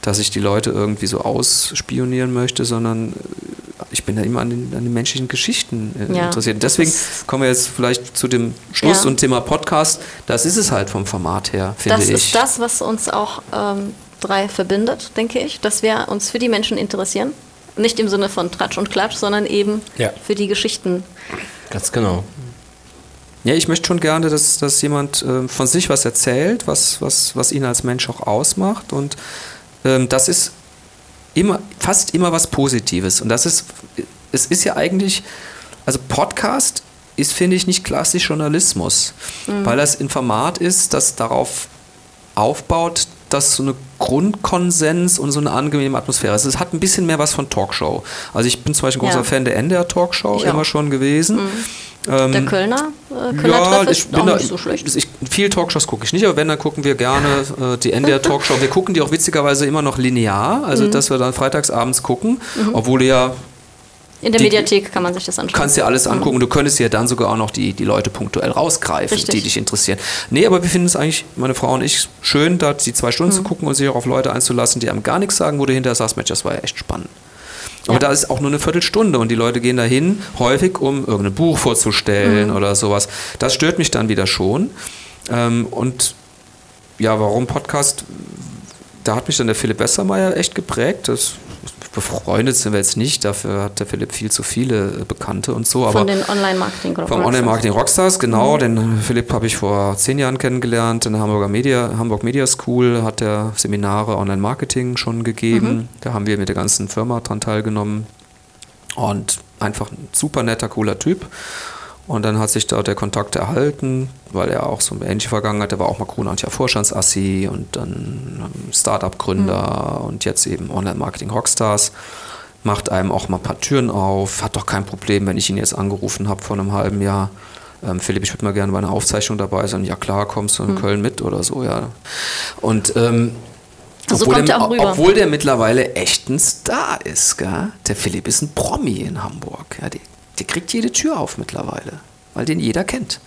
dass ich die Leute irgendwie so ausspionieren möchte, sondern äh, ich bin ja immer an den, an den menschlichen Geschichten äh, Ja, interessiert. das Deswegen kommen wir jetzt vielleicht zu dem Schluss Ja. und Thema Podcast. Das ist es halt vom Format her, finde das ich. ist das, was uns auch ähm, drei verbindet, denke ich, dass wir uns für die Menschen interessieren. Nicht im Sinne von Tratsch und Klatsch, sondern eben Ja. für die Geschichten. Ganz genau. Ja, ich möchte schon gerne, dass, dass jemand ähm, von sich was erzählt, was, was, was ihn als Mensch auch ausmacht. Und das ist immer, fast immer was Positives. Und das ist, es ist ja eigentlich, also Podcast ist, finde ich, nicht klassisch Journalismus, weil das ein Format ist, das darauf aufbaut, dass so eine Grundkonsens und so eine angenehme Atmosphäre ist. Es hat ein bisschen mehr was von Talkshow. Also ich bin zum Beispiel ein großer Ja. Fan der NDR Talkshow, Ich immer auch. schon gewesen. Ähm, Der Kölner, äh, Kölner ja, Treff ich ist bin auch da, nicht so schlecht. Ich, viel Talkshows gucke ich nicht, aber wenn, dann gucken wir gerne äh, die NDR Talkshow. Wir gucken die auch witzigerweise immer noch linear, Mhm. also dass wir dann freitagsabends gucken, obwohl du ja In der die- Mediathek kann man sich das anschauen. kannst dir alles angucken. Du könntest dir dann sogar auch noch die, die Leute punktuell rausgreifen, Richtig. die dich interessieren. Nee, aber wir finden es eigentlich, meine Frau und ich, schön, da die zwei Stunden Mhm. zu gucken und sich auch auf Leute einzulassen, die einem gar nichts sagen, wo du hinterher sagst, Mensch, das war ja echt spannend. Aber Ja. da ist auch nur eine Viertelstunde und die Leute gehen dahin, häufig, um irgendein Buch vorzustellen Mhm. oder sowas. Das stört mich dann wieder schon. Ähm, und ja, warum Podcast? Da hat mich dann der Philipp Bessermeier echt geprägt. Das, befreundet sind wir jetzt nicht, dafür hat der Philipp viel zu viele äh, Bekannte und so. Aber Von den Online-Marketing vom Online-Marketing Rockstars, Mhm. genau. Den Philipp habe ich vor zehn Jahren kennengelernt. In der Hamburger Media, Hamburg Media School hat er Seminare Online-Marketing schon gegeben. Mhm. Da haben wir mit der ganzen Firma dran teilgenommen. Und einfach ein super netter, cooler Typ. Und dann hat sich da der Kontakt erhalten, weil er auch so eine ähnliche Vergangenheit, der war auch mal Kronantier Vorstandsassi und dann ähm, Startup-Gründer und jetzt eben Online-Marketing Rockstars. Macht einem auch mal ein paar Türen auf, hat doch kein Problem, wenn ich ihn jetzt angerufen habe vor einem halben Jahr. Ähm, Philipp, ich würde mal gerne bei einer Aufzeichnung dabei sein. Ja klar, kommst du in Köln mit oder so, ja. Und ähm, So obwohl, der, er obwohl der mittlerweile echt ein Star ist, gell? Der Philipp ist ein Promi in Hamburg. Ja, der, der kriegt jede Tür auf mittlerweile, weil den jeder kennt.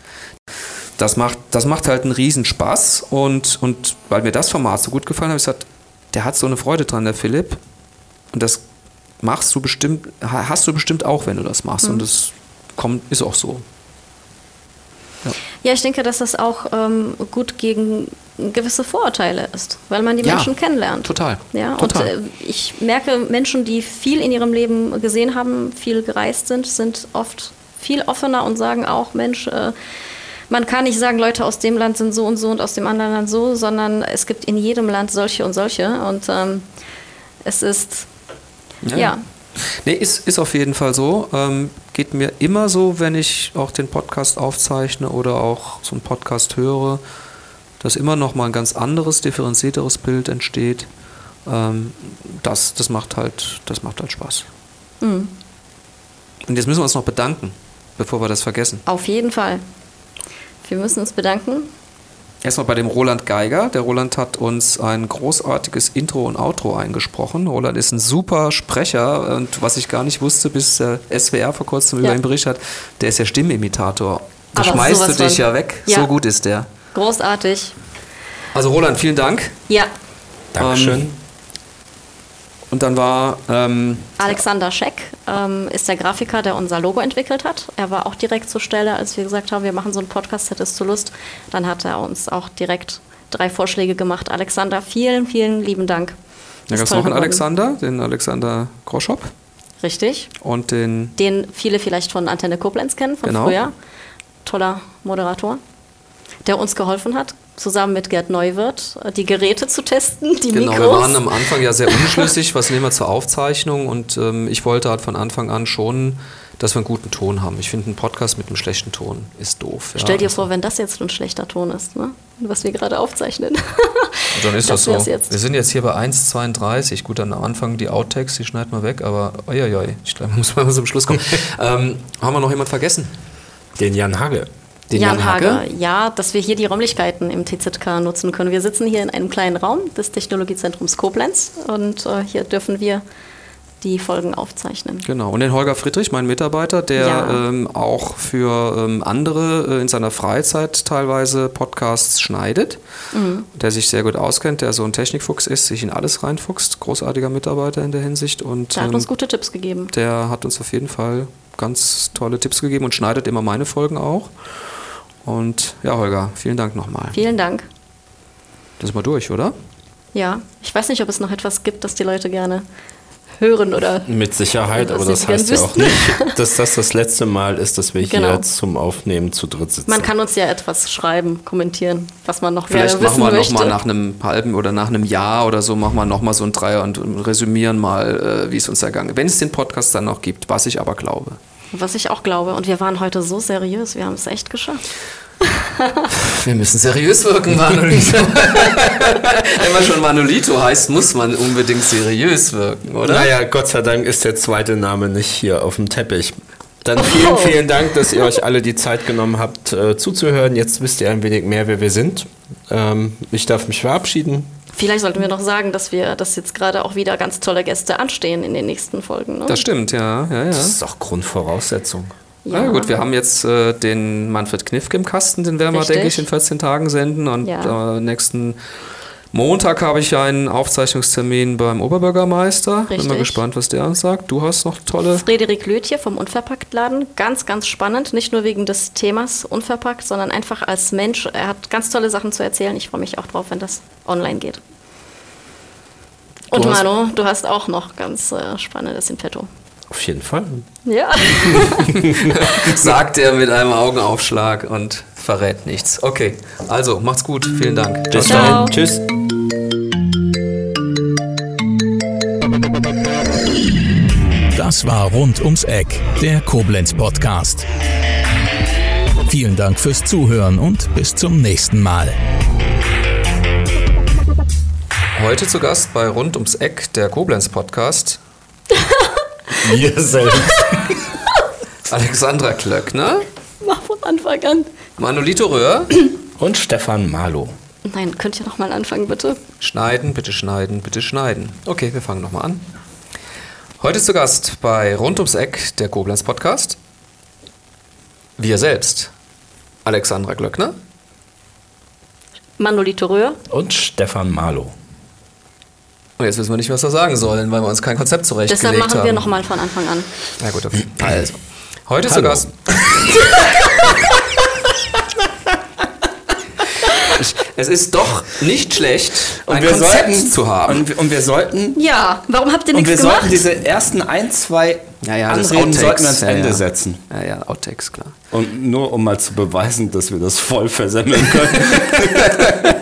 Das macht, das macht halt einen Riesenspaß und, und weil mir das Format so gut gefallen hat, habe ich gesagt, der hat so eine Freude dran, der Philipp. Und das machst du bestimmt, ha- hast du bestimmt auch, wenn du das machst. Mhm. Und das kommt, ist auch so. Ja, ich denke, dass das auch ähm, gut gegen gewisse Vorurteile ist, weil man die Ja, Menschen kennenlernt. total, Ja, total. und äh, ich merke, Menschen, die viel in ihrem Leben gesehen haben, viel gereist sind, sind oft viel offener und sagen auch, Mensch, äh, man kann nicht sagen, Leute aus dem Land sind so und so und aus dem anderen Land so, sondern es gibt in jedem Land solche und solche. Und ähm, es ist, ja. Nee, ist, ist auf jeden Fall so. Ähm, geht mir immer so, wenn ich auch den Podcast aufzeichne oder auch so einen Podcast höre, dass immer noch mal ein ganz anderes, differenzierteres Bild entsteht. Ähm, das, das, macht halt, das macht halt Spaß. Mhm. Und jetzt müssen wir uns noch bedanken, bevor wir das vergessen. auf jeden Fall. Wir müssen uns bedanken. Erstmal bei dem Roland Geiger. Der Roland hat uns ein großartiges Intro und Outro eingesprochen. Roland ist ein super Sprecher und was ich gar nicht wusste, bis der SWR vor kurzem Ja. über ihn berichtet hat, der ist ja Stimmimitator. Da Aber schmeißt du dich ja weg. Ja. So gut ist der. Großartig. Also Roland, vielen Dank. Ja, Dankeschön. Ähm, Und dann war ähm, Alexander Scheck ähm, ist der Grafiker, der unser Logo entwickelt hat. Er war auch direkt zur Stelle, als wir gesagt haben, wir machen so einen Podcast, hättest du Lust. Dann hat er uns auch direkt drei Vorschläge gemacht. Alexander, vielen, vielen lieben Dank. da gab es noch einen geworden. Alexander, den Alexander Groschop Richtig. und den Den viele vielleicht von Antenne Koblenz kennen, von Genau. früher. Toller Moderator, der uns geholfen hat, zusammen mit Gerd Neuwirth äh, die Geräte zu testen, die Genau, wir Mikros. waren am Anfang ja sehr unschlüssig, was nehmen wir zur Aufzeichnung und ähm, ich wollte halt von Anfang an schon, dass wir einen guten Ton haben. Ich finde, ein Podcast mit einem schlechten Ton ist doof. Ja. Stell dir vor, wenn das jetzt ein schlechter Ton ist, ne? was wir gerade aufzeichnen. Und (laughs) dann ist das, das so. jetzt. Wir sind jetzt hier bei 1,32. Gut, dann am Anfang die Outtakes, die schneiden wir weg, aber oi, ich glaube, (laughs) muss mal zum Schluss kommen. (laughs) ähm, haben wir noch jemand vergessen? Den Jan Hage. Den Jan Hage, ja, dass wir hier die Räumlichkeiten im TZK nutzen können. Wir sitzen hier in einem kleinen Raum des Technologiezentrums Koblenz und äh, hier dürfen wir die Folgen aufzeichnen. Genau, und den Holger Friedrich, mein Mitarbeiter, der Ja. ähm, auch für ähm, andere äh, in seiner Freizeit teilweise Podcasts schneidet, Mhm. der sich sehr gut auskennt, der so ein Technikfuchs ist, sich in alles reinfuchst, großartiger Mitarbeiter in der Hinsicht und Der hat ähm, uns gute Tipps gegeben. der hat uns auf jeden Fall ganz tolle Tipps gegeben und schneidet immer meine Folgen auch. Und ja, Holger, vielen Dank nochmal. Vielen Dank. Das ist mal durch, oder? Ja, ich weiß nicht, ob es noch etwas gibt, das die Leute gerne hören oder. Mit Sicherheit, aber das heißt ja auch nicht, dass das das letzte Mal ist, dass wir Genau. hier zum Aufnehmen zu dritt sitzen. Man kann uns ja etwas schreiben, kommentieren, was man noch Vielleicht gerne machen wissen wir nochmal nach einem halben oder nach einem Jahr oder so, machen wir nochmal so ein Dreier und resümieren mal, äh, wie es uns ergangen ist. Wenn es den Podcast dann noch gibt, was ich aber glaube. Was ich auch glaube. Und wir waren heute so seriös, wir haben es echt geschafft. Wir müssen seriös wirken, Manolito. (laughs) Wenn man schon Manolito heißt, muss man unbedingt seriös wirken, oder? Naja, Gott sei Dank ist der zweite Name nicht hier auf dem Teppich. Dann vielen, Oh. vielen Dank, dass ihr euch alle die Zeit genommen habt, äh, zuzuhören. Jetzt wisst ihr ein wenig mehr, wer wir sind. Ähm, ich darf mich verabschieden. Vielleicht sollten wir noch sagen, dass wir, dass jetzt gerade auch wieder ganz tolle Gäste anstehen in den nächsten Folgen. Ne? Das stimmt, ja. ja, ja. Das ist auch Grundvoraussetzung. Ja. ja gut, wir haben jetzt äh, den Manfred Knifke im Kasten, den werden wir, denke ich, in 14 Tagen senden. Und Ja. äh, nächsten Montag habe ich einen Aufzeichnungstermin beim Oberbürgermeister. Bin mal Richtig. gespannt, was der uns sagt. Du hast noch tolle. Frederik Lötje vom Unverpacktladen. Ganz, ganz spannend. Nicht nur wegen des Themas Unverpackt, sondern einfach als Mensch. Er hat ganz tolle Sachen zu erzählen. Ich freue mich auch drauf, wenn das online geht. Und Du Manu, du hast auch noch ganz äh, Spannendes in petto. Auf jeden Fall. Ja. (laughs) sagt er mit einem Augenaufschlag und verrät nichts. Okay, also macht's gut. Vielen Dank. Bis Ciao. dahin. Tschüss. Das war Rund ums Eck, der Koblenz Podcast. Vielen Dank fürs Zuhören und bis zum nächsten Mal. Heute zu Gast bei Rund ums Eck, der Koblenz Podcast, Wir (laughs) selbst. (laughs) Alexandra Klöckner, Mach von Anfang an. Manolito Röhr. Und Stefan Marlow. Nein, könnt ihr noch mal anfangen, bitte? Schneiden, bitte schneiden, bitte schneiden. Okay, wir fangen nochmal an. Heute zu Gast bei Rund ums Eck, der Koblenz Podcast. Wir selbst. Alexandra Glöckner. Manolito Röhr. Und Stefan Marlow. Und jetzt wissen wir nicht, was wir sagen sollen, weil wir uns kein Konzept zurechtgelegt Deshalb machen haben. wir noch mal von Anfang an. Na gut, okay. Also. Heute zu Hallo. Gast. (laughs) es ist doch nicht schlecht, ein Konzept zu haben. Und, wir- und wir sollten, Ja, warum habt ihr und wir nichts sollten gemacht? diese ersten ein, zwei Ja, ja, Anreden sollten wir ans ja, Ende ja. setzen. Ja, ja, Outtakes, klar. Und nur um mal zu beweisen, dass wir das voll versemmeln können. (laughs)